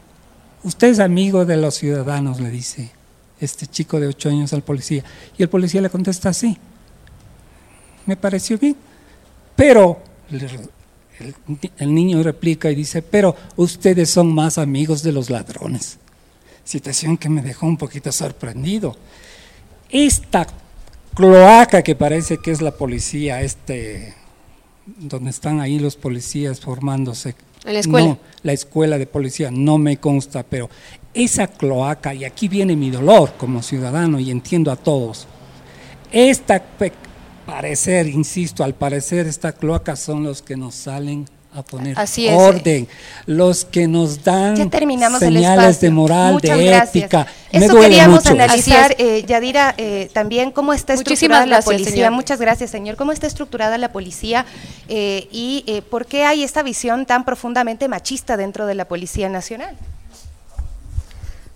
Speaker 30: usted es amigo de los ciudadanos, le dice este chico de ocho años al policía. Y el policía le contesta así, me pareció bien. Pero el, el niño replica y dice, pero ustedes son más amigos de los ladrones. Situación que me dejó un poquito sorprendido. Esta cloaca que parece que es la policía, este, donde están ahí los policías formándose.
Speaker 3: En la escuela.
Speaker 30: No, la escuela de policía, no me consta, pero esa cloaca, y aquí viene mi dolor como ciudadano y entiendo a todos, esta parecer, insisto, al parecer esta cloaca son los que nos salen a poner
Speaker 2: Así es.
Speaker 30: orden, los que nos dan señales de moral,
Speaker 2: Muchas
Speaker 30: de
Speaker 2: gracias.
Speaker 30: ética. Me
Speaker 2: Eso
Speaker 30: duele
Speaker 2: queríamos
Speaker 30: mucho.
Speaker 2: analizar, eh, Yadira, eh, también cómo está
Speaker 3: Muchísimas
Speaker 2: estructurada la
Speaker 3: gracias,
Speaker 2: policía.
Speaker 3: señor.
Speaker 2: Muchas gracias, señor. ¿Cómo está estructurada la policía eh, y eh, por qué hay esta visión tan profundamente machista dentro de la Policía Nacional?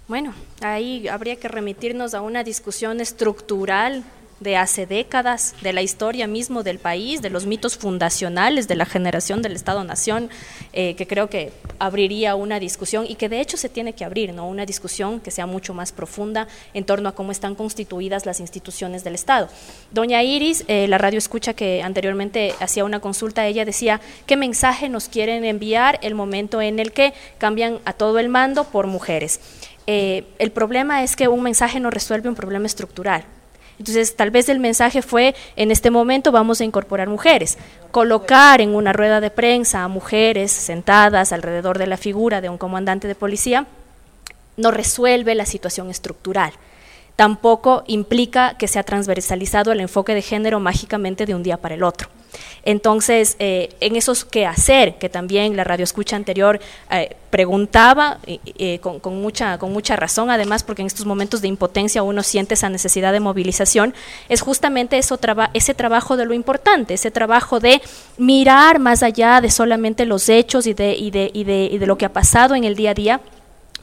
Speaker 31: Bueno, ahí habría que remitirnos a una discusión estructural
Speaker 14: de hace décadas, de la historia mismo del país, de los mitos fundacionales de la generación del Estado-Nación, eh, que creo que abriría una discusión y que de hecho se tiene que abrir, ¿no? una discusión que sea mucho más profunda en torno a cómo están constituidas las instituciones del Estado. Doña Iris, eh, la radio escucha que anteriormente hacía una consulta, ella decía, ¿qué mensaje nos quieren enviar el momento en el que cambian a todo el mando por mujeres? Eh, el problema es que un mensaje no resuelve un problema estructural. Entonces, tal vez el mensaje fue, en este momento vamos a incorporar mujeres. Colocar en una rueda de prensa a mujeres sentadas alrededor de la figura de un comandante de policía no resuelve la situación estructural. Tampoco implica que sea transversalizado el enfoque de género mágicamente de un día para el otro. Entonces, eh, en esos qué hacer, que también la radio escucha anterior eh, preguntaba eh, con, mucha, con mucha razón, además, porque en estos momentos de impotencia uno siente esa necesidad de movilización, es justamente eso ese trabajo de lo importante, ese trabajo de mirar más allá de solamente los hechos y de, y de, y de, y de lo que ha pasado en el día a día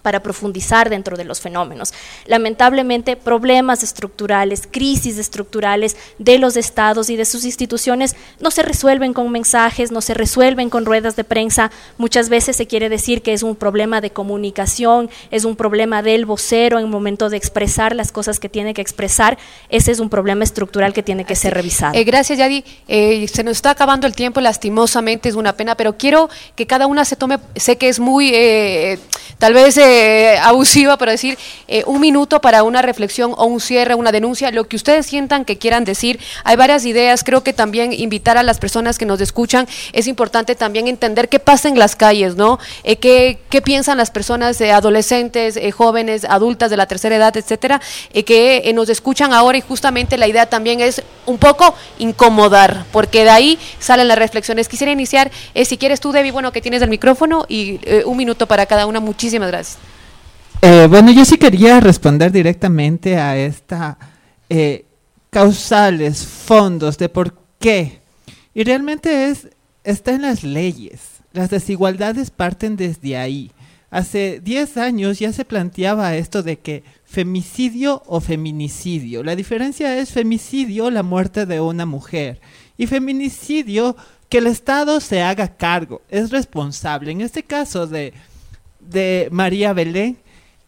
Speaker 14: para profundizar dentro de los fenómenos. Lamentablemente, problemas estructurales, crisis estructurales de los estados y de sus instituciones no se resuelven con mensajes, no se resuelven con ruedas de prensa. Muchas veces se quiere decir que es un problema de comunicación, es un problema del vocero en el momento de expresar las cosas que tiene que expresar. Ese es un problema estructural que tiene que ser revisado.
Speaker 3: Eh, gracias, Yadi. Eh, se nos está acabando el tiempo, lastimosamente es una pena, pero quiero que cada una se tome, sé que es muy, eh, tal vez eh, abusiva, pero decir eh, un minuto para una reflexión o un cierre, una denuncia, lo que ustedes sientan que quieran decir. Hay varias ideas, creo que también invitar a las personas que nos escuchan, es importante también entender qué pasa en las calles, ¿no? Eh, qué, qué, piensan las personas, adolescentes, jóvenes, adultas de la tercera edad, etcétera, que nos escuchan ahora y justamente la idea también es un poco incomodar, porque de ahí salen las reflexiones. Quisiera iniciar, si quieres tú, Debbie, bueno, que tienes el micrófono y un minuto para cada una. Muchísimas gracias.
Speaker 15: Eh, bueno, yo sí quería responder directamente a esta eh, causales, fondos de por qué. Y realmente es, está en las leyes. Las desigualdades parten desde ahí. Hace 10 años ya se planteaba esto de que femicidio o feminicidio. La diferencia es femicidio, la muerte de una mujer, y feminicidio, que el Estado se haga cargo, es responsable. En este caso de, de María Belén,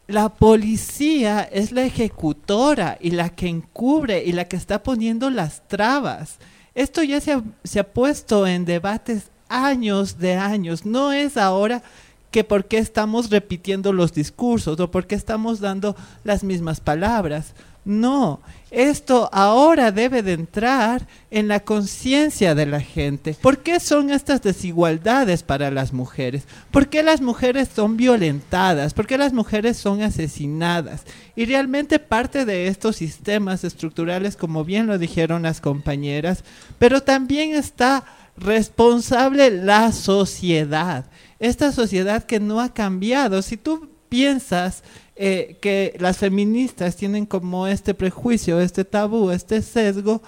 Speaker 15: la policía es la ejecutora y la que encubre y la que está poniendo las trabas. Esto ya se ha, puesto en debates años de años. No es ahora que por qué estamos repitiendo los discursos o por qué estamos dando las mismas palabras. No, esto ahora debe de entrar en la conciencia de la gente. ¿Por qué son estas desigualdades para las mujeres? ¿Por qué las mujeres son violentadas? ¿Por qué las mujeres son asesinadas? Y realmente parte de estos sistemas estructurales, como bien lo dijeron las compañeras, pero también está responsable la sociedad. Esta sociedad que no ha cambiado. Si tú piensas eh, que las feministas tienen como este prejuicio, este tabú, este sesgo,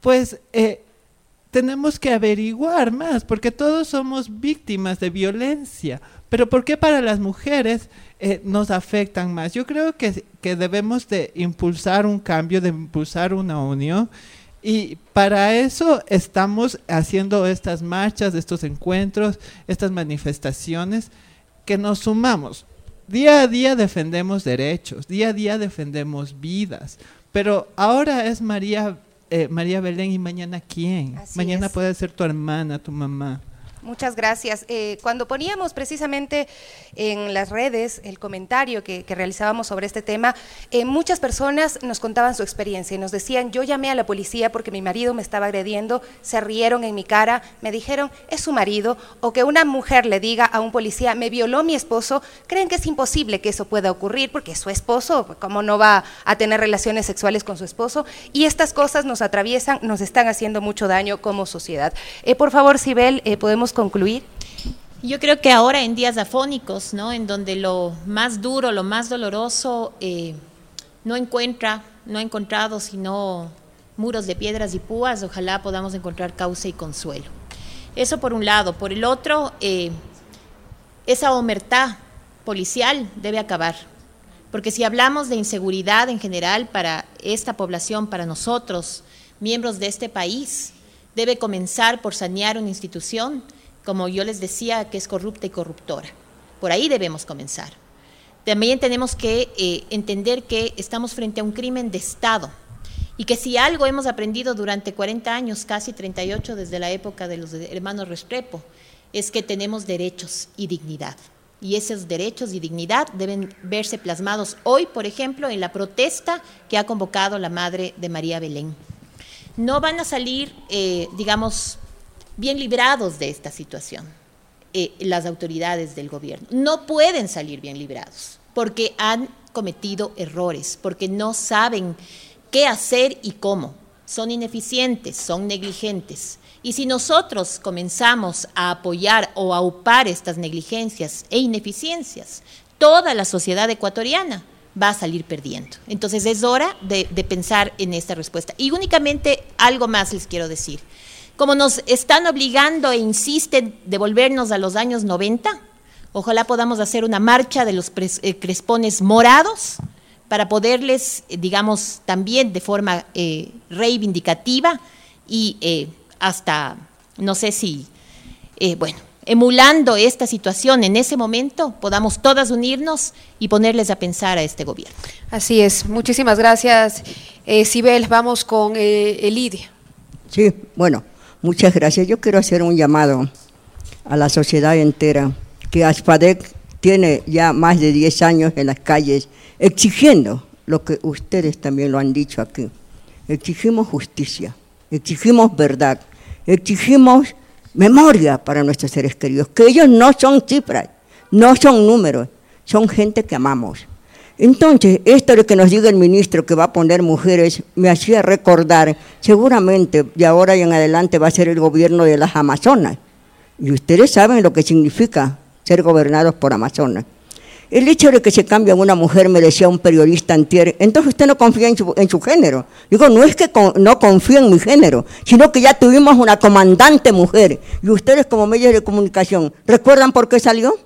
Speaker 15: pues eh, tenemos que averiguar más, porque todos somos víctimas de violencia. Pero ¿por qué para las mujeres eh, nos afectan más? Yo creo que, que debemos de impulsar un cambio, de impulsar una unión. Y para eso estamos haciendo estas marchas, estos encuentros, estas manifestaciones, que nos sumamos. Día a día defendemos derechos, día a día defendemos vidas, pero ahora es María, eh, María Belén y mañana quién? mañana puede ser tu hermana, tu mamá.
Speaker 2: Muchas gracias. Eh, cuando poníamos precisamente en las redes el comentario que, realizábamos sobre este tema, eh, muchas personas nos contaban su experiencia y nos decían, yo llamé a la policía porque mi marido me estaba agrediendo, se rieron en mi cara, me dijeron, es su marido, o que una mujer le diga a un policía, me violó mi esposo, creen que es imposible que eso pueda ocurrir porque es su esposo, ¿cómo no va a tener relaciones sexuales con su esposo? Y estas cosas nos atraviesan, nos están haciendo mucho daño como sociedad. Eh, por favor, Sibel, podemos concluir?
Speaker 13: Yo creo que ahora en días afónicos, ¿no? En donde lo más duro, lo más doloroso eh, no encuentra, no ha encontrado sino muros de piedras y púas, ojalá podamos encontrar causa y consuelo. Eso por un lado. Por el otro, eh, esa omertad policial debe acabar Porque si hablamos de inseguridad en general para esta población, para nosotros, miembros de este país, debe comenzar por sanear una institución, como yo les decía, que es corrupta y corruptora. Por ahí debemos comenzar. También tenemos que eh, entender que estamos frente a un crimen de Estado y que si algo hemos aprendido durante 40 años, casi 38 desde la época de los hermanos Restrepo, es que tenemos derechos y dignidad. Y esos derechos y dignidad deben verse plasmados hoy, por ejemplo, en la protesta que ha convocado la madre de María Belén. No van a salir, eh, digamos, bien librados de esta situación eh, las autoridades del gobierno. No pueden salir bien librados porque han cometido errores, porque no saben qué hacer y cómo. Son ineficientes, son negligentes. Y si nosotros comenzamos a apoyar o a upar estas negligencias e ineficiencias, toda la sociedad ecuatoriana va a salir perdiendo. Entonces es hora de, de pensar en esta respuesta. Y únicamente algo más les quiero decir como nos están obligando e insisten devolvernos a los años 90, ojalá podamos hacer una marcha de los eh, crespones morados para poderles, eh, digamos, también de forma eh, reivindicativa y hasta, no sé si, bueno, emulando esta situación en ese momento, podamos todas unirnos y ponerles a pensar a este gobierno.
Speaker 3: Así es. Muchísimas gracias, Sibel. Vamos con Elidia.
Speaker 12: Sí, bueno, Muchas gracias. Yo quiero hacer un llamado a la sociedad entera, que ASPADEC tiene ya más de 10 años en las calles exigiendo lo que ustedes también lo han dicho aquí. Exigimos justicia, exigimos verdad, exigimos memoria para nuestros seres queridos, que ellos no son cifras, no son números, son gente que amamos. Entonces, esto de que nos diga el ministro que va a poner mujeres me hacía recordar, seguramente de ahora y en adelante va a ser el gobierno de las Amazonas. Y ustedes saben lo que significa ser gobernados por Amazonas. El hecho de que se cambie una mujer, me decía un periodista antier, entonces usted no confía en su, en su género. Digo, no es que no confío en mi género, sino que ya tuvimos una comandante mujer. Y ustedes como medios de comunicación, ¿recuerdan por qué salió?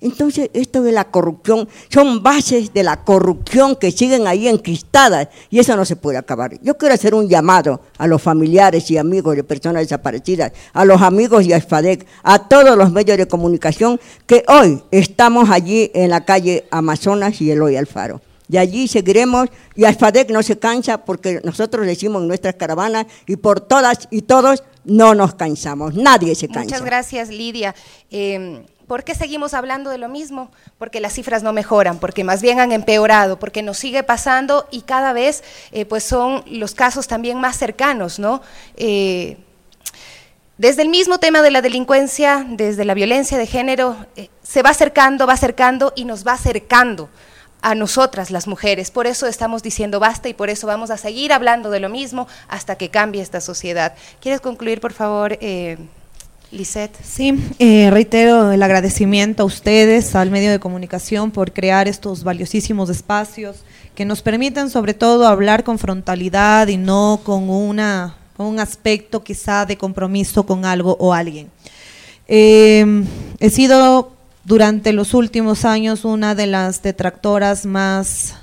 Speaker 12: Entonces, esto de la corrupción son bases de la corrupción que siguen ahí enquistadas y eso no se puede acabar. Yo quiero hacer un llamado a los familiares y amigos de personas desaparecidas, a los amigos de ASFADEC, a todos los medios de comunicación que hoy estamos allí en la calle Amazonas y Eloy Alfaro. Y allí seguiremos y ASFADEC no se cansa porque nosotros decimos en nuestras caravanas y por todas y todos no nos cansamos, nadie se cansa.
Speaker 2: Muchas gracias, Lidia. Eh, ¿Por qué seguimos hablando de lo mismo? Porque las cifras no mejoran, porque más bien han empeorado, porque nos sigue pasando y cada vez eh, pues son los casos también más cercanos, ¿no? Eh, desde el mismo tema de la delincuencia, desde la violencia de género, eh, se va acercando, va acercando y nos va acercando a nosotras las mujeres. Por eso estamos diciendo basta y por eso vamos a seguir hablando de lo mismo hasta que cambie esta sociedad. ¿Quieres concluir, por favor? Lisette.
Speaker 5: Sí, eh, reitero el agradecimiento a ustedes, al medio de comunicación, por crear estos valiosísimos espacios que nos permiten sobre todo hablar con frontalidad y no con, una, un aspecto quizá de compromiso con algo o alguien. Eh, he sido durante los últimos años una de las detractoras más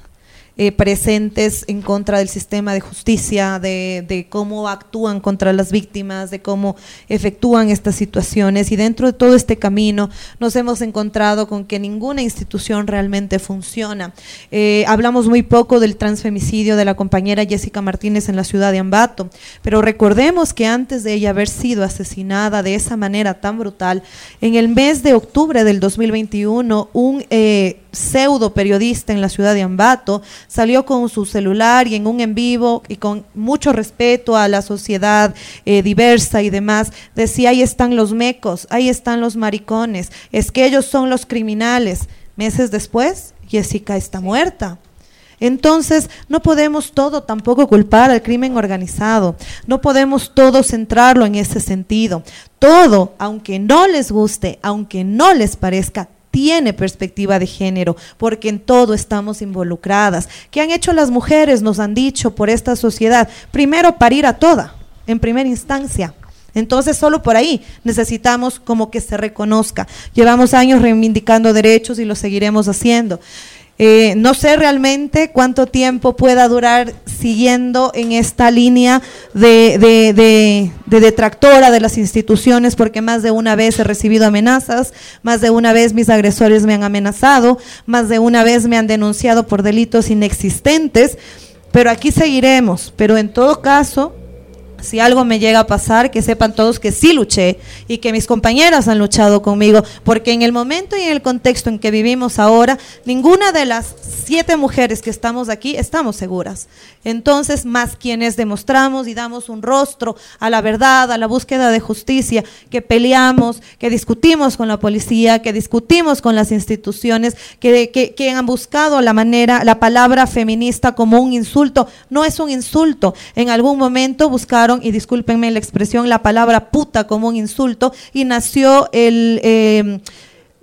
Speaker 5: eh, presentes en contra del sistema de justicia, de, de, cómo actúan contra las víctimas, de cómo efectúan estas situaciones. Y dentro de todo este camino nos hemos encontrado con que ninguna institución realmente funciona. Eh, hablamos muy poco del transfemicidio de la compañera Jessica Martínez en la ciudad de Ambato, pero recordemos que antes de ella haber sido asesinada de esa manera tan brutal, en el mes de octubre del 2021, un... Eh, pseudo periodista en la ciudad de Ambato, salió con su celular y en un en vivo y con mucho respeto a la sociedad eh, diversa y demás, decía, ahí están los mecos, ahí están los maricones, es que ellos son los criminales. Meses después, Jessica está muerta. Entonces, no podemos todo tampoco culpar al crimen organizado, no podemos todo centrarlo en ese sentido. Todo, aunque no les guste, aunque no les parezca, tiene perspectiva de género, porque en todo estamos involucradas. ¿Qué han hecho las mujeres? Nos han dicho por esta sociedad. Primero, parir a toda, en primera instancia. Entonces, solo por ahí necesitamos como que se reconozca. Llevamos años reivindicando derechos y lo seguiremos haciendo. Eh, no sé realmente cuánto tiempo pueda durar siguiendo en esta línea de, de, de, de, detractora de las instituciones, porque más de una vez he recibido amenazas, más de una vez mis agresores me han amenazado, más de una vez me han denunciado por delitos inexistentes, pero aquí seguiremos. Pero en todo caso, si algo me llega a pasar, que sepan todos que sí luché y que mis compañeras han luchado conmigo, porque en el momento y en el contexto en que vivimos ahora, ninguna de las siete mujeres que estamos aquí estamos seguras. Entonces, más quienes demostramos y damos un rostro a la verdad, a la búsqueda de justicia, que peleamos, que discutimos con la policía, que discutimos con las instituciones, que, que, que han buscado la manera, la palabra feminista como un insulto, no es un insulto. En algún momento y discúlpenme la expresión, la palabra puta como un insulto, y nació el, eh,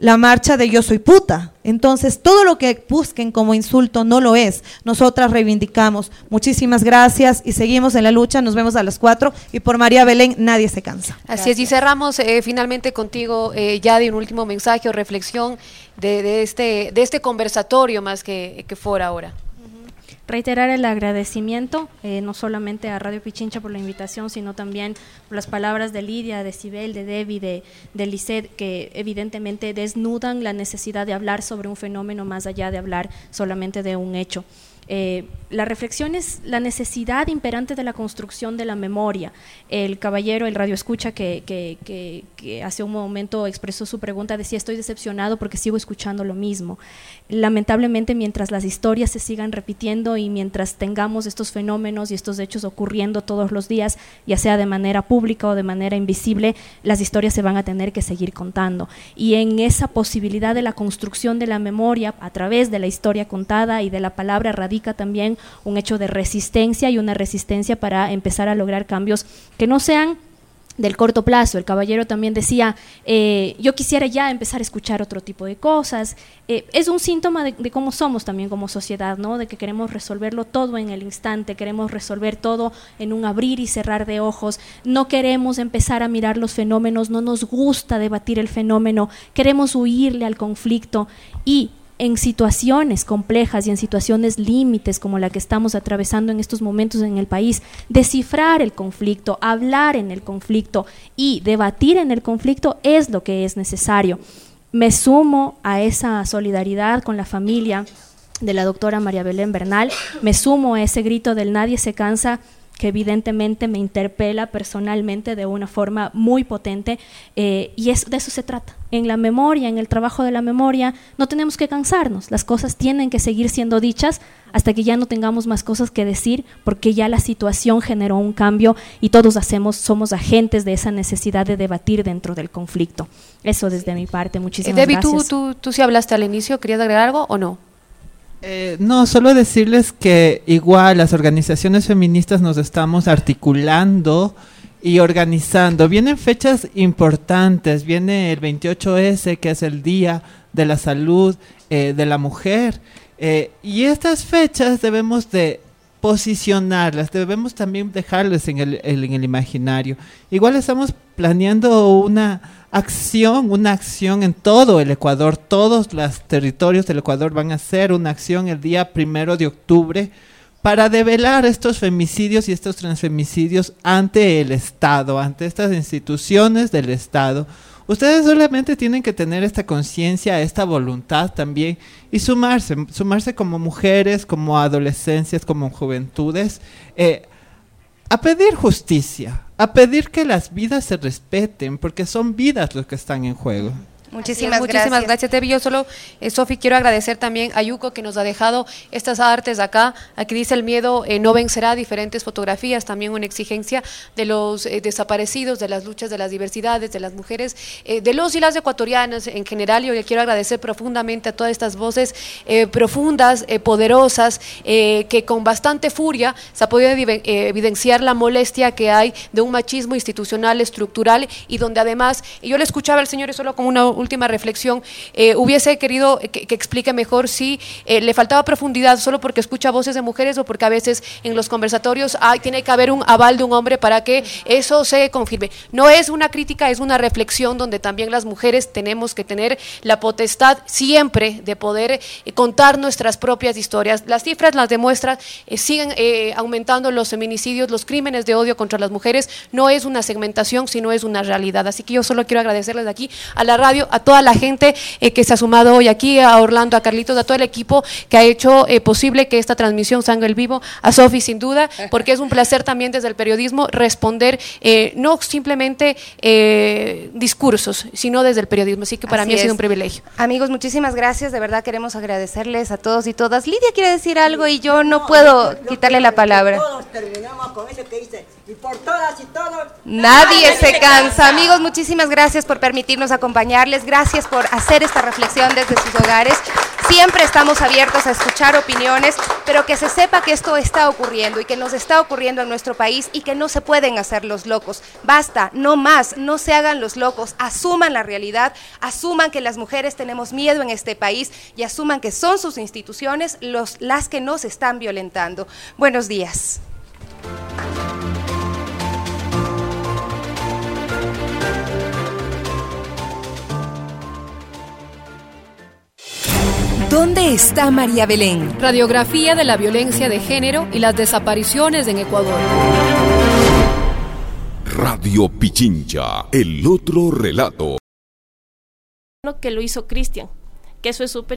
Speaker 5: la marcha de yo soy puta. Entonces, todo lo que busquen como insulto no lo es. Nosotras reivindicamos. Muchísimas gracias y seguimos en la lucha. Nos vemos a las cuatro y por María Belén nadie se cansa.
Speaker 3: Así gracias. es, y cerramos eh, finalmente contigo, eh, ya de un último mensaje o reflexión de, de, este, de este conversatorio más que, que fuera ahora
Speaker 14: reiterar el agradecimiento, eh, no solamente a Radio Pichincha por la invitación, sino también por las palabras de Lidia, de Sibel, de Debbie, de, de Lisset, que evidentemente desnudan la necesidad de hablar sobre un fenómeno más allá de hablar solamente de un hecho. Eh, la reflexión es la necesidad imperante de la construcción de la memoria. El caballero, el radio escucha que, que, hace un momento expresó su pregunta, decía estoy decepcionado porque sigo escuchando lo mismo. Lamentablemente mientras las historias se sigan repitiendo y mientras tengamos estos fenómenos y estos hechos ocurriendo todos los días, ya sea de manera pública o de manera invisible, las historias se van a tener que seguir contando. Y en esa posibilidad de la construcción de la memoria a través de la historia contada y de la palabra también un hecho de resistencia y una resistencia para empezar a lograr cambios que no sean del corto plazo. El caballero también decía, eh, yo quisiera ya empezar a escuchar otro tipo de cosas. Eh, es un síntoma de, de, cómo somos también como sociedad, ¿no? De que queremos resolverlo todo en el instante, queremos resolver todo en un abrir y cerrar de ojos. No queremos empezar a mirar los fenómenos, no nos gusta debatir el fenómeno, queremos huirle al conflicto y en situaciones complejas y en situaciones límites como la que estamos atravesando en estos momentos en el país, descifrar el conflicto, hablar en el conflicto y debatir en el conflicto es lo que es necesario. Me sumo a esa solidaridad con la familia de la doctora María Belén Bernal, me sumo a ese grito del nadie se cansa que evidentemente me interpela personalmente de una forma muy potente eh, y es, de eso se trata. En la memoria, en el trabajo de la memoria, no tenemos que cansarnos, las cosas tienen que seguir siendo dichas hasta que ya no tengamos más cosas que decir porque ya la situación generó un cambio y todos hacemos, somos agentes de esa necesidad de debatir dentro del conflicto. Eso desde mi parte, muchísimas
Speaker 3: Debbie,
Speaker 14: gracias.
Speaker 3: ¿tú, tú, tú sí hablaste al inicio, ¿querías agregar algo o no?
Speaker 15: Eh, no, solo decirles que igual las organizaciones feministas nos estamos articulando y organizando. Vienen fechas importantes, viene el 28S, que es el Día de la Salud eh, de la Mujer, eh, y estas fechas debemos de posicionarlas, debemos también dejarlas en el, en el imaginario. Igual estamos planeando una acción, una acción en todo el Ecuador, todos los territorios del Ecuador van a hacer una acción el día primero de octubre para develar estos femicidios y estos transfemicidios ante el Estado, ante estas instituciones del Estado. Ustedes solamente tienen que tener esta conciencia, esta voluntad también y sumarse, sumarse como mujeres, como adolescencias, como juventudes, eh, a pedir justicia, a pedir que las vidas se respeten, porque son vidas los que están en juego.
Speaker 2: Muchísimas,
Speaker 3: muchísimas
Speaker 2: gracias.
Speaker 3: gracias, Debbie. Yo solo, eh, Sofi, quiero agradecer también a Yuko que nos ha dejado estas artes acá. Aquí dice el miedo eh, no vencerá, diferentes fotografías, también una exigencia de los eh, desaparecidos, de las luchas de las diversidades, de las mujeres, eh, de los y las ecuatorianas en general. Yo le quiero agradecer profundamente a todas estas voces eh, profundas, eh, poderosas, que con bastante furia se ha podido evidenciar la molestia que hay de un machismo institucional, estructural y donde además, yo le escuchaba al señor y solo como una última reflexión, eh, hubiese querido que, que explique mejor si eh, le faltaba profundidad solo porque escucha voces de mujeres o porque a veces en los conversatorios hay, tiene que haber un aval de un hombre para que eso se confirme. No es una crítica, es una reflexión donde también las mujeres tenemos que tener la potestad siempre de poder eh, contar nuestras propias historias. Las cifras las demuestran, siguen aumentando los feminicidios, los crímenes de odio contra las mujeres. No es una segmentación, sino es una realidad. Así que yo solo quiero agradecerles de aquí a la radio, a toda la gente eh, que se ha sumado hoy aquí, a Orlando, a Carlitos, a todo el equipo que ha hecho eh, posible que esta transmisión salga el vivo, a Sofi sin duda, [laughs] porque es un placer también desde el periodismo responder eh, no simplemente eh, discursos, sino desde el periodismo. Así que para
Speaker 2: Así
Speaker 3: mí ha sido un privilegio.
Speaker 2: Amigos, muchísimas gracias. De verdad queremos agradecerles a todos y todas. Lidia quiere decir algo y yo no puedo quitarle la palabra.
Speaker 32: Todos terminamos con eso que dice, y por todas y todos.
Speaker 2: Nadie se cansa. Amigos, muchísimas gracias por permitirnos acompañarles. Gracias por hacer esta reflexión desde sus hogares. Siempre estamos abiertos a escuchar opiniones, pero que se sepa que esto está ocurriendo y que nos está ocurriendo en nuestro país y que no se pueden hacer los locos. Basta, no más, no se hagan los locos, asuman la realidad, asuman que las mujeres tenemos miedo en este país y asuman que son sus instituciones los, las que nos están violentando. Buenos días.
Speaker 6: ¿Dónde está María Belén?
Speaker 3: Radiografía de la violencia de género y las desapariciones en Ecuador.
Speaker 1: Radio Pichincha, el otro relato.
Speaker 31: que lo hizo Cristian, que eso es súper